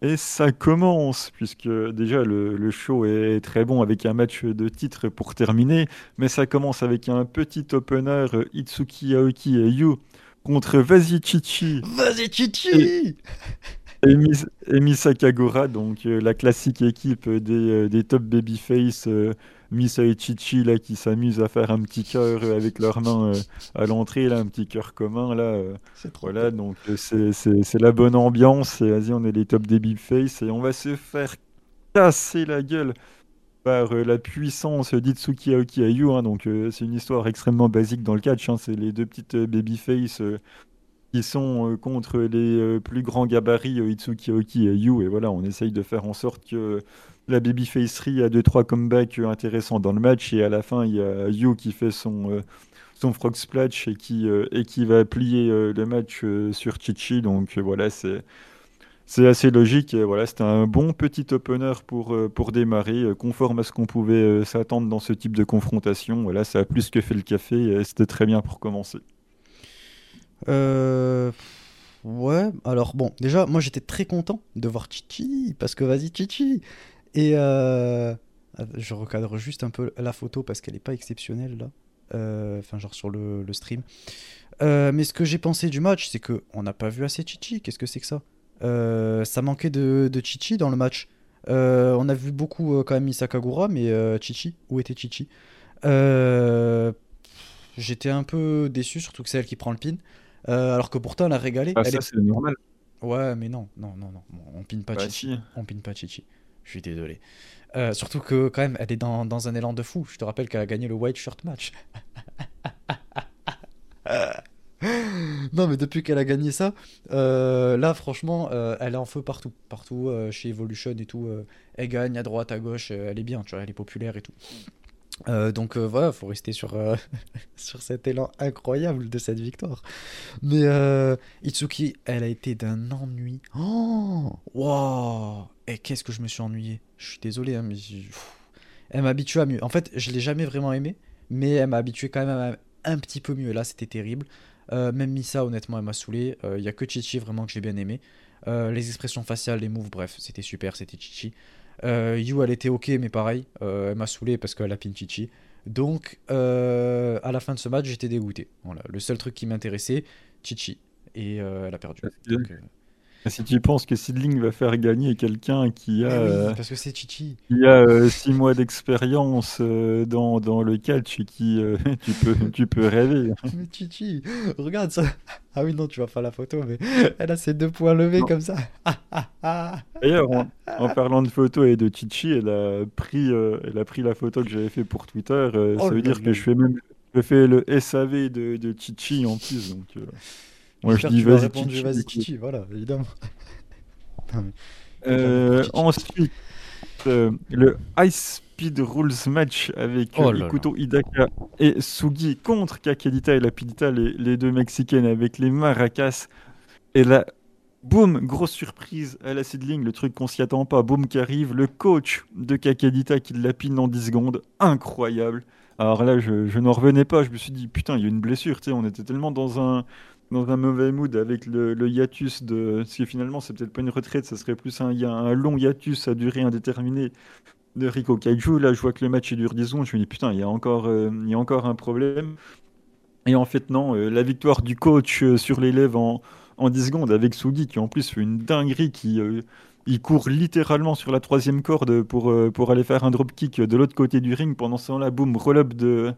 Et ça commence, puisque déjà le, show est très bon avec un match de titre pour terminer, mais ça commence avec un petit opener Itsuki Aoki et Yu contre Vas-y Chichi. (laughs) Vas-y Chichi et, Misa Kagura, donc euh, la classique équipe des, euh, des top babyface, euh, Misa et Chichi là, qui s'amusent à faire un petit cœur avec leurs mains à l'entrée, là, un petit cœur commun. Là, voilà, donc c'est la bonne ambiance. Et vas-y, on est les top babyface et on va se faire casser la gueule par la puissance d'Itsuki Aoki Ayu. Hein, donc c'est une histoire extrêmement basique dans le catch. Hein, c'est les deux petites babyface qui sont euh, contre les euh, plus grands gabarits euh, Itsuki Oki et Yu. Et voilà, on essaye de faire en sorte que la babyfacerie a deux trois comebacks intéressants dans le match. Et à la fin, il y a Yu qui fait son, son frog splash et qui, et qui va plier le match sur Chichi. Donc voilà, c'est. C'est assez logique. Voilà, c'était un bon petit opener pour, pour démarrer, conforme à ce qu'on pouvait s'attendre dans ce type de confrontation. Voilà, ça a plus que fait le café c'était très bien pour commencer. Euh, ouais, alors bon, déjà, moi j'étais très content de voir Chichi, parce que vas-y Chichi. Et euh, je recadre juste un peu la photo parce qu'elle est pas exceptionnelle là. Euh, enfin, genre sur le, stream. mais ce que j'ai pensé du match, c'est que on n'a pas vu assez Chichi. Qu'est-ce que c'est que ça? Ça manquait de, de, Chichi dans le match. on a vu beaucoup quand même Misakagura, mais Chichi, où était Chichi? J'étais un peu déçu, surtout que c'est elle qui prend le pin. Euh, alors que pourtant, elle a régalé. Ah, ça, c'est normal. Ouais, mais non, non, non, non. On pine pas bah, Chichi. On pine pas Chichi. Je suis désolé. Euh, surtout que, quand même, elle est dans, dans, un élan de fou. Je te rappelle qu'elle a gagné le White Shirt Match. (laughs) non, mais depuis qu'elle a gagné ça, euh, là, franchement, elle est en feu partout. Partout, chez Evolution et tout. elle gagne à droite, à gauche. elle est bien, tu vois, elle est populaire et tout. Euh, donc euh, voilà, faut rester sur, euh, (laughs) sur cet élan incroyable de cette victoire. Mais Itsuki, elle a été d'un ennui. Oh Wow Et qu'est-ce que je me suis ennuyé Je suis désolé, hein, mais elle m'a habitué à mieux. En fait, je l'ai jamais vraiment aimé, mais elle m'a habitué quand même à un petit peu mieux. Là, c'était terrible. même Misa, honnêtement, elle m'a saoulé. Il y a que Chichi vraiment que j'ai bien aimé. les expressions faciales, les moves, bref, c'était super, c'était Chichi. Euh, Yu, elle était ok, mais pareil, euh, elle m'a saoulé parce qu'elle a pin Chichi. Donc, euh, à la fin de ce match, j'étais dégoûté. Voilà. Le seul truc qui m'intéressait, Chichi. Et elle a perdu. Si tu penses que Sidling va faire gagner quelqu'un qui a, euh, parce que c'est Chichi. Qui a 6 euh, mois d'expérience euh, dans, dans, le catch et qui (laughs) tu, peux, tu peux rêver. (laughs) Mais Chichi, regarde ça. Ah oui, non, tu vas faire la photo, mais (laughs) elle a ses deux points levés comme ça. D'ailleurs, en, parlant de photo et de Chichi, elle a pris, elle a pris la photo que j'avais fait pour Twitter. ça oh veut dire que je fais même je fais le SAV de, de Chichi en plus. Donc, moi, je dis vas-y. Vas-y, Chichi, voilà, évidemment. (laughs) euh, ensuite, euh, le Ice Speed Rules match avec oh euh, Ikuto Hidaka et Sugi contre Kakedita et Lapidita, les, les deux mexicaines avec les maracas. Et là, boum, grosse surprise à la seedling, le truc qu'on s'y attend pas, boum qui arrive, le coach de Kakedita qui lapine en 10 secondes, incroyable. Alors là, je, je n'en revenais pas, je me suis dit, putain, il y a une blessure, tu sais, on était tellement dans un, dans un mauvais mood avec le, hiatus de. Parce que finalement, c'est peut-être pas une retraite, ça serait plus un, long hiatus à durée indéterminée de Rico Kaiju. Là, je vois que le match dure 10 secondes. Je me dis, putain, il y, a encore, euh, y a encore un problème. Et en fait, non, euh, la victoire du coach euh, sur l'élève en, en 10 secondes avec Sugi, qui en plus fait une dinguerie, qui. il court littéralement sur la troisième corde pour, pour aller faire un dropkick de l'autre côté du ring. Pendant ce temps-là, boum, roll-up de,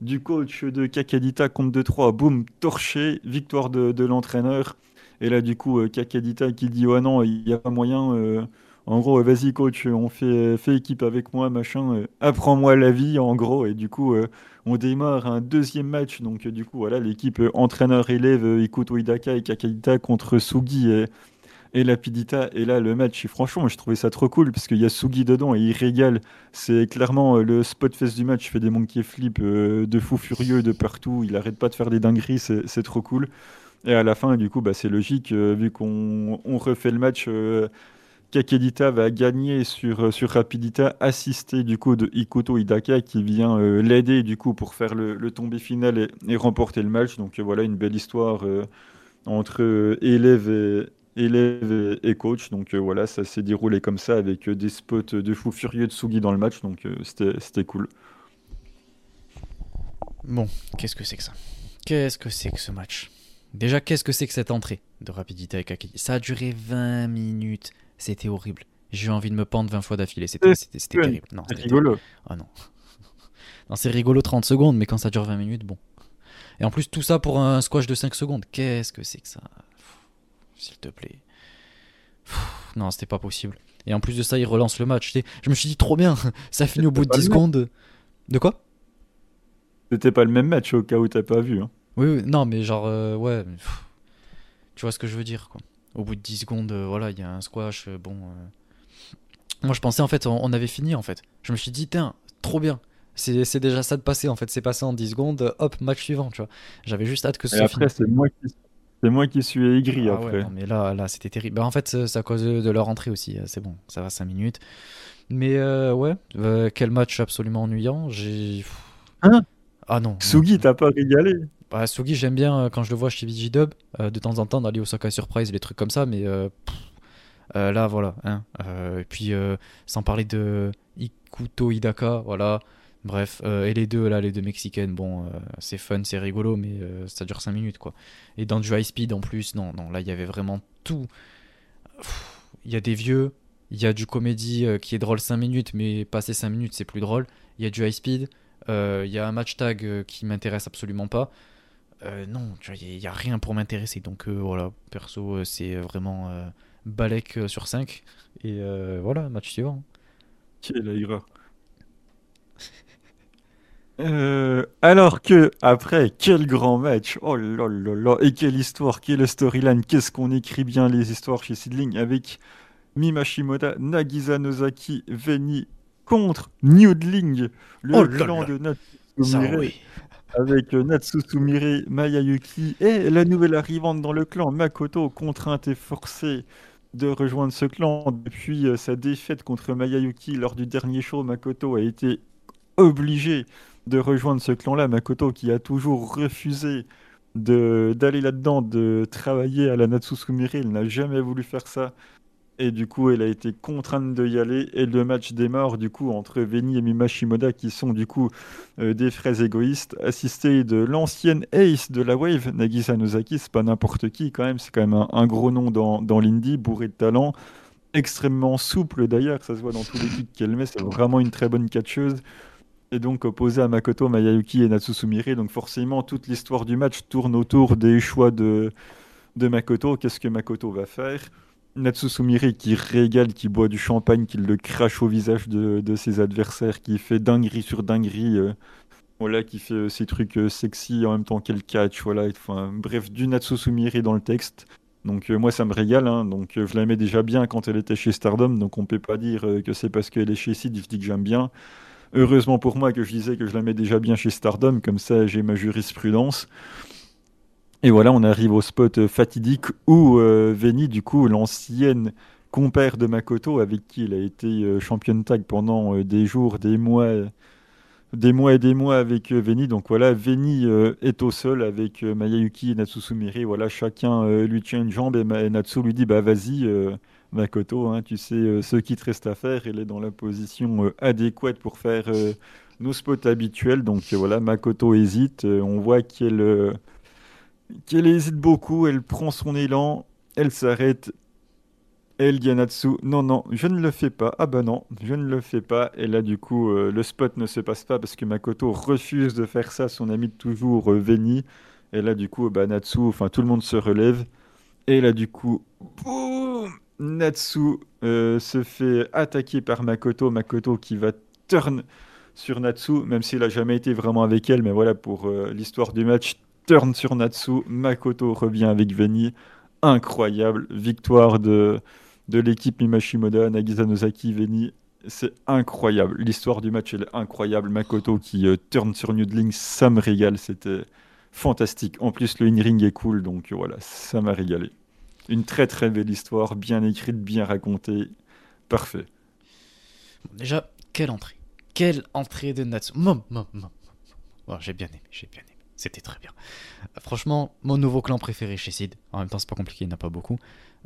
du coach de Kakadita contre 2-3, boum, torché, victoire de, l'entraîneur. Et là, du coup, euh, Kakadita qui dit Oh non, il n'y a pas moyen, euh, En gros, vas-y coach, on fait, équipe avec moi, machin, apprends-moi la vie, en gros. Et du coup, on démarre un deuxième match. Donc, du coup, voilà, l'équipe entraîneur-élève Ikuto Hidaka et Kakaita contre Sugi et Lapidita. Et là, le match, franchement, je trouvais ça trop cool parce qu'il y a Sugi dedans et il régale. C'est clairement le spot face du match. Il fait des monkey flips de fou furieux de partout. Il arrête pas de faire des dingueries. C'est trop cool. Et à la fin, du coup, bah, c'est logique, vu qu'on refait le match. Kakedita va gagner sur, euh, sur Rapidita, assisté du coup de Ikoto Hidaka qui vient euh, l'aider du coup pour faire le, tombé final et, remporter le match. Donc euh, voilà une belle histoire entre élève et, élève et, coach. Donc voilà, ça s'est déroulé comme ça avec des spots de fou furieux de Sugi dans le match. Donc c'était cool. Bon, qu'est-ce que c'est que ça? Qu'est-ce que c'est que ce match? Déjà, qu'est-ce que c'est que cette entrée de Rapidita et Kakedita Ça a duré 20 minutes. C'était horrible. J'ai eu envie de me pendre 20 fois d'affilée. C'était terrible. Non, c'est rigolo. Ah non. (laughs) non c'est rigolo 30 secondes, mais quand ça dure 20 minutes, bon. Et en plus, tout ça pour un squash de 5 secondes. Qu'est-ce que c'est que ça? S'il te plaît. non, c'était pas possible. Et en plus de ça, il relance le match. Je me suis dit, trop bien, (laughs) ça finit au bout de 10 secondes. De quoi? C'était pas le même match au cas où t'as pas vu. Hein. Oui, oui, non, mais genre, euh, ouais. tu vois ce que je veux dire, quoi au bout de 10 secondes, euh, voilà, il y a un squash. Euh, bon. Moi, je pensais en fait, on, avait fini en fait. Je me suis dit, tiens, trop bien. C'est déjà ça de passer en fait. C'est passé en 10 secondes, hop, match suivant, tu vois. J'avais juste hâte que ce soit après, c'est moi qui. C'est moi qui suis aigri ah après. mais là, là c'était terrible. Bah, en fait, c'est à cause de leur entrée aussi. C'est bon, ça va 5 minutes. Mais ouais, quel match absolument ennuyant. J'ai. Hein? Ah non. Sugi, t'as pas régalé bah, Sugi, j'aime bien euh, quand je le vois chez VG-Dub, euh, de temps en temps dans les Osaka Surprise, les trucs comme ça, mais euh, là, voilà. Hein, et puis, sans parler de Ikuto Hidaka, voilà. Bref, et les deux, là, les deux mexicaines, bon, c'est fun, c'est rigolo, mais ça dure 5 minutes, quoi. Et dans du high speed en plus, non, non, là, il y avait vraiment tout. Il y a des vieux, il y a du comédie qui est drôle 5 minutes, mais passer 5 minutes, c'est plus drôle. Il y a du high speed, il y a un match tag qui m'intéresse absolument pas. Euh, non, il n'y a, rien pour m'intéresser. Donc euh, voilà, perso, euh, c'est vraiment Balek sur 5. Et voilà, match suivant. Quelle ira. alors que, après, quel grand match! Oh là là là! Et quelle histoire! Quelle storyline! Qu'est-ce qu'on écrit bien les histoires chez Sidling avec Mimashimoda, Nagisa Nozaki, Veni contre Newdling, le oh clan de Natsu avec euh, Natsu Sumire, Mayayuki et la nouvelle arrivante dans le clan, Makoto, contrainte et forcée de rejoindre ce clan depuis euh, sa défaite contre Mayayuki lors du dernier show. Makoto a été obligé de rejoindre ce clan-là. Makoto qui a toujours refusé d'aller là-dedans, de travailler à la Natsu Sumire, il n'a jamais voulu faire ça. Et du coup, elle a été contrainte de y aller. Et le match démarre du coup entre Veni et Mimashimoda, qui sont du coup euh, des frères égoïstes, assistés de l'ancienne ace de la Wave, Nagisa Nozaki. C'est pas n'importe qui quand même. C'est quand même un, gros nom dans, dans l'indie, bourré de talent, extrêmement souple d'ailleurs. Ça se voit dans tous les clics qu'elle met. C'est vraiment une très bonne catcheuse. Et donc opposée à Makoto, Mayayuki et Natsusumire. Donc forcément, toute l'histoire du match tourne autour des choix de, Makoto. Qu'est-ce que Makoto va faire? Natsusumire qui régale, qui boit du champagne, qui le crache au visage de, ses adversaires, qui fait dinguerie sur dinguerie, euh, voilà, qui fait euh, ces trucs euh, sexy en même temps qu'elle catch, voilà, bref, du Natsusumire dans le texte. Donc moi ça me régale, hein. donc je l'aimais déjà bien quand elle était chez Stardom, donc on peut pas dire que c'est parce qu'elle est chez Sid, je dis que j'aime bien. Heureusement pour moi que je disais que je l'aimais déjà bien chez Stardom, comme ça j'ai ma jurisprudence. Et voilà, on arrive au spot euh, fatidique où euh, Veni, du coup, l'ancienne compère de Makoto, avec qui il a été euh, championne tag pendant des jours, des mois, des mois et des mois avec Veni. Donc voilà, Veni est au sol avec Mayayuki et Natsusumire. Voilà, chacun lui tient une jambe et, Natsu lui dit Bah vas-y, Makoto, hein, tu sais ce qui te reste à faire. Il est dans la position adéquate pour faire nos spots habituels. Donc voilà, Makoto hésite. on voit qu'elle hésite beaucoup, elle prend son élan, elle s'arrête. Elle dit à Natsu, non, non, je ne le fais pas. Ah bah non, je ne le fais pas. Et là, du coup, euh, le spot ne se passe pas parce que Makoto refuse de faire ça, son ami de toujours, euh, Veni. Et là, du coup, bah, Natsu, enfin, tout le monde se relève. Et là, du coup, boum Natsu euh, se fait attaquer par Makoto. Makoto qui va turn sur Natsu, même s'il a jamais été vraiment avec elle. Mais voilà, pour euh, l'histoire du match, turn sur Natsu. Makoto revient avec Veni. Incroyable. Victoire de, de l'équipe Mimashimoda, Nagisa Nozaki, Veni. C'est incroyable. L'histoire du match, elle est incroyable. Makoto qui euh, turn sur Nudling, ça me régale. C'était fantastique. En plus, le in-ring est cool, donc voilà, ça m'a régalé. Une très très belle histoire, bien écrite, bien racontée. Parfait. déjà, quelle entrée. Quelle entrée de Natsu. Mom, j'ai bien aimé, j'ai bien aimé. C'était très bien. Euh, franchement, mon nouveau clan préféré chez Sid. En même temps, c'est pas compliqué, il n'y en a pas beaucoup.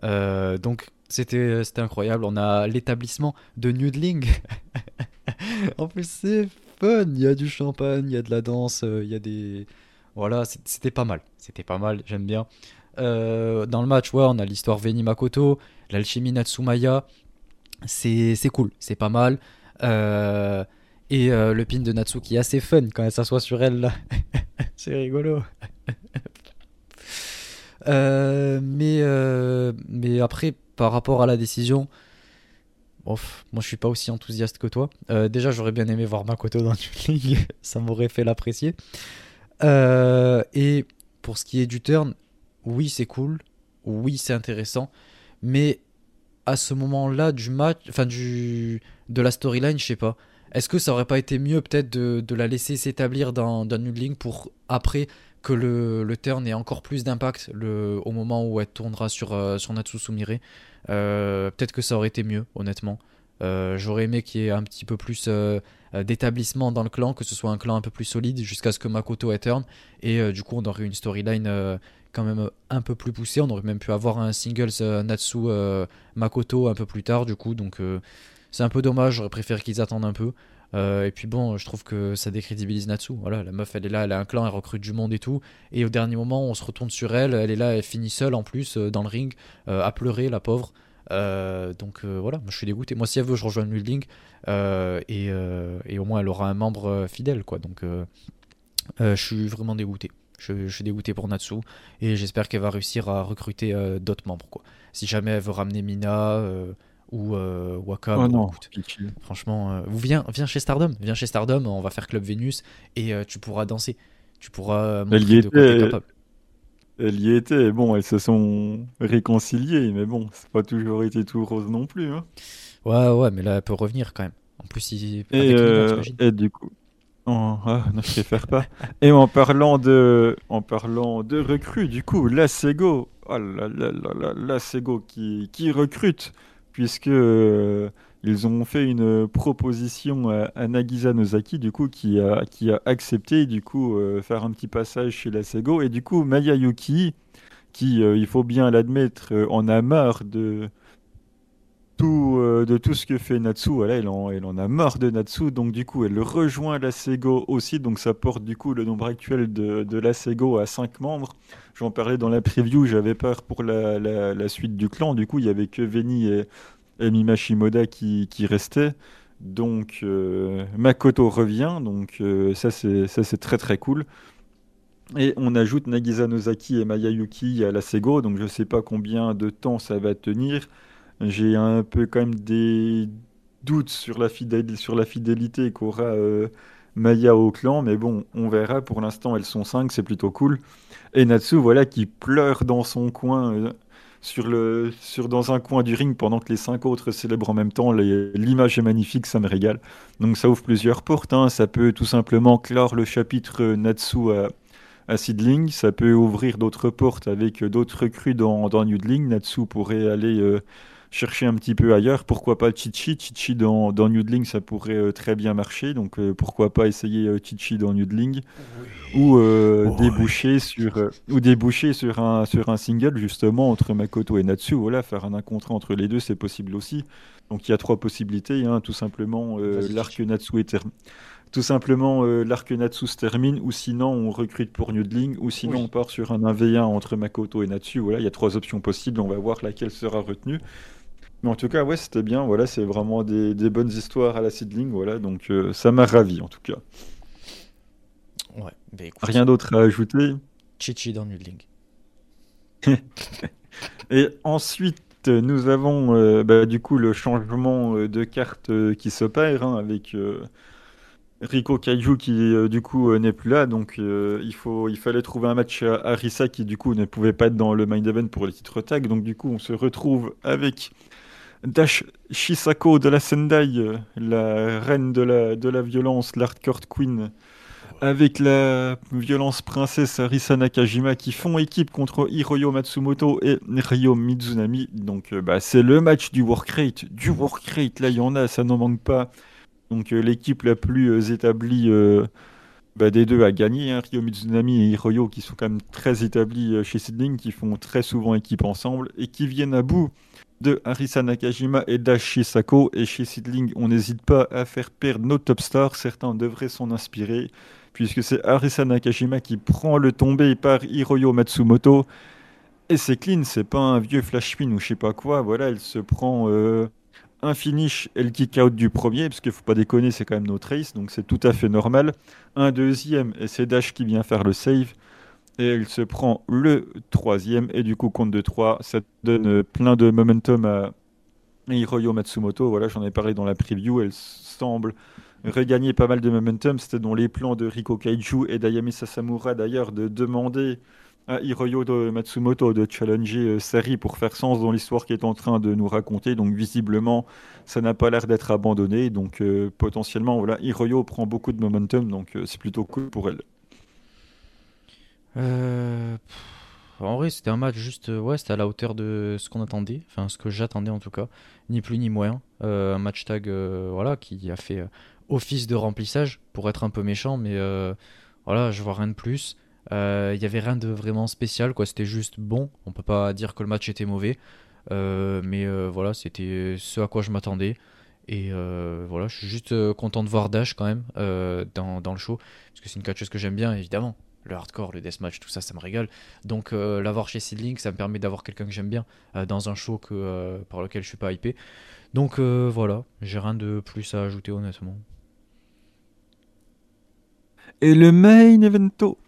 Euh, donc, c'était c'était incroyable. On a l'établissement de Nudling. (laughs) en plus, c'est fun. Il y a du champagne, il y a de la danse, euh, il y a des. Voilà, c'était pas mal. C'était pas mal, j'aime bien. Euh, dans le match, ouais, on a l'histoire Veni Makoto, l'alchimie Natsumaya. C'est cool, c'est pas mal. Euh, et euh, le pin de Natsu qui est assez fun quand elle s'assoit sur elle (laughs) c'est rigolo. (laughs) mais, mais après, par rapport à la décision, Ouf, moi je suis pas aussi enthousiaste que toi. déjà j'aurais bien aimé voir Makoto dans une ligue, (laughs) ça m'aurait fait l'apprécier. et pour ce qui est du turn, oui, c'est cool, oui, c'est intéressant, mais à ce moment-là du match, enfin du de la storyline, je sais pas. Est-ce que ça aurait pas été mieux peut-être de, la laisser s'établir dans, dans pour après que le, le turn ait encore plus d'impact au moment où elle tournera sur, euh, sur Natsu Sumire euh, Peut-être que ça aurait été mieux, honnêtement. Euh, j'aurais aimé qu'il y ait un petit peu plus d'établissement dans le clan, que ce soit un clan un peu plus solide jusqu'à ce que Makoto ait turn. Et du coup, on aurait une storyline quand même un peu plus poussé. On aurait même pu avoir un singles euh, Natsu euh, Makoto un peu plus tard, du coup. Donc euh, c'est un peu dommage. J'aurais préféré qu'ils attendent un peu. et puis bon, je trouve que ça décrédibilise Natsu. Voilà, la meuf, elle est là, elle a un clan, elle recrute du monde et tout. Et au dernier moment, on se retourne sur elle. Elle est là, elle finit seule en plus dans le ring, à pleurer, la pauvre. donc voilà, je suis dégoûté. Moi, si elle veut, je rejoins le building. Et, et, au moins, elle aura un membre fidèle, quoi. Donc je suis vraiment dégoûté. Je, suis dégoûté pour Natsu et j'espère qu'elle va réussir à recruter euh, d'autres membres. Quoi. Si jamais elle veut ramener Mina euh, ou euh, Waka, oh non, franchement, viens, viens chez Stardom, viens chez Stardom, on va faire Club Vénus et tu pourras danser. Tu pourras montrer elle y de était, capable. Elle y était, bon, elles se sont réconciliées, mais bon, c'est pas toujours été tout rose non plus. Hein. Ouais, ouais, mais là, elle peut revenir quand même. En plus, il... et, et du coup, Oh, ah, non, je préfère pas. Et en parlant de, en parlant de recrues, du coup, la Sego, oh là là là la Sego qui, qui recrute, puisque euh, ils ont fait une proposition à, Nagisa Nozaki, du coup, qui a, qui a accepté, du coup, euh, faire un petit passage chez la Sego. Et du coup, Maya Yuki, qui, euh, il faut bien l'admettre, en a marre de euh, de tout ce que fait Natsu. Voilà, elle en, elle en a marre de Natsu, donc du coup, elle rejoint la Sego aussi. Donc ça porte du coup le nombre actuel de, de la Sego à 5 membres. J'en parlais dans la preview, j'avais peur pour la, suite du clan. Du coup, il y avait que Veni et, et Mimashimoda qui, restaient. Donc euh, Makoto revient, donc euh, ça c'est très très cool. Et on ajoute Nagisa Nozaki et Mayayuki à la Sego, donc je sais pas combien de temps ça va tenir. J'ai un peu quand même des doutes sur la, fidélité, qu'aura euh, Maya au clan, mais bon, on verra. Pour l'instant, elles sont 5, c'est plutôt cool. Et Natsu, voilà, qui pleure dans son coin, euh, sur le, sur, dans un coin du ring, pendant que les 5 autres célèbrent en même temps. L'image est magnifique, ça me régale. Donc ça ouvre plusieurs portes. Hein. Ça peut tout simplement clore le chapitre Natsu à, à Seedling. Ça peut ouvrir d'autres portes avec d'autres recrues dans, dans. Natsu pourrait aller... Euh, chercher un petit peu ailleurs. Pourquoi pas Chichi? Chichi dans, dans Noodling, ça pourrait euh, très bien marcher. Donc euh, pourquoi pas essayer euh, Chichi dans Noodling ou déboucher sur ou déboucher sur un sur un single justement entre Makoto et Natsu. Voilà, faire un contrat entre les deux, c'est possible aussi. Donc il y a trois possibilités. Hein. tout simplement l'arc Natsu est tout simplement l'arc Natsu se termine, ou sinon on recrute pour Noodling, ou sinon on part sur un 1v1 entre Makoto et Natsu. Voilà, il y a trois options possibles, on va voir laquelle sera retenue. Mais en tout cas, ouais, c'était bien. Voilà, c'est vraiment des, des, bonnes histoires à la seedling. Voilà, donc euh, ça m'a ravi en tout cas. Ouais, bah, Rien d'autre à ajouter? Chichi dans Nudling. (laughs) Et ensuite, nous avons bah, du coup le changement de carte qui s'opère hein, avec Rico Kaiju qui du coup n'est plus là, donc il, faut, il fallait trouver un match à Arisa qui du coup ne pouvait pas être dans le main event pour les titres tag, donc du coup on se retrouve avec Dash Shisako de la Sendai, la reine de la, de la violence, l'hardcore queen, avec la violence princesse Arisa Nakajima qui font équipe contre Hiroyo Matsumoto et Ryo Mizunami. Donc euh, bah, c'est le match du work rate. Du work rate, là il y en a, ça n'en manque pas. Donc euh, l'équipe la plus euh, établie bah, des deux a gagné. Hein. Ryo Mizunami et Hiroyo qui sont quand même très établis chez Sidling, qui font très souvent équipe ensemble et qui viennent à bout de Arisa Nakajima et Dashi Sako. Et chez Sidling, on n'hésite pas à faire perdre nos top stars. Certains devraient s'en inspirer puisque c'est Arisa Nakajima qui prend le tombé par Hiroyo Matsumoto. Et c'est clean, c'est pas un vieux flash spin ou je sais pas quoi. Voilà, elle se prend euh, un finish et le kick out du premier, parce qu'il faut pas déconner, c'est quand même notre race, donc c'est tout à fait normal. Un deuxième, et c'est Dash qui vient faire le save. Et elle se prend le troisième, et du coup, compte de 3, ça donne plein de momentum à Hiroyo Matsumoto. Voilà, j'en ai parlé dans la preview, elle semble regagner pas mal de momentum. C'était dans les plans de Riko Kaiju et d'Ayami Sasamura d'ailleurs de demander à Hiroyo de Matsumoto de challenger euh, Sari pour faire sens dans l'histoire qu'il est en train de nous raconter. Donc visiblement, ça n'a pas l'air d'être abandonné. Donc euh, potentiellement, voilà, Hiroyo prend beaucoup de momentum, donc euh, c'est plutôt cool pour elle. En vrai, c'était un match juste, ouais, c'était à la hauteur de ce qu'on attendait, enfin ce que j'attendais en tout cas, ni plus ni moins. un match tag, voilà, qui a fait office de remplissage pour être un peu méchant, mais euh, voilà, je vois rien de plus. Il euh, y avait rien de vraiment spécial, quoi. C'était juste bon. On peut pas dire que le match était mauvais, euh, mais voilà, c'était ce à quoi je m'attendais. Et voilà, je suis juste content de voir Dash quand même dans, dans, le show, parce que c'est une catcheuse que j'aime bien, évidemment. Le hardcore, le deathmatch, tout ça, ça me régale. Donc l'avoir chez Seedlink, ça me permet d'avoir quelqu'un que j'aime bien dans un show que, par lequel je suis pas hypé. Donc voilà, j'ai rien de plus à ajouter honnêtement. Et le main evento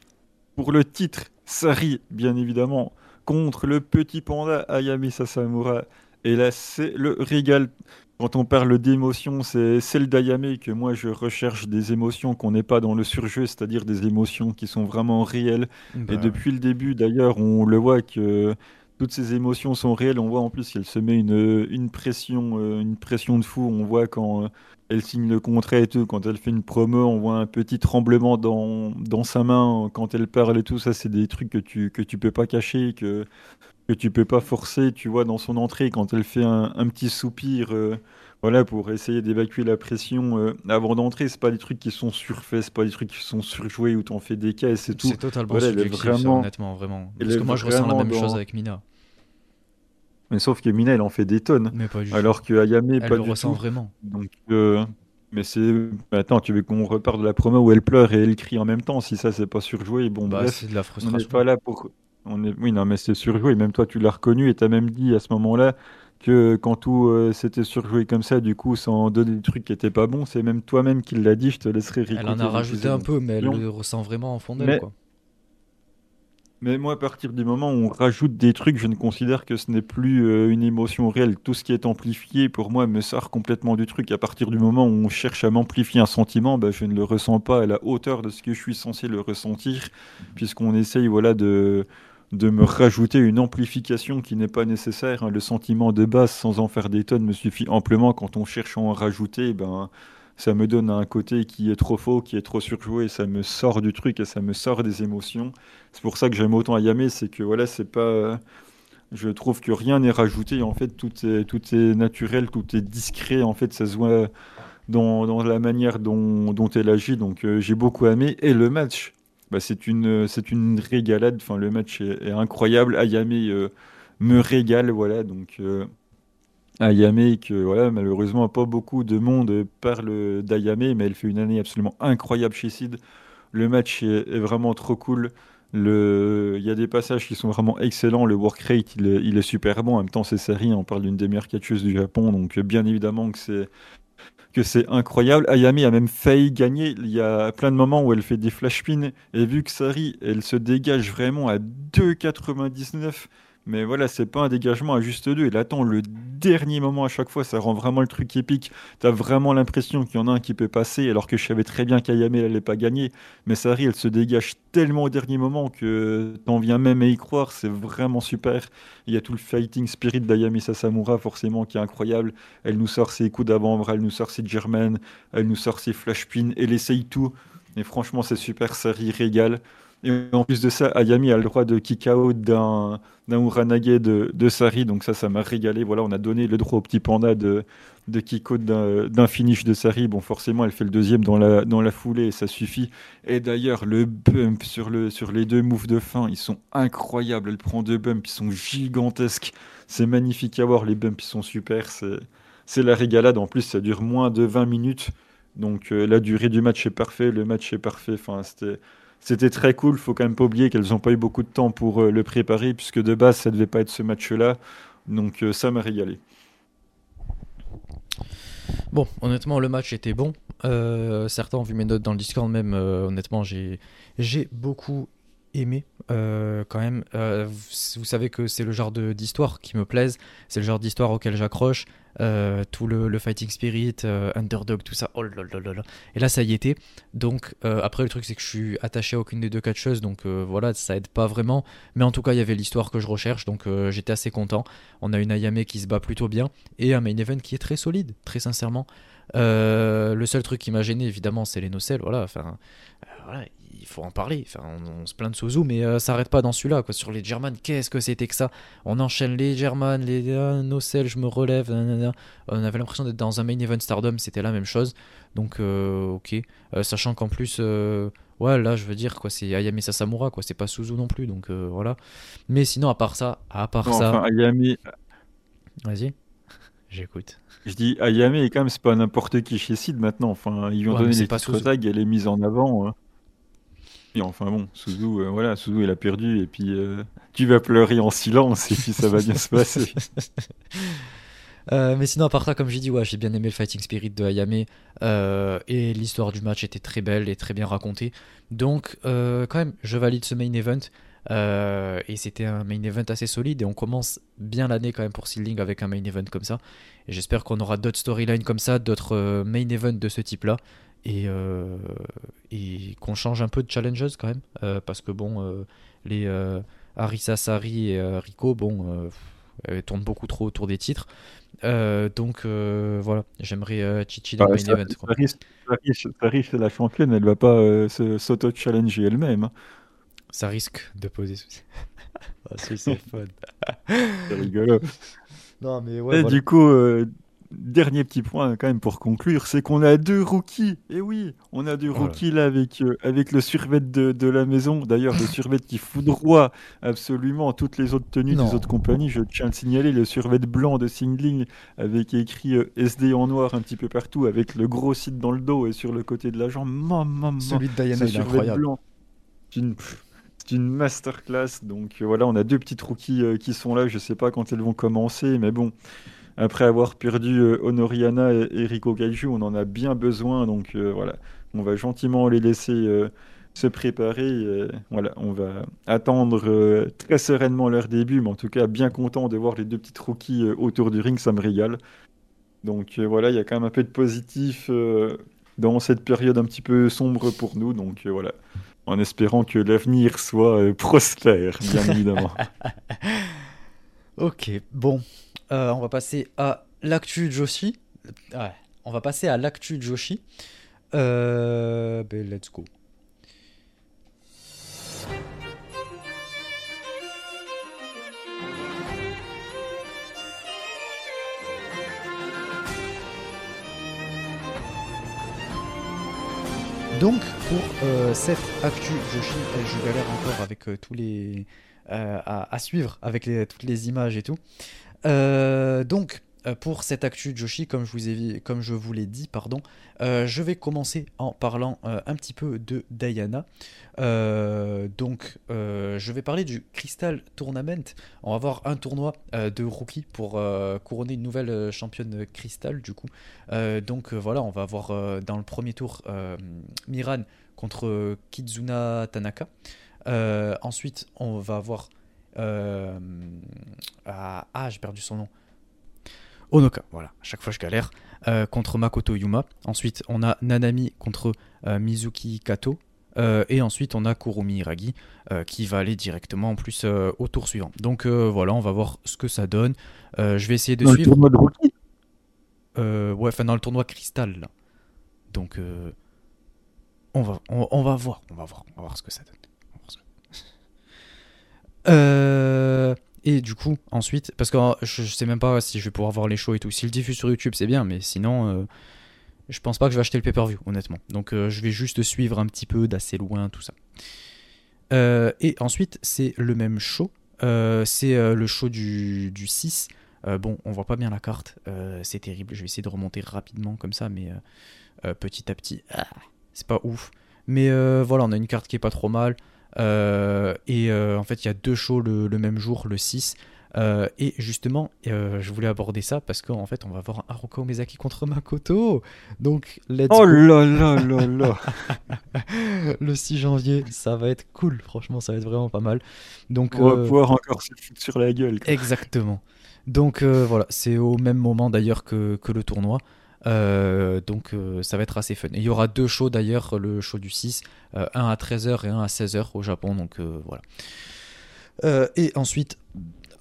pour le titre, Sari, bien évidemment, contre le petit panda Ayami Sasamura. Et là, c'est le régal. Quand on parle d'émotion, c'est celle d'Ayame que moi je recherche des émotions qu'on n'est pas dans le surjeu, c'est-à-dire des émotions qui sont vraiment réelles. Et bah depuis le début, d'ailleurs, on le voit que toutes ces émotions sont réelles. On voit en plus qu'elle se met une, une pression, euh, une pression de fou. On voit quand elle signe le contrat et tout, quand elle fait une promo, on voit un petit tremblement dans, dans sa main quand elle parle et tout. Ça, c'est des trucs que tu que tu peux pas cacher, que que tu peux pas forcer. Tu vois dans son entrée quand elle fait un, un petit soupir. Euh, voilà, pour essayer d'évacuer la pression euh, avant d'entrer, c'est pas des trucs qui sont surfaits, c'est pas des trucs qui sont surjoués où t'en fais des caisses et tout. C'est totalement voilà, vraiment, honnêtement, vraiment. Parce que moi, je ressens la même chose avec Mina. Mais sauf que Mina, elle en fait des tonnes. Mais pas alors que Ayame, elle pas le du ressent vraiment. Donc, euh, mais c'est. Attends, tu veux qu'on reparte de la promo où elle pleure et elle crie en même temps? Si ça, c'est pas surjoué, bon, bah, c'est de la frustration. On n'est pas là pour. On est... Oui, non, mais c'est surjoué. Même toi, tu l'as reconnu et t'as même dit à ce moment-là que quand tout euh, s'était surjoué comme ça, du coup, sans donner des trucs qui étaient pas bons, c'est même toi-même qui l'a dit. Je te laisserai rire. Elle en a rajouté un peu, mais elle le ressent vraiment en fond d'elle, quoi. Mais moi, à partir du moment où on rajoute des trucs, je ne considère que ce n'est plus euh, une émotion réelle. Tout ce qui est amplifié, pour moi, me sort complètement du truc. À partir du moment où on cherche à m'amplifier un sentiment, bah, je ne le ressens pas à la hauteur de ce que je suis censé le ressentir, puisqu'on essaye voilà, de, de me rajouter une amplification qui n'est pas nécessaire. Hein. Le sentiment de base, sans en faire des tonnes, me suffit amplement. Quand on cherche à en rajouter, ben ça me donne un côté qui est trop faux, qui est trop surjoué, ça me sort du truc et ça me sort des émotions. C'est pour ça que j'aime autant Ayame, c'est que voilà, c'est pas. Je trouve que rien n'est rajouté, en fait, tout est, tout est naturel, tout est discret, en fait, ça se voit dans, dans la manière dont, dont, elle agit, donc euh, j'ai beaucoup aimé. Et le match, bah, c'est une, c'est une régalade, enfin, le match est, incroyable. Ayame euh, me régale, voilà, donc. Euh, Ayame, que voilà, malheureusement pas beaucoup de monde parle d'Ayame, mais elle fait une année absolument incroyable chez Sid. Le match est, vraiment trop cool. Il y a des passages qui sont vraiment excellents. Le work rate, il est, il est super bon. En même temps, c'est série. On parle d'une des meilleures catcheuses du Japon. Donc, bien évidemment que c'est que c'est incroyable. Ayame a même failli gagner. Il y a plein de moments où elle fait des flash pins. Et vu que Sari, elle se dégage vraiment à 2,99 Mais voilà, c'est pas un dégagement à juste deux. Il attend le dernier moment à chaque fois. Ça rend vraiment le truc épique. T'as vraiment l'impression qu'il y en a un qui peut passer, alors que je savais très bien qu'Ayame n'allait pas gagner. Mais Sari, elle se dégage tellement au dernier moment que t'en viens même à y croire. C'est vraiment super. Il y a tout le fighting spirit d'Ayame Sasamura, forcément, qui est incroyable. Elle nous sort ses coups d'avant-bras, elle nous sort ses Germain, elle nous sort ses flash pins, elle essaye tout. Et franchement, c'est super. Sari régale. Et en plus de ça, Ayami a le droit de kick out d'un Uranage de, de, Sari, donc ça, ça m'a régalé. Voilà, on a donné le droit au petit panda de, de kick out d'un finish de Sari. Bon, forcément, elle fait le deuxième dans la, foulée et ça suffit. Et d'ailleurs, le bump sur les deux moves de fin, ils sont incroyables. Elle prend deux bumps, ils sont gigantesques. C'est magnifique à voir, les bumps, ils sont super. C'est la régalade. En plus, ça dure moins de 20 minutes. Donc euh, la durée du match est parfaite, le match est parfait. Enfin, c'était c'était très cool. Faut quand même pas oublier qu'elles n'ont pas eu beaucoup de temps pour euh, le préparer, puisque de base, ça devait pas être ce match-là. Donc euh, ça m'a régalé. Bon, honnêtement, le match était bon. Euh, certains ont vu mes notes dans le Discord, même. honnêtement, j'ai beaucoup aimé quand même. vous savez que c'est le genre d'histoire qui me plaise. C'est le genre d'histoire auquel j'accroche. Euh, tout le, fighting spirit, euh, underdog, tout ça. Oh là là là Et là, ça y était. Donc, euh, après, le truc, c'est que je suis attaché à aucune des deux catcheuses, donc voilà, ça aide pas vraiment. Mais en tout cas, il y avait l'histoire que je recherche, donc j'étais assez content. On a une Ayame qui se bat plutôt bien et un main event qui est très solide, très sincèrement. le seul truc qui m'a gêné, évidemment, c'est les nocelles. Voilà, enfin, voilà, il faut en parler. Enfin, on, se plaint de Suzu, mais euh, ça n'arrête pas dans celui-là. Quoi. Sur les German, qu'est-ce que c'était que ça? On enchaîne les German, les euh, nocelles, je me relève. On avait l'impression d'être dans un main event Stardom, c'était la même chose. Donc, euh, ok. sachant qu'en plus, ouais, là, je veux dire, quoi, c'est Ayami Sasamura, quoi. C'est pas Suzu non plus, donc voilà. Mais sinon, à part ça, à part ça. Ayami. Vas-y, (laughs) j'écoute. Je dis Ayame et quand même c'est pas n'importe qui chez Sid maintenant. Enfin ils lui ont donné les titres elle est mise en avant. Hein enfin bon, Suzu, euh, voilà, Suzu, il a perdu et puis euh, tu vas pleurer en silence et puis ça va bien se passer. (laughs) Euh, mais sinon, à part ça, comme j'ai dit, ouais, j'ai bien aimé le fighting spirit de Ayame et l'histoire du match était très belle et très bien racontée. Donc, quand même, je valide ce main event. et c'était un main event assez solide et on commence bien l'année quand même pour Sealing avec un main event comme ça. J'espère qu'on aura d'autres storylines comme ça, d'autres main events de ce type-là et, euh, et qu'on change un peu de challenges quand même. Euh, parce que bon euh, les Arisa Sari et Rico bon tournent beaucoup trop autour des titres. Donc voilà. J'aimerais Chichi dans le main event la championne elle va pas s'auto-challenger elle-même hein. ça risque de poser souci. Oh, (laughs) c'est (laughs) fun. C'est rigolo. Non mais ouais, et du coup dernier petit point quand même pour conclure, c'est qu'on a deux rookies. Et oui, on a deux rookies là avec, euh, avec le survêt de, de la maison. D'ailleurs, le survêt qui foudroie absolument toutes les autres tenues des autres compagnies. Je tiens à le signaler, le survêt blanc de Singling avec écrit euh, SD en noir un petit peu partout, avec le gros site dans le dos et sur le côté de la jambe. Maman, Celui de Diana, il est incroyable. C'est une, une masterclass. Donc euh, voilà, on a deux petites rookies qui sont là. Je sais pas quand elles vont commencer, mais bon après avoir perdu euh, Honoriana et, Rico Kaiju, on en a bien besoin. Donc euh, voilà, on va gentiment les laisser euh, se préparer. voilà, on va attendre très sereinement leur début, mais en tout cas bien content de voir les deux petites rookies autour du ring, ça me régale. Donc voilà, il y a quand même un peu de positif dans cette période un petit peu sombre pour nous. Donc voilà, en espérant que l'avenir soit prospère, bien (laughs) évidemment. ok, bon, euh, on va passer à l'actu Joshi. Ouais, on va passer à l'actu Joshi. Euh, ben, let's go. Donc pour euh, cette actu Joshi, je galère encore avec tous les à, suivre avec toutes les images et tout. Euh, donc, euh, pour cette actu Joshi, comme je vous, ai, l'ai dit, pardon, euh, je vais commencer en parlant un petit peu de Diana. donc, je vais parler du Crystal Tournament. On va avoir un tournoi de rookie pour couronner une nouvelle championne Crystal, du coup. donc, voilà, on va avoir dans le premier tour Miran contre Kizuna Tanaka. ensuite, on va avoir euh, ah, ah, j'ai perdu son nom. Onoka, voilà, à chaque fois je galère. Euh, contre Makoto Yuma. Ensuite, on a Nanami contre euh, Mizuki Kato. et ensuite, on a Kurumi Iragi qui va aller directement en plus au tour suivant. Donc voilà, on va voir ce que ça donne. je vais essayer de suivre. Le tournoi de rookie? Ouais, enfin dans le tournoi cristal. Là. Donc on va, on, va voir, on va voir, on va voir ce que ça donne. Euh, et du coup, ensuite, parce que je, sais même pas si je vais pouvoir voir les shows et tout. Si le diffuse sur YouTube, c'est bien, mais sinon, euh, je pense pas que je vais acheter le pay-per-view, honnêtement. Donc, euh, je vais juste suivre un petit peu d'assez loin tout ça. et ensuite, c'est le même show. c'est le show du, du 6. bon, on voit pas bien la carte. c'est terrible. Je vais essayer de remonter rapidement comme ça, mais petit à petit, ah, c'est pas ouf. Mais voilà, on a une carte qui est pas trop mal. Euh, et euh, en fait, il y a deux shows le, même jour, le 6. Euh, et justement, je voulais aborder ça parce qu'en fait, on va voir Haruka Omezaki contre Makoto. Donc, let's Oh là là là là (laughs) Le 6 janvier, ça va être cool. Franchement, ça va être vraiment pas mal. Donc, on va pouvoir encore se foutre sur la gueule. Exactement. Donc voilà, c'est au même moment d'ailleurs que, que, le tournoi. Euh, donc euh, ça va être assez fun. Il y aura deux shows d'ailleurs, le show du 6, euh, un à 13h et un à 16h au Japon. Donc voilà. et ensuite,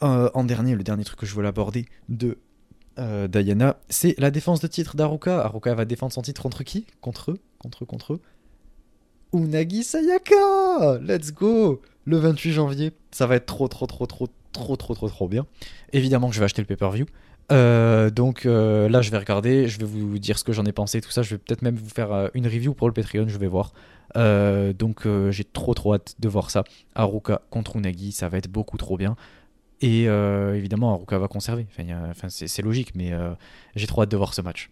en dernier, le dernier truc que je voulais aborder de Diana, c'est la défense de titre d'Aruka. Aruka va défendre son titre contre qui? Contre eux? Contre eux Contre eux? Unagi Sayaka Let's go Le 28 janvier, ça va être trop trop trop trop trop trop trop trop bien. Évidemment que je vais acheter le pay-per-view. Euh, donc euh, là, je vais regarder, je vais vous dire ce que j'en ai pensé, tout ça. Je vais peut-être même vous faire euh, une review pour le Patreon, je vais voir. donc j'ai trop trop hâte de voir ça. Haruka contre Unagi, ça va être beaucoup trop bien. Et évidemment, Haruka va conserver. C'est logique, mais j'ai trop hâte de voir ce match.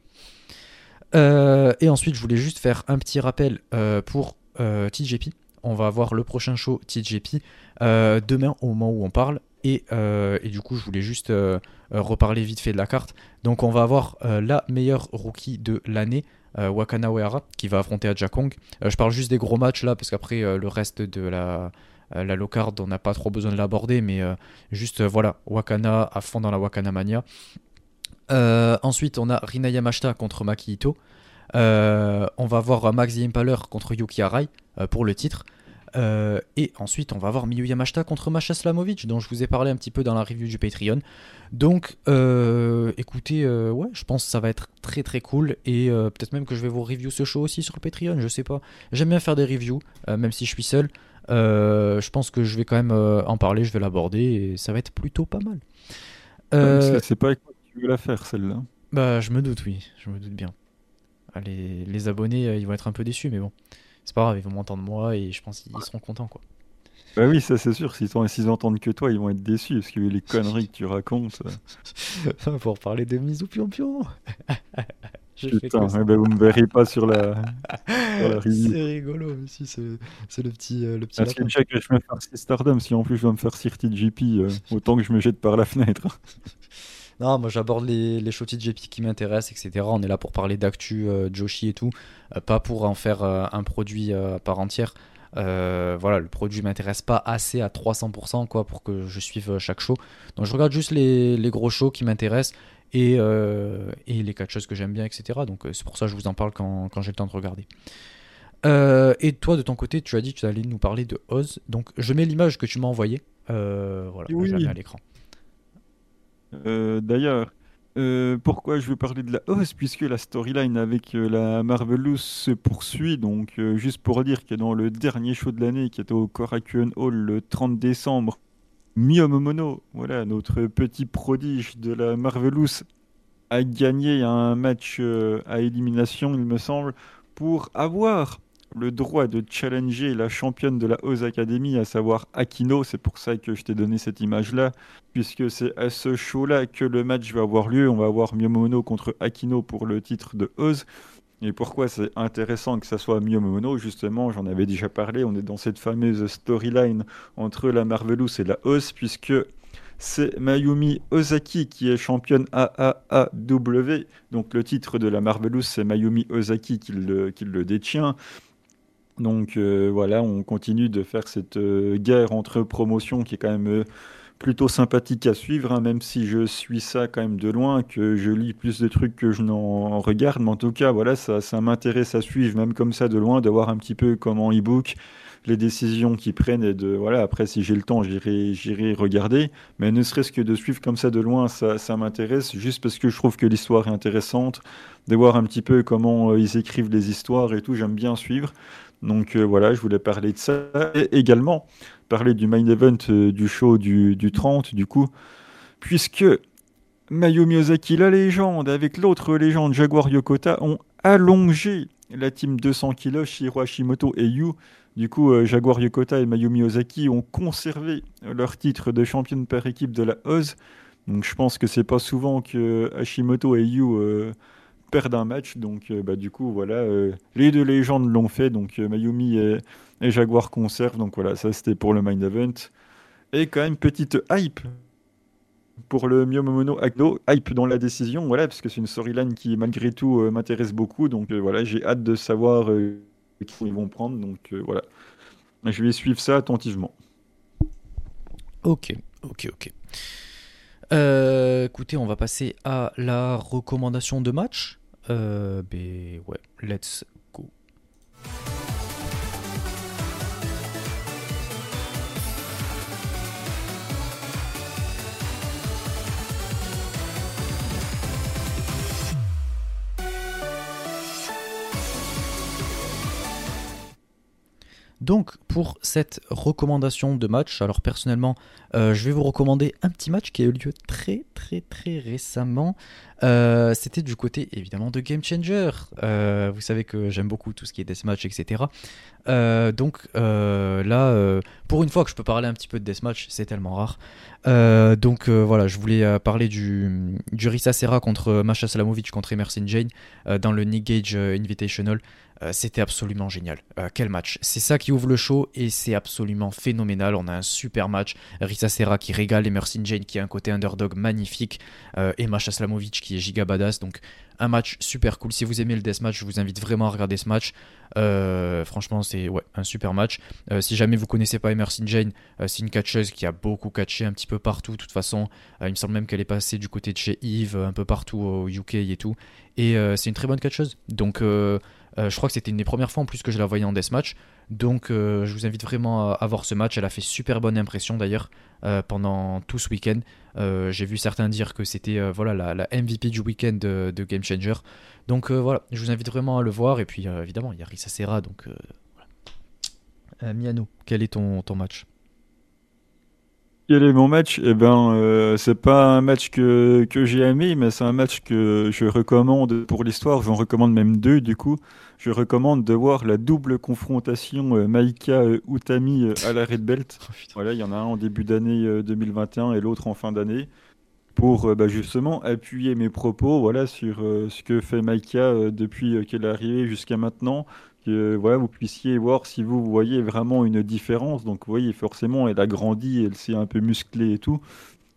et ensuite, je voulais juste faire un petit rappel pour TJP. On va avoir le prochain show TJP demain au moment où on parle. Et, et, du coup, je voulais juste euh, reparler vite fait de la carte. Donc on va avoir euh, la meilleure rookie de l'année. Euh, Wakana Uehara qui va affronter Ajakong. je parle juste des gros matchs là parce qu'après le reste de la, low card on n'a pas trop besoin de l'aborder mais juste voilà Wakana à fond dans la Wakana Mania. ensuite on a Rina Yamashita contre Maki Ito. on va voir Maxi Impaler contre Yuki Arai pour le titre. Euh, et ensuite, on va avoir Miyu Yamashita contre Masha Slamovic, dont je vous ai parlé un petit peu dans la review du Patreon. Donc, euh, écoutez, euh, ouais, je pense que ça va être très très cool. Et peut-être même que je vais vous review ce show aussi sur le Patreon, je sais pas. J'aime bien faire des reviews, même si je suis seul. je pense que je vais quand même en parler, je vais l'aborder, et ça va être plutôt pas mal. C'est pas avec moi que tu veux la faire, celle-là. Bah, je me doute, oui, je me doute bien. les, les abonnés, ils vont être un peu déçus, mais bon c'est pas grave, ils vont m'entendre moi et je pense qu'ils seront contents quoi. Bah oui, ça c'est sûr, s'ils entendent que toi, ils vont être déçus parce que les conneries que tu racontes. (laughs) Pour parler de mise au pion-pion Putain, eh ben, vous me verrez pas sur la, sur C'est rigolo, mais si, c'est le petit. Euh, le petit Parce que déjà que je me faire Stardom, si en plus je dois me faire Sirty GP, euh, autant que je me jette par la fenêtre. (laughs) Non, moi j'aborde les, les shows JP qui m'intéressent, etc. On est là pour parler d'actu, euh, Joshi et tout, euh, pas pour en faire euh, un produit à part entière. voilà, le produit m'intéresse pas assez à 300% quoi, pour que je suive chaque show. Donc je regarde juste les, les gros shows qui m'intéressent et, et, les choses que j'aime bien, etc. Donc c'est pour ça que je vous en parle quand, quand j'ai le temps de regarder. et toi, de ton côté, tu as dit que tu allais nous parler de Oz. Donc, je mets l'image que tu m'as envoyée. voilà, je la mets à l'écran. Euh, d'ailleurs, euh, pourquoi je veux parler de la hausse Puisque la storyline avec euh, la Marvelous se poursuit. Donc, juste pour dire que dans le dernier show de l'année, qui était au Korakuen Hall le 30 décembre, Miyomomono, voilà, notre petit prodige de la Marvelous, a gagné un match à élimination, il me semble, pour avoir le droit de challenger la championne de la Oz Academy, à savoir Akino. C'est pour ça que je t'ai donné cette image-là, puisque c'est à ce show-là que le match va avoir lieu. On va avoir Miyomono contre Akino pour le titre de Oz. Et pourquoi c'est intéressant que ça soit Miyomono Justement, j'en avais déjà parlé. On est dans cette fameuse storyline entre la Marvelous et la Oz, puisque c'est Mayumi Ozaki qui est championne AAAW. Donc le titre de la Marvelous, c'est Mayumi Ozaki qui le, qui le détient. Donc voilà, on continue de faire cette guerre entre promotions qui est quand même plutôt sympathique à suivre, hein, même si je suis ça quand même de loin, que je lis plus de trucs que je n'en regarde. Mais en tout cas, voilà, ça, m'intéresse à suivre, même comme ça de loin, de voir un petit peu comment e-book, les décisions qu'ils prennent et de voilà. Après, si j'ai le temps, j'irai j'irai regarder. Mais ne serait-ce que de suivre comme ça de loin, ça, m'intéresse, juste parce que je trouve que l'histoire est intéressante, de voir un petit peu comment euh, ils écrivent les histoires et tout. J'aime bien suivre. Donc euh, voilà, je voulais parler de ça. Également, parler du main event euh, du show du, 30, du coup, puisque Mayu Miyazaki, la légende, avec l'autre légende Jaguar Yokota, ont allongé la team 200 kg, Shiro Hashimoto et Yu. Du coup, euh, Jaguar Yokota et Mayumi Ozaki ont conservé leur titre de championne par équipe de la Oz. Donc je pense que c'est pas souvent que Hashimoto et Yu perdent un match. Donc bah, du coup, voilà, les deux légendes l'ont fait. Donc Mayumi et, et Jaguar conserve. Donc voilà, ça c'était pour le Mind Event. Et quand même, petite hype pour le Miyomomono Agno, hype dans la décision, voilà, parce que c'est une storyline qui malgré tout euh, m'intéresse beaucoup. Donc euh, voilà, j'ai hâte de savoir euh, qui ils vont prendre. Donc voilà, je vais suivre ça attentivement. Ok, ok, ok. écoutez, on va passer à la recommandation de match. Ben ouais, let's go. Donc pour cette recommandation de match, alors personnellement, euh, je vais vous recommander un petit match qui a eu lieu très très très récemment. Euh, c'était du côté évidemment de Game Changer. Euh, vous savez que j'aime beaucoup tout ce qui est deathmatch, etc. donc là, pour une fois que je peux parler un petit peu de deathmatch, c'est tellement rare. donc voilà, je voulais parler du, du Risa Serra contre Masha Salamovic contre Emerson Jane dans le Nick Gage Invitational. C'était absolument génial. Quel match. C'est ça qui ouvre le show et c'est absolument phénoménal. On a un super match. Risa Serra qui régale, Emerson Jane qui a un côté underdog magnifique euh, et Masha Slamovic qui est giga badass. Donc un match super cool. Si vous aimez le deathmatch, je vous invite vraiment à regarder ce match. franchement, c'est un super match. si jamais vous connaissez pas Emerson Jane, c'est une catcheuse qui a beaucoup catché un petit peu partout. De toute façon, il me semble même qu'elle est passée du côté de chez Yves, un peu partout au UK et tout. Et c'est une très bonne catcheuse. Donc euh, je crois que c'était une des premières fois en plus que je la voyais en deathmatch. Donc euh, je vous invite vraiment à, voir ce match. Elle a fait super bonne impression d'ailleurs euh, pendant tout ce week-end. J'ai vu certains dire que c'était voilà, la, MVP du week-end de, Game Changer. Donc voilà, je vous invite vraiment à le voir. Et puis évidemment, il y a Risa Serra. Donc voilà. Miano, quel est ton match? Quel est mon match Eh ben, euh, c'est pas un match que, que j'ai aimé, mais c'est un match que je recommande pour l'histoire. J'en recommande même deux, du coup. Je recommande de voir la double confrontation euh, Maika euh, Utami euh, à la Red Belt. (laughs) Oh, voilà, il y en a un en début d'année 2021 et l'autre en fin d'année. Pour bah, justement appuyer mes propos voilà, sur ce que fait Maika depuis qu'elle est arrivée jusqu'à maintenant que voilà, vous puissiez voir si vous, voyez vraiment une différence. Donc, vous voyez, forcément, elle a grandi, elle s'est un peu musclée et tout.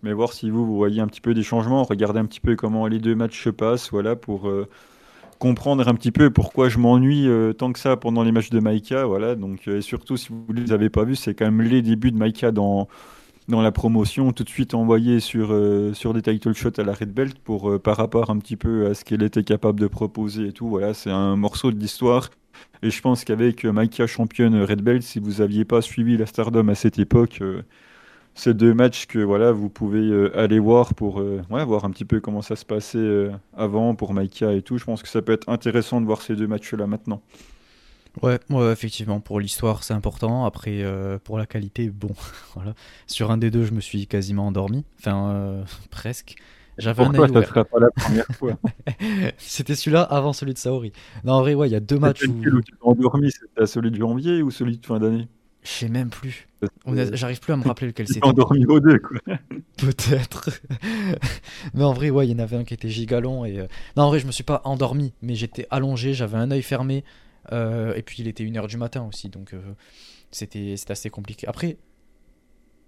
Mais voir si vous, vous voyez un petit peu des changements, regardez un petit peu comment les deux matchs se passent, voilà, pour euh, comprendre un petit peu pourquoi je m'ennuie euh, tant que ça pendant les matchs de Maika, voilà. Donc, euh, et surtout, si vous ne les avez pas vus, c'est quand même les débuts de Maika dans, dans la promotion, tout de suite envoyé sur, sur des title shots à la Red Belt pour, par rapport un petit peu à ce qu'elle était capable de proposer et tout. Voilà, c'est un morceau de l'histoire et je pense qu'avec Maika championne Red Belt, si vous n'aviez pas suivi la Stardom à cette époque, euh, c'est deux matchs que voilà, vous pouvez euh, aller voir pour euh, voir un petit peu comment ça se passait avant pour Maika et tout. Je pense que ça peut être intéressant de voir ces deux matchs-là maintenant. Ouais, effectivement, pour l'histoire, c'est important. Après, pour la qualité, bon, (laughs) voilà. Sur un des deux, je me suis quasiment endormi. Enfin, (laughs) presque. J'avais Pourquoi ça ne sera pas la première fois? (laughs) C'était celui-là avant celui de Saori. Non, en vrai, ouais, il y a deux matchs où... où tu t'es endormi, c'était celui de janvier ou celui de fin d'année? Je sais même plus. J'arrive plus à me rappeler lequel c'était. endormi aux deux, quoi. (laughs) Peut-être. (laughs) mais en vrai, ouais, il y en avait un qui était gigalon. Et... Euh, non, en vrai, je me suis pas endormi, mais j'étais allongé, j'avais un œil fermé. Euh, et puis, il était 1h du matin aussi, donc euh, c'était assez compliqué. Après,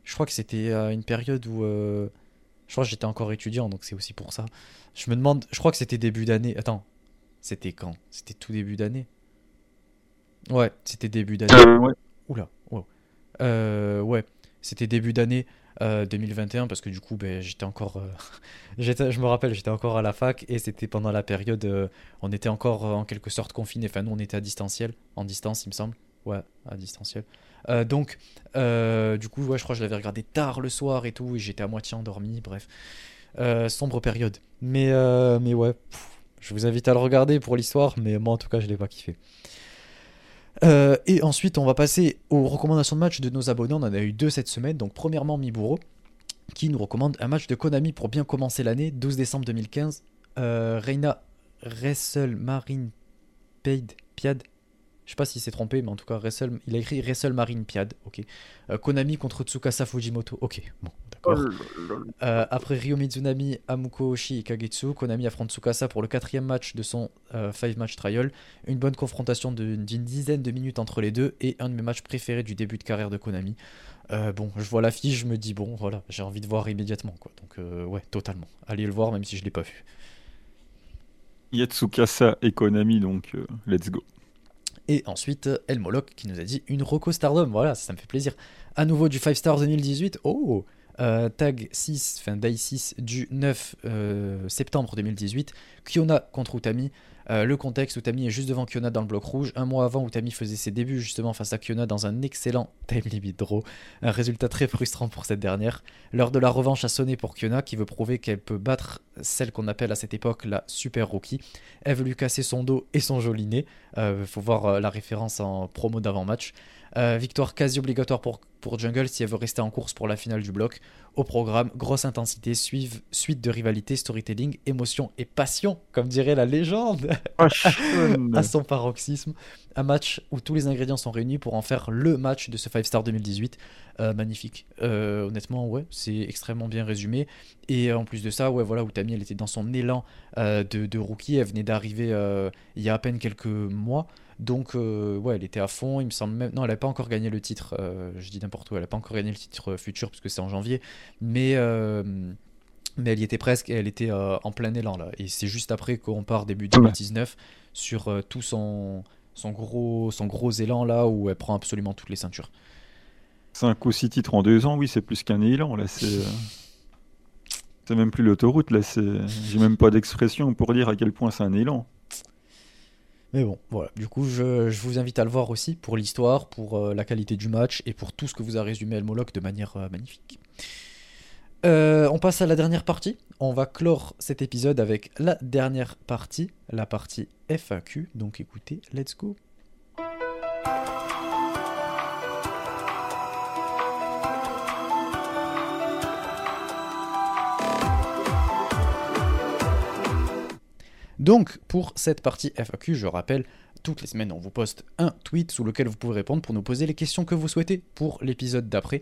je crois que c'était une période où je crois que j'étais encore étudiant, donc c'est aussi pour ça. Je me demande, je crois que c'était début d'année. Attends, c'était quand? C'était tout début d'année Ouais, c'était début d'année. ouais. Oula, wow. Euh, ouais, c'était début d'année euh, 2021 parce que du coup, ben, j'étais encore, euh, (laughs) j'étais, je me rappelle, j'étais encore à la fac et c'était pendant la période, euh, on était encore euh, en quelque sorte confinés. Enfin, nous, on était à distanciel, en distance, il me semble. Ouais, à distanciel. Euh, donc, euh, du coup, je crois que je l'avais regardé tard le soir et tout, et j'étais à moitié endormi. Bref, Euh, sombre période. Mais, mais ouais, je vous invite à le regarder pour l'histoire, mais moi, en tout cas, je l'ai pas kiffé. Et ensuite, on va passer aux recommandations de match de nos abonnés. On en a eu deux cette semaine. Donc, premièrement, Miburo, qui nous recommande un match de Konami pour bien commencer l'année, 12 décembre 2015. Euh, Reina Wrestle Marine Paid Piad. Je sais pas si c'est trompé, mais en tout cas, Wrestle, il a écrit Wrestle Marine Piad. Ok. Euh, Konami contre Tsukasa Fujimoto. Ok, bon, d'accord. Euh, après Ryo Mizunami, Amuko Oshi et Kagetsu, Konami affronte Tsukasa pour le quatrième match de son 5 match trial. Une bonne confrontation d'une dizaine de minutes entre les deux et un de mes matchs préférés du début de carrière de Konami. Euh, bon, je vois l'affiche, je me dis bon, voilà, j'ai envie de voir immédiatement quoi. Donc euh, ouais, totalement. Allez le voir même si je l'ai pas vu. Yatsukasa et Konami, donc euh, let's go. Et ensuite, El Moloch qui nous a dit une Rocco Stardom. Voilà, ça me fait plaisir. À nouveau du 5 Star 2018. Oh Euh, Tag 6, enfin Day 6 du 9 euh, septembre 2018. Kiona contre Utami. Euh, le contexte, Utami est juste devant Kiona dans le bloc rouge. Un mois avant, Utami faisait ses débuts justement face à Kiona dans un excellent (laughs) time limit draw. Un résultat très frustrant pour cette dernière. L'heure de la revanche a sonné pour Kiona qui veut prouver qu'elle peut battre celle qu'on appelle à cette époque la Super Rookie. Elle veut lui casser son dos et son joli nez. Il faut voir euh, la référence en promo d'avant-match. Euh, victoire quasi obligatoire pour, pour Jungle si elle veut rester en course pour la finale du bloc. Au programme, grosse intensité, suive, suite de rivalité, storytelling, émotion et passion, comme dirait la légende, Passion. (laughs) à son paroxysme. Un match où tous les ingrédients sont réunis pour en faire le match de ce 5 Star 2018. Euh, magnifique. Euh, honnêtement, ouais, c'est extrêmement bien résumé. Et euh, en plus de ça, ouais, voilà, Utami, elle était dans son élan euh, de, de rookie. Elle venait d'arriver il y a à peine quelques mois. Donc, euh, ouais, elle était à fond. Il me semble même. Non, elle n'a pas encore gagné le titre. euh, je dis n'importe où. Elle n'a pas encore gagné le titre euh, futur parce que c'est en janvier. Mais. euh, mais elle y était presque et elle était en plein élan là. Et c'est juste après qu'on part début 2019 sur tout son, son, gros, son gros élan là où elle prend absolument toutes les ceintures. 5 ou 6 titres en 2 ans, oui, c'est plus qu'un élan. Là, c'est. C'est même plus l'autoroute, là, c'est. J'ai même pas d'expression pour dire à quel point c'est un élan. Mais bon, voilà. Du coup, je, vous invite à le voir aussi pour l'histoire, pour euh, la qualité du match et pour tout ce que vous a résumé El Moloch de manière euh, magnifique. Euh, on passe à la dernière partie. On va clore cet épisode avec la dernière partie, la partie FAQ. Donc écoutez, let's go. Donc, pour cette partie FAQ, je rappelle, toutes les semaines, on vous poste un tweet sous lequel vous pouvez répondre pour nous poser les questions que vous souhaitez pour l'épisode d'après.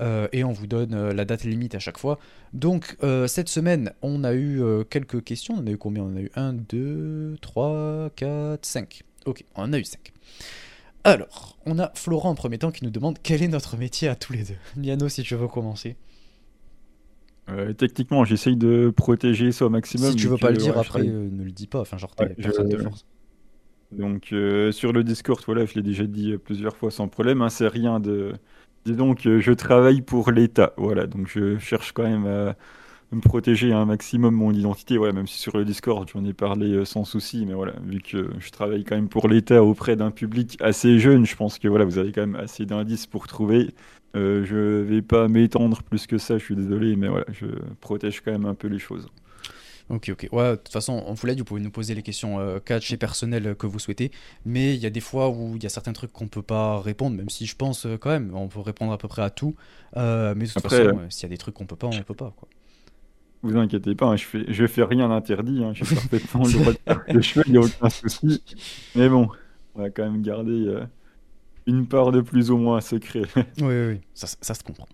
Euh, et on vous donne euh, la date limite à chaque fois. Donc, euh, cette semaine, on a eu quelques questions. On a eu combien? On a eu 1, 2, 3, 4, 5. Ok, on en a eu 5. Alors, on a Florent en premier temps qui nous demande quel est notre métier à tous les deux. (laughs) Liano, si tu veux commencer. Euh, techniquement, j'essaye de protéger ça au maximum. si tu veux pas que, le dire après, euh, ne le dis pas. Enfin, genre, Ouais, personne de force. Donc euh, sur le Discord, voilà, je l'ai déjà dit plusieurs fois sans problème, hein, c'est rien de... Dis donc, je travaille pour l'État, voilà, donc je cherche quand même à me protéger un maximum mon identité, voilà, même si sur le Discord j'en ai parlé sans souci, mais voilà, vu que je travaille quand même pour l'État auprès d'un public assez jeune, je pense que voilà, vous avez quand même assez d'indices pour trouver. Euh, je vais pas m'étendre plus que ça, je suis désolé, mais voilà, je protège quand même un peu les choses. Ok, ok. Ouais, de toute façon, on vous l'a dit, vous pouvez nous poser les questions euh, catch et personnelles que vous souhaitez. Mais il y a des fois où il y a certains trucs qu'on peut pas répondre, même si je pense euh, quand même, on peut répondre à peu près à tout. Euh, mais de toute Après, façon, s'il y a des trucs qu'on peut pas, on peut pas. Quoi. Vous inquiétez pas, hein, je fais, je fais rien d'interdit, hein, j'ai (laughs) parfaitement le droit de faire je il n'y a aucun souci. Mais bon, on va quand même garder une part de plus ou moins secret. (laughs) Oui, oui, ça, se comprend.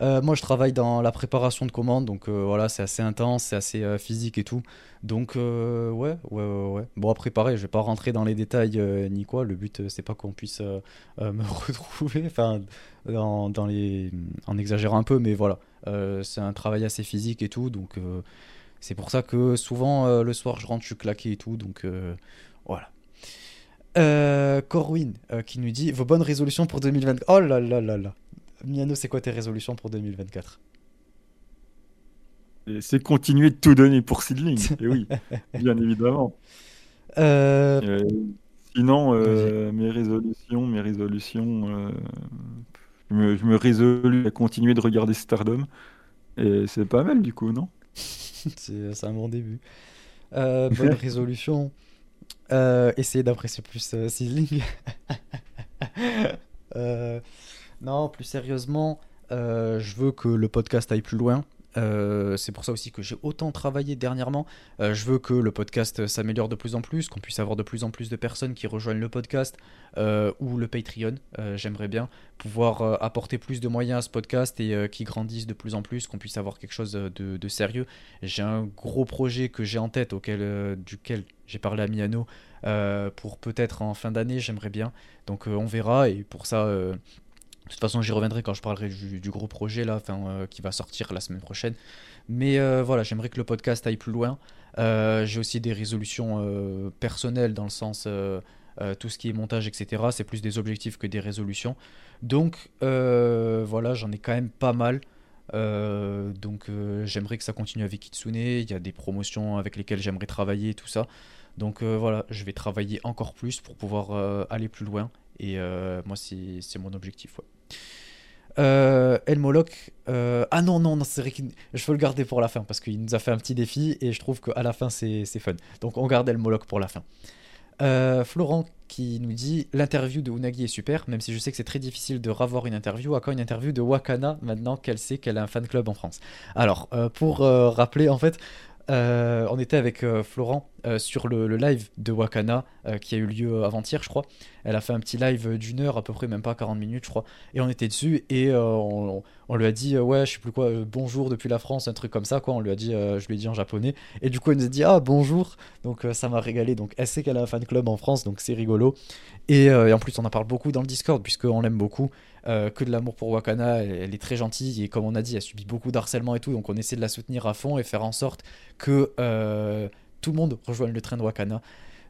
Euh, moi, je travaille dans la préparation de commandes, donc euh, voilà, c'est assez intense, c'est assez euh, physique et tout. Donc, ouais, ouais, ouais. Bon, après, pareil, je vais pas rentrer dans les détails ni quoi. Le but, c'est pas qu'on puisse (laughs) me retrouver, enfin, dans, les... en exagérant un peu, mais voilà. C'est un travail assez physique et tout, donc c'est pour ça que souvent, le soir, je rentre, je suis claqué et tout, donc voilà. Euh, Corwin euh, qui nous dit vos bonnes résolutions pour 2024. Oh là là là là. Miano, c'est quoi tes résolutions pour 2024 C'est continuer de tout donner pour Seedling. (laughs) Et oui, bien évidemment. Euh, sinon, mes résolutions, mes résolutions, je, me, je me résolus à continuer de regarder Stardom. Et c'est pas mal du coup, non? (laughs) C'est un bon début. Bonne (laughs) résolution. Euh, essayer d'apprécier plus euh, Sizzling. (laughs) Euh, non, plus sérieusement, euh, je veux que le podcast aille plus loin. Euh, c'est pour ça aussi que j'ai autant travaillé dernièrement. Euh, je veux que le podcast s'améliore de plus en plus, qu'on puisse avoir de plus en plus de personnes qui rejoignent le podcast euh, ou le Patreon. J'aimerais bien pouvoir apporter plus de moyens à ce podcast et qu'il grandisse de plus en plus, qu'on puisse avoir quelque chose de, de sérieux. J'ai un gros projet que j'ai en tête, auquel, duquel j'ai parlé à Miano, pour peut-être en fin d'année, j'aimerais bien. Donc on verra, et pour ça, de toute façon j'y reviendrai quand je parlerai du, gros projet là, euh, qui va sortir la semaine prochaine. Mais euh, voilà, j'aimerais que le podcast aille plus loin. Euh, j'ai aussi des résolutions personnelles dans le sens... tout ce qui est montage, etc. C'est plus des objectifs que des résolutions. Donc voilà, j'en ai quand même pas mal. Donc j'aimerais que ça continue avec Kitsune. Il y a des promotions avec lesquelles j'aimerais travailler, tout ça. Donc voilà, je vais travailler encore plus pour pouvoir aller plus loin. Et moi, c'est mon objectif. Euh, El Moloch. euh, ah non, non, non c'est vrai qu'il. Je veux le garder pour la fin parce qu'il nous a fait un petit défi et je trouve qu'à la fin, c'est fun. Donc on garde El Moloch pour la fin. Euh, Florent qui nous dit l'interview de Unagi est super, même si je sais que c'est très difficile de revoir une interview. À quand une interview de Wakana maintenant qu'elle sait qu'elle a un fan club en France? Alors, euh, pour euh, rappeler, en fait, euh, on était avec euh, Florent euh, sur le, live de Wakana qui a eu lieu avant-hier, je crois. Elle a fait un petit live d'une heure à peu près, même pas 40 minutes, je crois. Et on était dessus et on, on lui a dit, euh, ouais, je sais plus quoi, euh, bonjour depuis la France, un truc comme ça, quoi. On lui a dit, euh, je lui ai dit en japonais. Et du coup, elle nous a dit, ah, bonjour. Donc ça m'a régalé. Donc elle sait qu'elle a un fan club en France, donc c'est rigolo. Et, en plus, on en parle beaucoup dans le Discord, puisqu'on l'aime beaucoup. Que de l'amour pour Wakana, elle, elle est très gentille et comme on a dit, elle subit beaucoup d'harcèlement et tout, donc on essaie de la soutenir à fond et faire en sorte que tout le monde rejoigne le train de Wakana.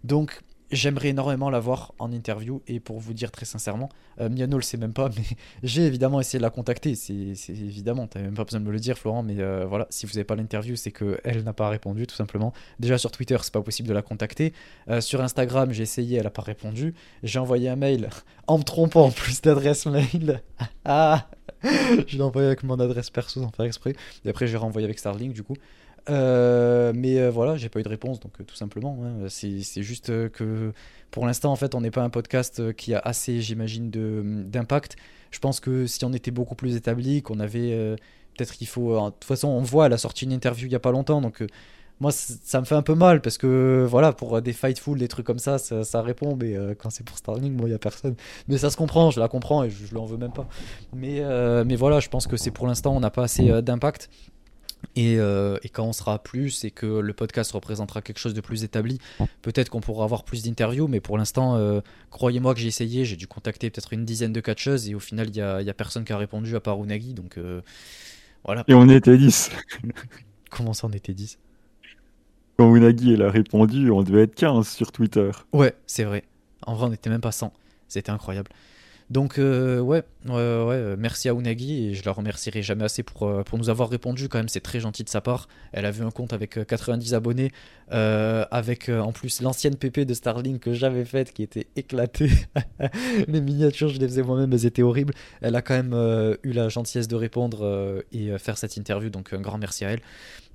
Donc j'aimerais énormément la voir en interview et pour vous dire très sincèrement, euh, Miano le sait même pas, (laughs) mais j'ai évidemment essayé de la contacter. C'est évidemment, t'as même pas besoin de me le dire, Florent, mais euh, voilà, si vous n'avez pas l'interview, c'est que elle n'a pas répondu tout simplement. Déjà sur Twitter, c'est pas possible de la contacter. Euh, sur Instagram, j'ai essayé, elle a pas répondu. J'ai envoyé un mail (laughs) en me trompant en plus d'adresse mail. (laughs) ah, je l'ai envoyé avec mon adresse perso sans faire exprès. Et après, j'ai renvoyé avec Starlink du coup. Euh, mais euh, voilà, j'ai pas eu de réponse, donc euh, tout simplement. hein, c'est juste euh, que pour l'instant, en fait, on n'est pas un podcast qui a assez, j'imagine, de- d'impact. Je pense que si on était beaucoup plus établi, qu'on avait. Peut-être qu'il faut. De toute façon, on voit, elle a sorti une interview il y a pas longtemps, donc. moi, ça me fait un peu mal parce que voilà, pour des Fightful, des trucs comme ça, ça, répond, mais quand c'est pour Starlink, moi, il y a personne. Mais ça se comprend, je la comprends et je, je lui en veux même pas. Mais, mais voilà, je pense que c'est pour l'instant, on n'a pas assez d'impact. Et, euh, et quand on sera plus et que le podcast représentera quelque chose de plus établi, peut-être qu'on pourra avoir plus d'interviews, mais pour l'instant, euh, croyez-moi que j'ai essayé, j'ai dû contacter peut-être une dizaine de catcheuses et au final, il y a, il y a personne qui a répondu à part Unagi, donc euh, voilà. Et on était 10. (laughs) Comment ça, on était 10 Quand Unagi elle a répondu, on devait être 15 sur Twitter. Ouais, c'est vrai. En vrai, on n'était même pas 100. C'était incroyable. Donc, euh, ouais, ouais, ouais, euh, merci à Unagi et je la remercierai jamais assez pour, euh, pour nous avoir répondu. Quand même, c'est très gentil de sa part. Elle avait un compte avec euh, 90 abonnés, avec en plus l'ancienne PP de Starlink que j'avais faite qui était éclatée. (laughs) les miniatures, je les faisais moi-même, elles étaient horribles. Elle a quand même eu la gentillesse de répondre et faire cette interview, donc un grand merci à elle.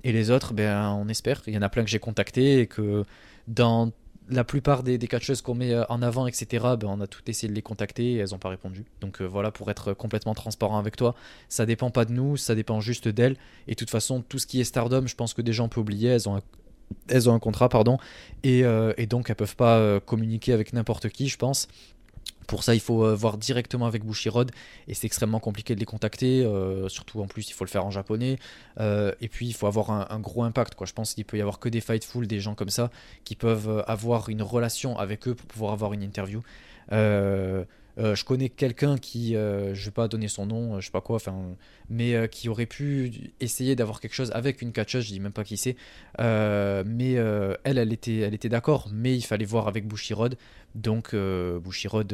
Et les autres, ben, on espère. Il y en a plein que j'ai contactés et que dans la plupart des, des catcheuses qu'on met euh, en avant, etc., ben, on a tout essayé de les contacter et elles n'ont pas répondu. Donc euh, voilà, pour être complètement transparent avec toi, ça dépend pas de nous, ça dépend juste d'elles. Et de toute façon, tout ce qui est Stardom, je pense que des gens peuvent oublier, elles ont un, contrat, pardon, et, euh, et donc elles peuvent pas communiquer avec n'importe qui, je pense. Pour ça, il faut euh, voir directement avec Bushiroad et c'est extrêmement compliqué de les contacter. euh, surtout en plus, il faut le faire en japonais. Euh, et puis, il faut avoir un, gros impact. Quoi. Je pense qu'il peut y avoir que des Fightful, des gens comme ça, qui peuvent avoir une relation avec eux pour pouvoir avoir une interview. Euh, Euh, je connais quelqu'un qui, euh, je vais pas donner son nom, je sais pas quoi, enfin, mais euh, qui aurait pu essayer d'avoir quelque chose avec une catcheuse, je dis même pas qui c'est. mais elle, elle était, elle était d'accord, mais il fallait voir avec Bushiroad. Donc Bushiroad,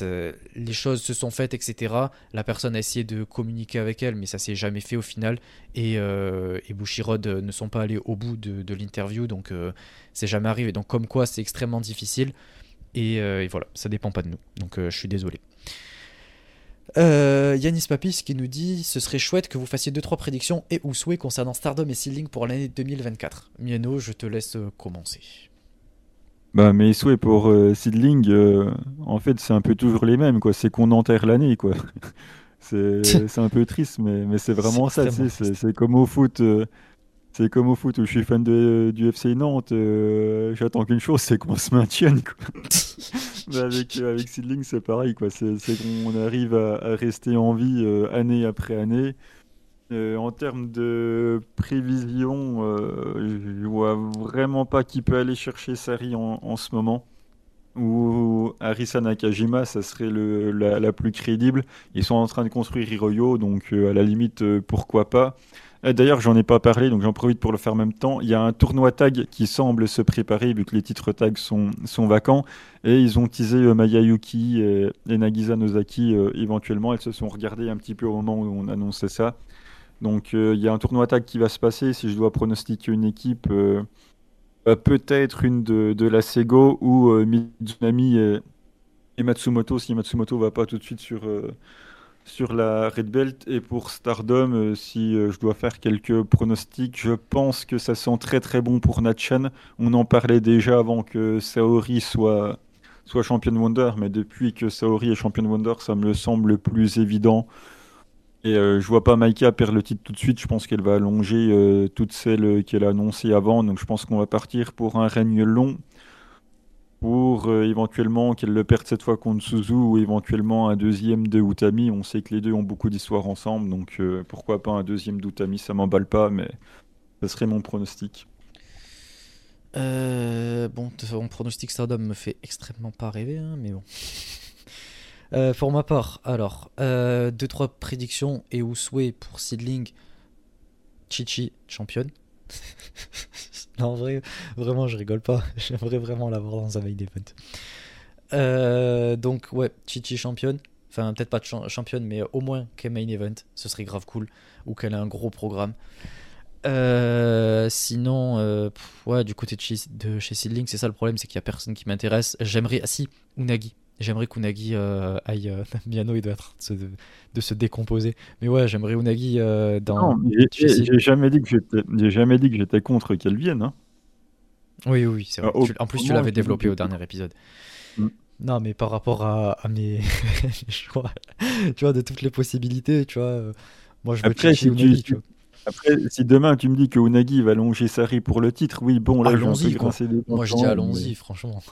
les choses se sont faites, etc. La personne a essayé de communiquer avec elle, mais ça s'est jamais fait au final. Et, et Bushiroad ne sont pas allés au bout de, de l'interview, donc c'est jamais arrivé. Donc comme quoi, c'est extrêmement difficile. Euh, et, voilà, ça dépend pas de nous. Donc euh, je suis désolé. Euh, Yanis Papis qui nous dit ce serait chouette que vous fassiez 2-3 prédictions et ou souhaits concernant Stardom et Seedling pour l'année 2024. Miano, je te laisse commencer. Bah mes souhaits pour Seedling, en fait c'est un peu toujours les mêmes quoi. C'est qu'on enterre l'année quoi. (laughs) (laughs) c'est un peu triste mais, mais c'est vraiment ça. C'est comme au foot. C'est comme au foot où je suis fan de, du FC Nantes, euh, j'attends qu'une chose, c'est qu'on se maintienne. (laughs) avec, euh, avec Seedling, c'est pareil. C'est qu'on arrive à, rester en vie euh, année après année. en termes de prévision, je vois vraiment pas qui peut aller chercher Sari en, en ce moment. Ou Arisa Nakajima, ça serait le, la, la, plus crédible. Ils sont en train de construire Hiroyo, donc à la limite, pourquoi pas. Euh, d'ailleurs, j'en ai pas parlé, donc j'en profite pour le faire en même temps. Il y a un tournoi tag qui semble se préparer, vu que les titres tag sont, sont vacants. Et ils ont teasé euh, Mayayuki et, Nagisa Nozaki euh, éventuellement. Elles se sont regardées un petit peu au moment où on annonçait ça. Donc il y a un tournoi tag qui va se passer. Si je dois pronostiquer une équipe, peut-être une de, la Sego ou Mizunami et, et, Matsumoto, si Matsumoto va pas tout de suite sur sur la Red Belt et pour Stardom, euh, si euh, je dois faire quelques pronostics, je pense que ça sent très très bon pour Natchan. On en parlait déjà avant que Saori soit, soit Champion Wonder, mais depuis que Saori est Champion Wonder, ça me semble plus évident. Et euh, je vois pas Maika perdre le titre tout de suite. Je pense qu'elle va allonger toutes celles qu'elle a annoncées avant. Donc je pense qu'on va partir pour un règne long pour euh, éventuellement qu'elle le perde cette fois contre Suzu ou éventuellement un deuxième de Utami. On sait que les deux ont beaucoup d'histoires ensemble, donc euh, pourquoi pas un deuxième d'Utami, ça m'emballe pas, mais ce serait mon pronostic. Euh, bon, mon pronostic Stardom me fait extrêmement pas rêver, hein, mais bon. (laughs) pour ma part, alors, 2-3 prédictions et ou souhaits pour Seedling, Chichi, championne. (laughs) (laughs) non, en vrai, vraiment, je rigole pas. (laughs) J'aimerais vraiment l'avoir dans un main event. Euh, donc, ouais, Chichi championne. Enfin, peut-être pas championne, mais au moins qu'elle main event. Ce serait grave cool. Ou qu'elle ait un gros programme. Euh, sinon, euh, ouais, du côté de chez, de chez Seedling, c'est ça le problème, c'est qu'il y a personne qui m'intéresse. J'aimerais, ah si, Unagi. J'aimerais qu'Unagi euh, aille. Euh, (laughs) Miano, il doit être de se, de se décomposer. Mais ouais, j'aimerais Unagi euh, dans. Non, j'ai jamais dit que j'étais, contre qu'elle vienne. Hein. Oui, oui, c'est vrai. en plus, tu l'avais développé au dernier épisode. Mm. Non, mais par rapport à, à mes (laughs) choix, tu vois, de toutes les possibilités, tu vois. moi, je veux Après, si Unagi, tu, Après, si demain tu me dis que Unagi va longer Sari pour le titre, oui, bon, là, allons-y. Moi, je dis allons-y, franchement.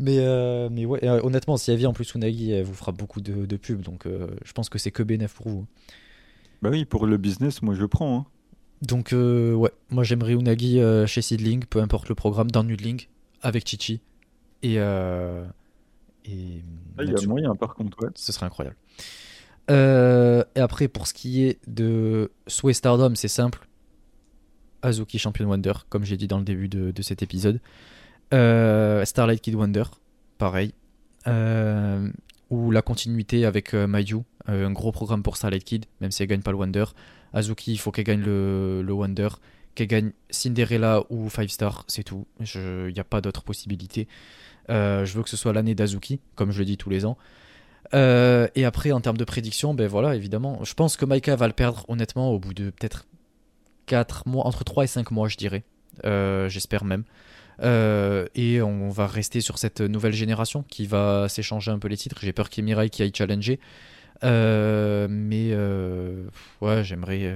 Mais, euh, mais ouais, euh, honnêtement, si elle vient en plus Unagi, elle vous fera beaucoup de, de pubs, donc euh, je pense que c'est que bénéf pour vous. Bah oui, pour le business, moi je prends. Hein. Donc ouais, moi j'aimerais Unagi chez Seedling, peu importe le programme, dans Nudling, avec Chichi. Et... et ah, il y a moyen par contre, ouais. Ce serait incroyable. et après, pour ce qui est de Sway Stardom, c'est simple. Azuki Champion Wonder, comme j'ai dit dans le début de, de cet épisode. Euh, Starlight Kid Wonder, pareil. Euh, ou la continuité avec euh, Mayu, un gros programme pour Starlight Kid, même si elle gagne pas le Wonder. Azuki, il faut qu'elle gagne le, le Wonder. Qu'elle gagne Cinderella ou Five Star, c'est tout. Il n'y a pas d'autre possibilité. je veux que ce soit l'année d'Azuki, comme je le dis tous les ans. et après, en termes de prédiction, ben voilà, évidemment, je pense que Maika va le perdre, honnêtement, au bout de peut-être 4 mois, entre 3 et 5 mois, je dirais. J'espère même. Euh, et on va rester sur cette nouvelle génération qui va s'échanger un peu les titres. J'ai peur qu'il y ait Mirai qui aille challenger. Euh, mais euh, ouais, j'aimerais.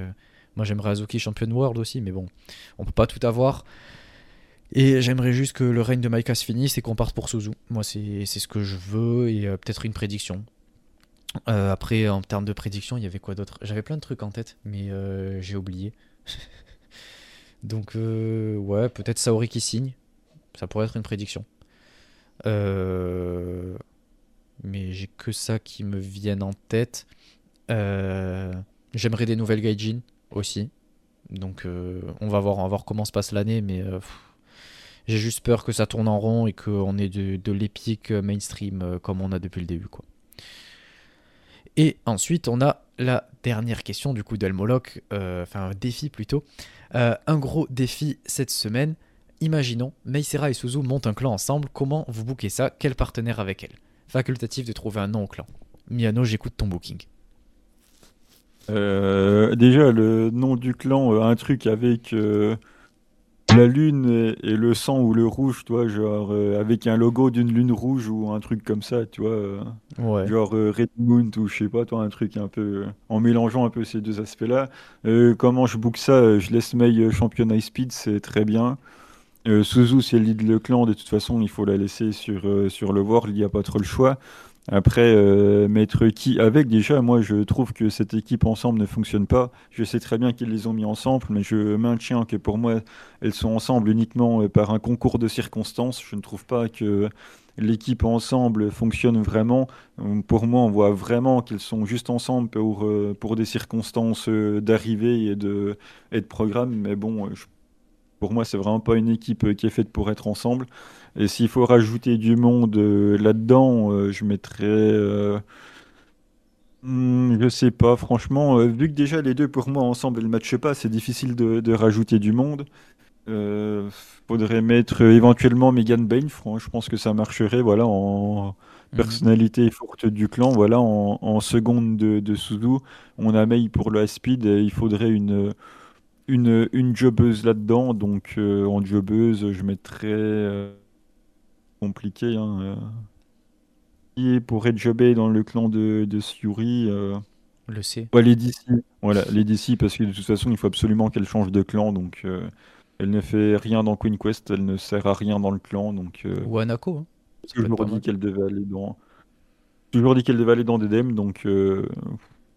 moi, j'aimerais Azuki champion world aussi, mais bon, on peut pas tout avoir. Et j'aimerais juste que le règne de Maika se finisse et qu'on parte pour Suzu. Moi, c'est ce que je veux et peut-être une prédiction. après, en termes de prédiction, il y avait quoi d'autre? J'avais plein de trucs en tête, mais j'ai oublié. (laughs) Donc, ouais, peut-être Saori qui signe. Ça pourrait être une prédiction. Euh, mais j'ai que ça qui me viennent en tête. Euh, j'aimerais des nouvelles gaijin aussi. Donc euh, on va voir, on va voir comment se passe l'année, mais euh, j'ai juste peur que ça tourne en rond et qu'on ait de, l'épique mainstream comme on a depuis le début. Quoi. Et ensuite, on a la dernière question du coup d'Elmoloc, enfin un défi plutôt. un gros défi cette semaine. Imaginons, Meisera et Suzu montent un clan ensemble. Comment vous bookez ça? Quel partenaire avec elle? Facultatif de trouver un nom au clan. Miano, j'écoute ton booking. Euh, déjà, le nom du clan, euh, un truc avec euh, la lune et, le sang ou le rouge, toi, genre avec un logo d'une lune rouge ou un truc comme ça, tu vois. Ouais. Genre Red Moon ou je sais pas, toi, un truc un peu en mélangeant un peu ces deux aspects-là. comment je book ça? Je laisse Mei championne high speed, c'est très bien. Suzu, si elle le clan, de toute façon, il faut la laisser sur, sur le World, il n'y a pas trop le choix. Après, euh, mettre qui avec, déjà, moi je trouve que cette équipe ensemble ne fonctionne pas. Je sais très bien qu'ils les ont mis ensemble, mais je maintiens que pour moi, elles sont ensemble uniquement euh, par un concours de circonstances. Je ne trouve pas que l'équipe ensemble fonctionne vraiment. Pour moi, on voit vraiment qu'ils sont juste ensemble pour, euh, pour des circonstances d'arrivée et de, programme. Mais bon, pour moi, c'est vraiment pas une équipe qui est faite pour être ensemble. Et s'il faut rajouter du monde euh, là-dedans, euh, je mettrais. Euh, hmm, je sais pas, franchement, vu que déjà les deux pour moi ensemble ne matchent pas, c'est difficile de, rajouter du monde. faudrait mettre éventuellement Megan Bain, je pense que ça marcherait, voilà, en mhm. personnalité forte du clan, voilà, en, seconde de, de Suzu. On a Mei pour le speed, et il faudrait une, une, une jobbeuse là-dedans, donc en jobbeuse, je mettrais compliqué. Hein, euh. pour Jobé dans le clan de, de Suri. Euh. Le C. Ouais, les DC. Voilà, les DC, parce que de toute façon, il faut absolument qu'elle change de clan. Donc, euh, elle ne fait rien dans Queen Quest, elle ne sert à rien dans le clan. Donc, Ou Anako. Hein. Toujours dit qu'elle devait aller dans. Toujours dit qu'elle devait aller dans DDM, donc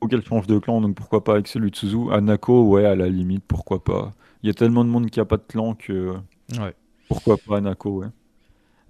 qu'elle change de clan, donc pourquoi pas avec celui de Suzu. Anako, ouais, à la limite, pourquoi pas. Il y a tellement de monde qui a pas de clan que. Ouais. Pourquoi pas Anako, ouais.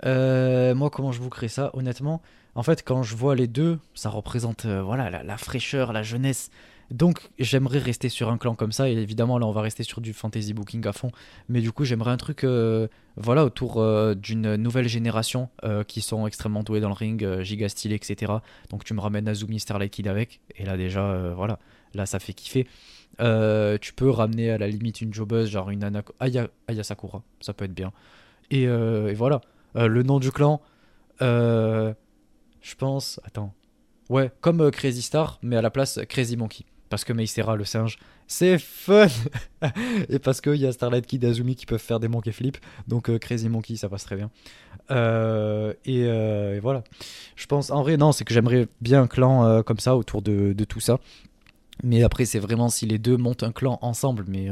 Euh, moi, comment je vous crée ça Honnêtement, en fait, quand je vois les deux, ça représente euh, voilà la, fraîcheur, la jeunesse. Donc, j'aimerais rester sur un clan comme ça. Et évidemment, là, on va rester sur du fantasy booking à fond. Mais du coup, j'aimerais un truc euh, voilà, autour d'une nouvelle génération qui sont extrêmement doués dans le ring, giga stylé, etc. Donc, tu me ramènes Azumi Starlight Kid avec. Et là, déjà, voilà, là, ça fait kiffer. tu peux ramener à la limite une jobbeuse, genre une Anako. Aya, Aya Sakura, ça peut être bien. Et, et voilà. Euh, le nom du clan, euh, je pense. Attends. Ouais, comme euh, Crazy Star, mais à la place Crazy Monkey. Parce que Meisera, le singe, c'est fun (laughs) Et parce qu'il y a Starlight Kid et Azumi qui peuvent faire des monkey flips. Donc Crazy Monkey, ça passe très bien. et, voilà. Je pense, en vrai, non, c'est que j'aimerais bien un clan comme ça autour de, de, tout ça. Mais après, c'est vraiment si les deux montent un clan ensemble. Mais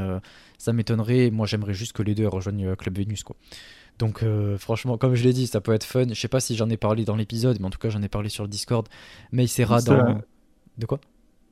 ça m'étonnerait. Moi, j'aimerais juste que les deux rejoignent Club Venus, quoi. Donc euh, franchement, comme je l'ai dit, ça peut être fun. Je sais pas si j'en ai parlé dans l'épisode, mais en tout cas j'en ai parlé sur le Discord. Mais il dans... De quoi?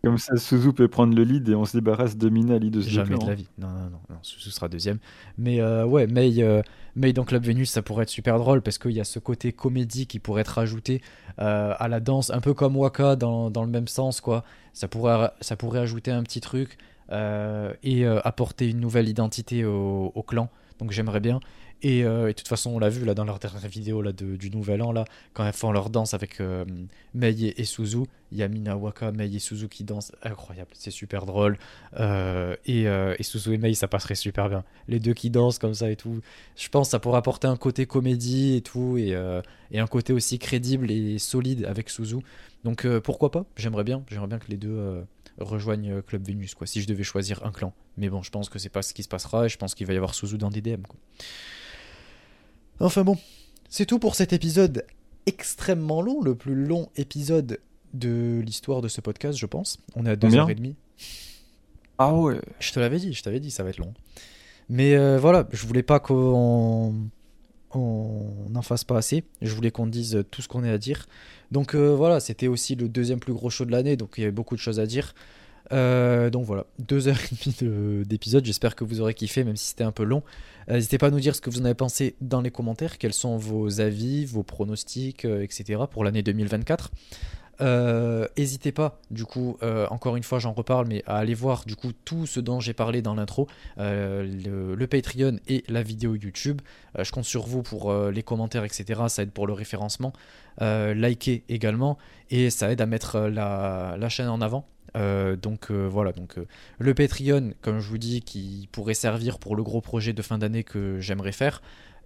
Comme ça, Suzu peut prendre le lead et on se débarrasse de Mina de ce Jamais de la vie. Non, non, non, non, Suzu sera deuxième. Mais euh, ouais, May, euh, May dans Club Venus, ça pourrait être super drôle parce qu'il y a ce côté comédie qui pourrait être rajouté à la danse, un peu comme Waka dans, dans, le même sens, quoi. Ça pourrait, ça pourrait ajouter un petit truc et apporter une nouvelle identité au, au clan. Donc j'aimerais bien. Euh, et, de toute façon, on l'a vu là dans leur dernière vidéo là, du Nouvel An, là, quand elles font leur danse avec euh, Mei et, Suzu. Il y a Minawaka, Mei et Suzu qui dansent. Incroyable, c'est super drôle. Euh, et, et, Suzu et Mei, ça passerait super bien. Les deux qui dansent comme ça et tout. Je pense que ça pourrait apporter un côté comédie et tout. Et, un côté aussi crédible et solide avec Suzu. Donc pourquoi pas? J'aimerais bien. J'aimerais bien que les deux rejoignent Club Venus, quoi, si je devais choisir un clan. Mais bon, je pense que c'est pas ce qui se passera. Et je pense qu'il va y avoir Suzu dans DDM. Quoi. Enfin bon, c'est tout pour cet épisode extrêmement long, le plus long épisode de l'histoire de ce podcast, je pense. On est à 2h30. Ah ouais. Je te l'avais dit, je t'avais dit, ça va être long. Mais euh, voilà, je voulais pas qu'on n'en fasse pas assez. Je voulais qu'on dise tout ce qu'on ait à dire. Donc euh, voilà, c'était aussi le deuxième plus gros show de l'année, donc il y avait beaucoup de choses à dire. Donc voilà, deux heures et demie d'épisode. J'espère que vous aurez kiffé, même si c'était un peu long. N'hésitez pas à nous dire ce que vous en avez pensé dans les commentaires. Quels sont vos avis, vos pronostics, etc. pour l'année 2024. N'hésitez pas, du coup, encore une fois j'en reparle, mais à aller voir du coup tout ce dont j'ai parlé dans l'intro, le, Patreon et la vidéo YouTube. je compte sur vous pour les commentaires, etc. Ça aide pour le référencement. likez également et ça aide à mettre la chaîne en avant. Euh, donc euh, voilà, donc euh, le Patreon, comme je vous dis, qui pourrait servir pour le gros projet de fin d'année que j'aimerais faire,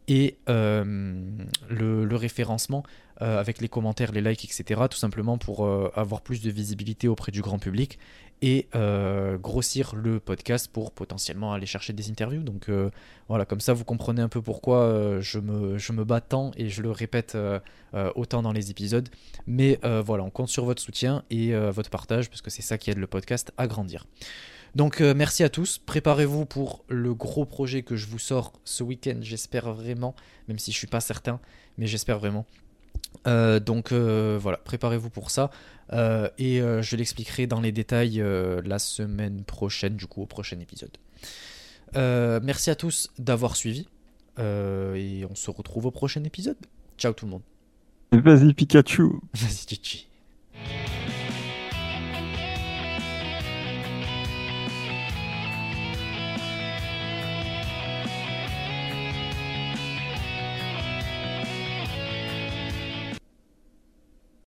et le, référencement avec les commentaires, les likes, etc. Tout simplement pour avoir plus de visibilité auprès du grand public et euh, grossir le podcast pour potentiellement aller chercher des interviews. Donc euh, voilà, comme ça vous comprenez un peu pourquoi euh, je, me, bats tant et je le répète autant dans les épisodes. Mais voilà, on compte sur votre soutien et votre partage parce que c'est ça qui aide le podcast à grandir. Donc merci à tous, préparez-vous pour le gros projet que je vous sors ce week-end, j'espère vraiment, même si je suis pas certain, mais j'espère vraiment. Donc voilà, préparez-vous pour ça. Euh, et je l'expliquerai dans les détails la semaine prochaine, du coup, au prochain épisode. merci à tous d'avoir suivi. et on se retrouve au prochain épisode. Ciao tout le monde. Vas-y Pikachu. (laughs) Vas-y Chichi.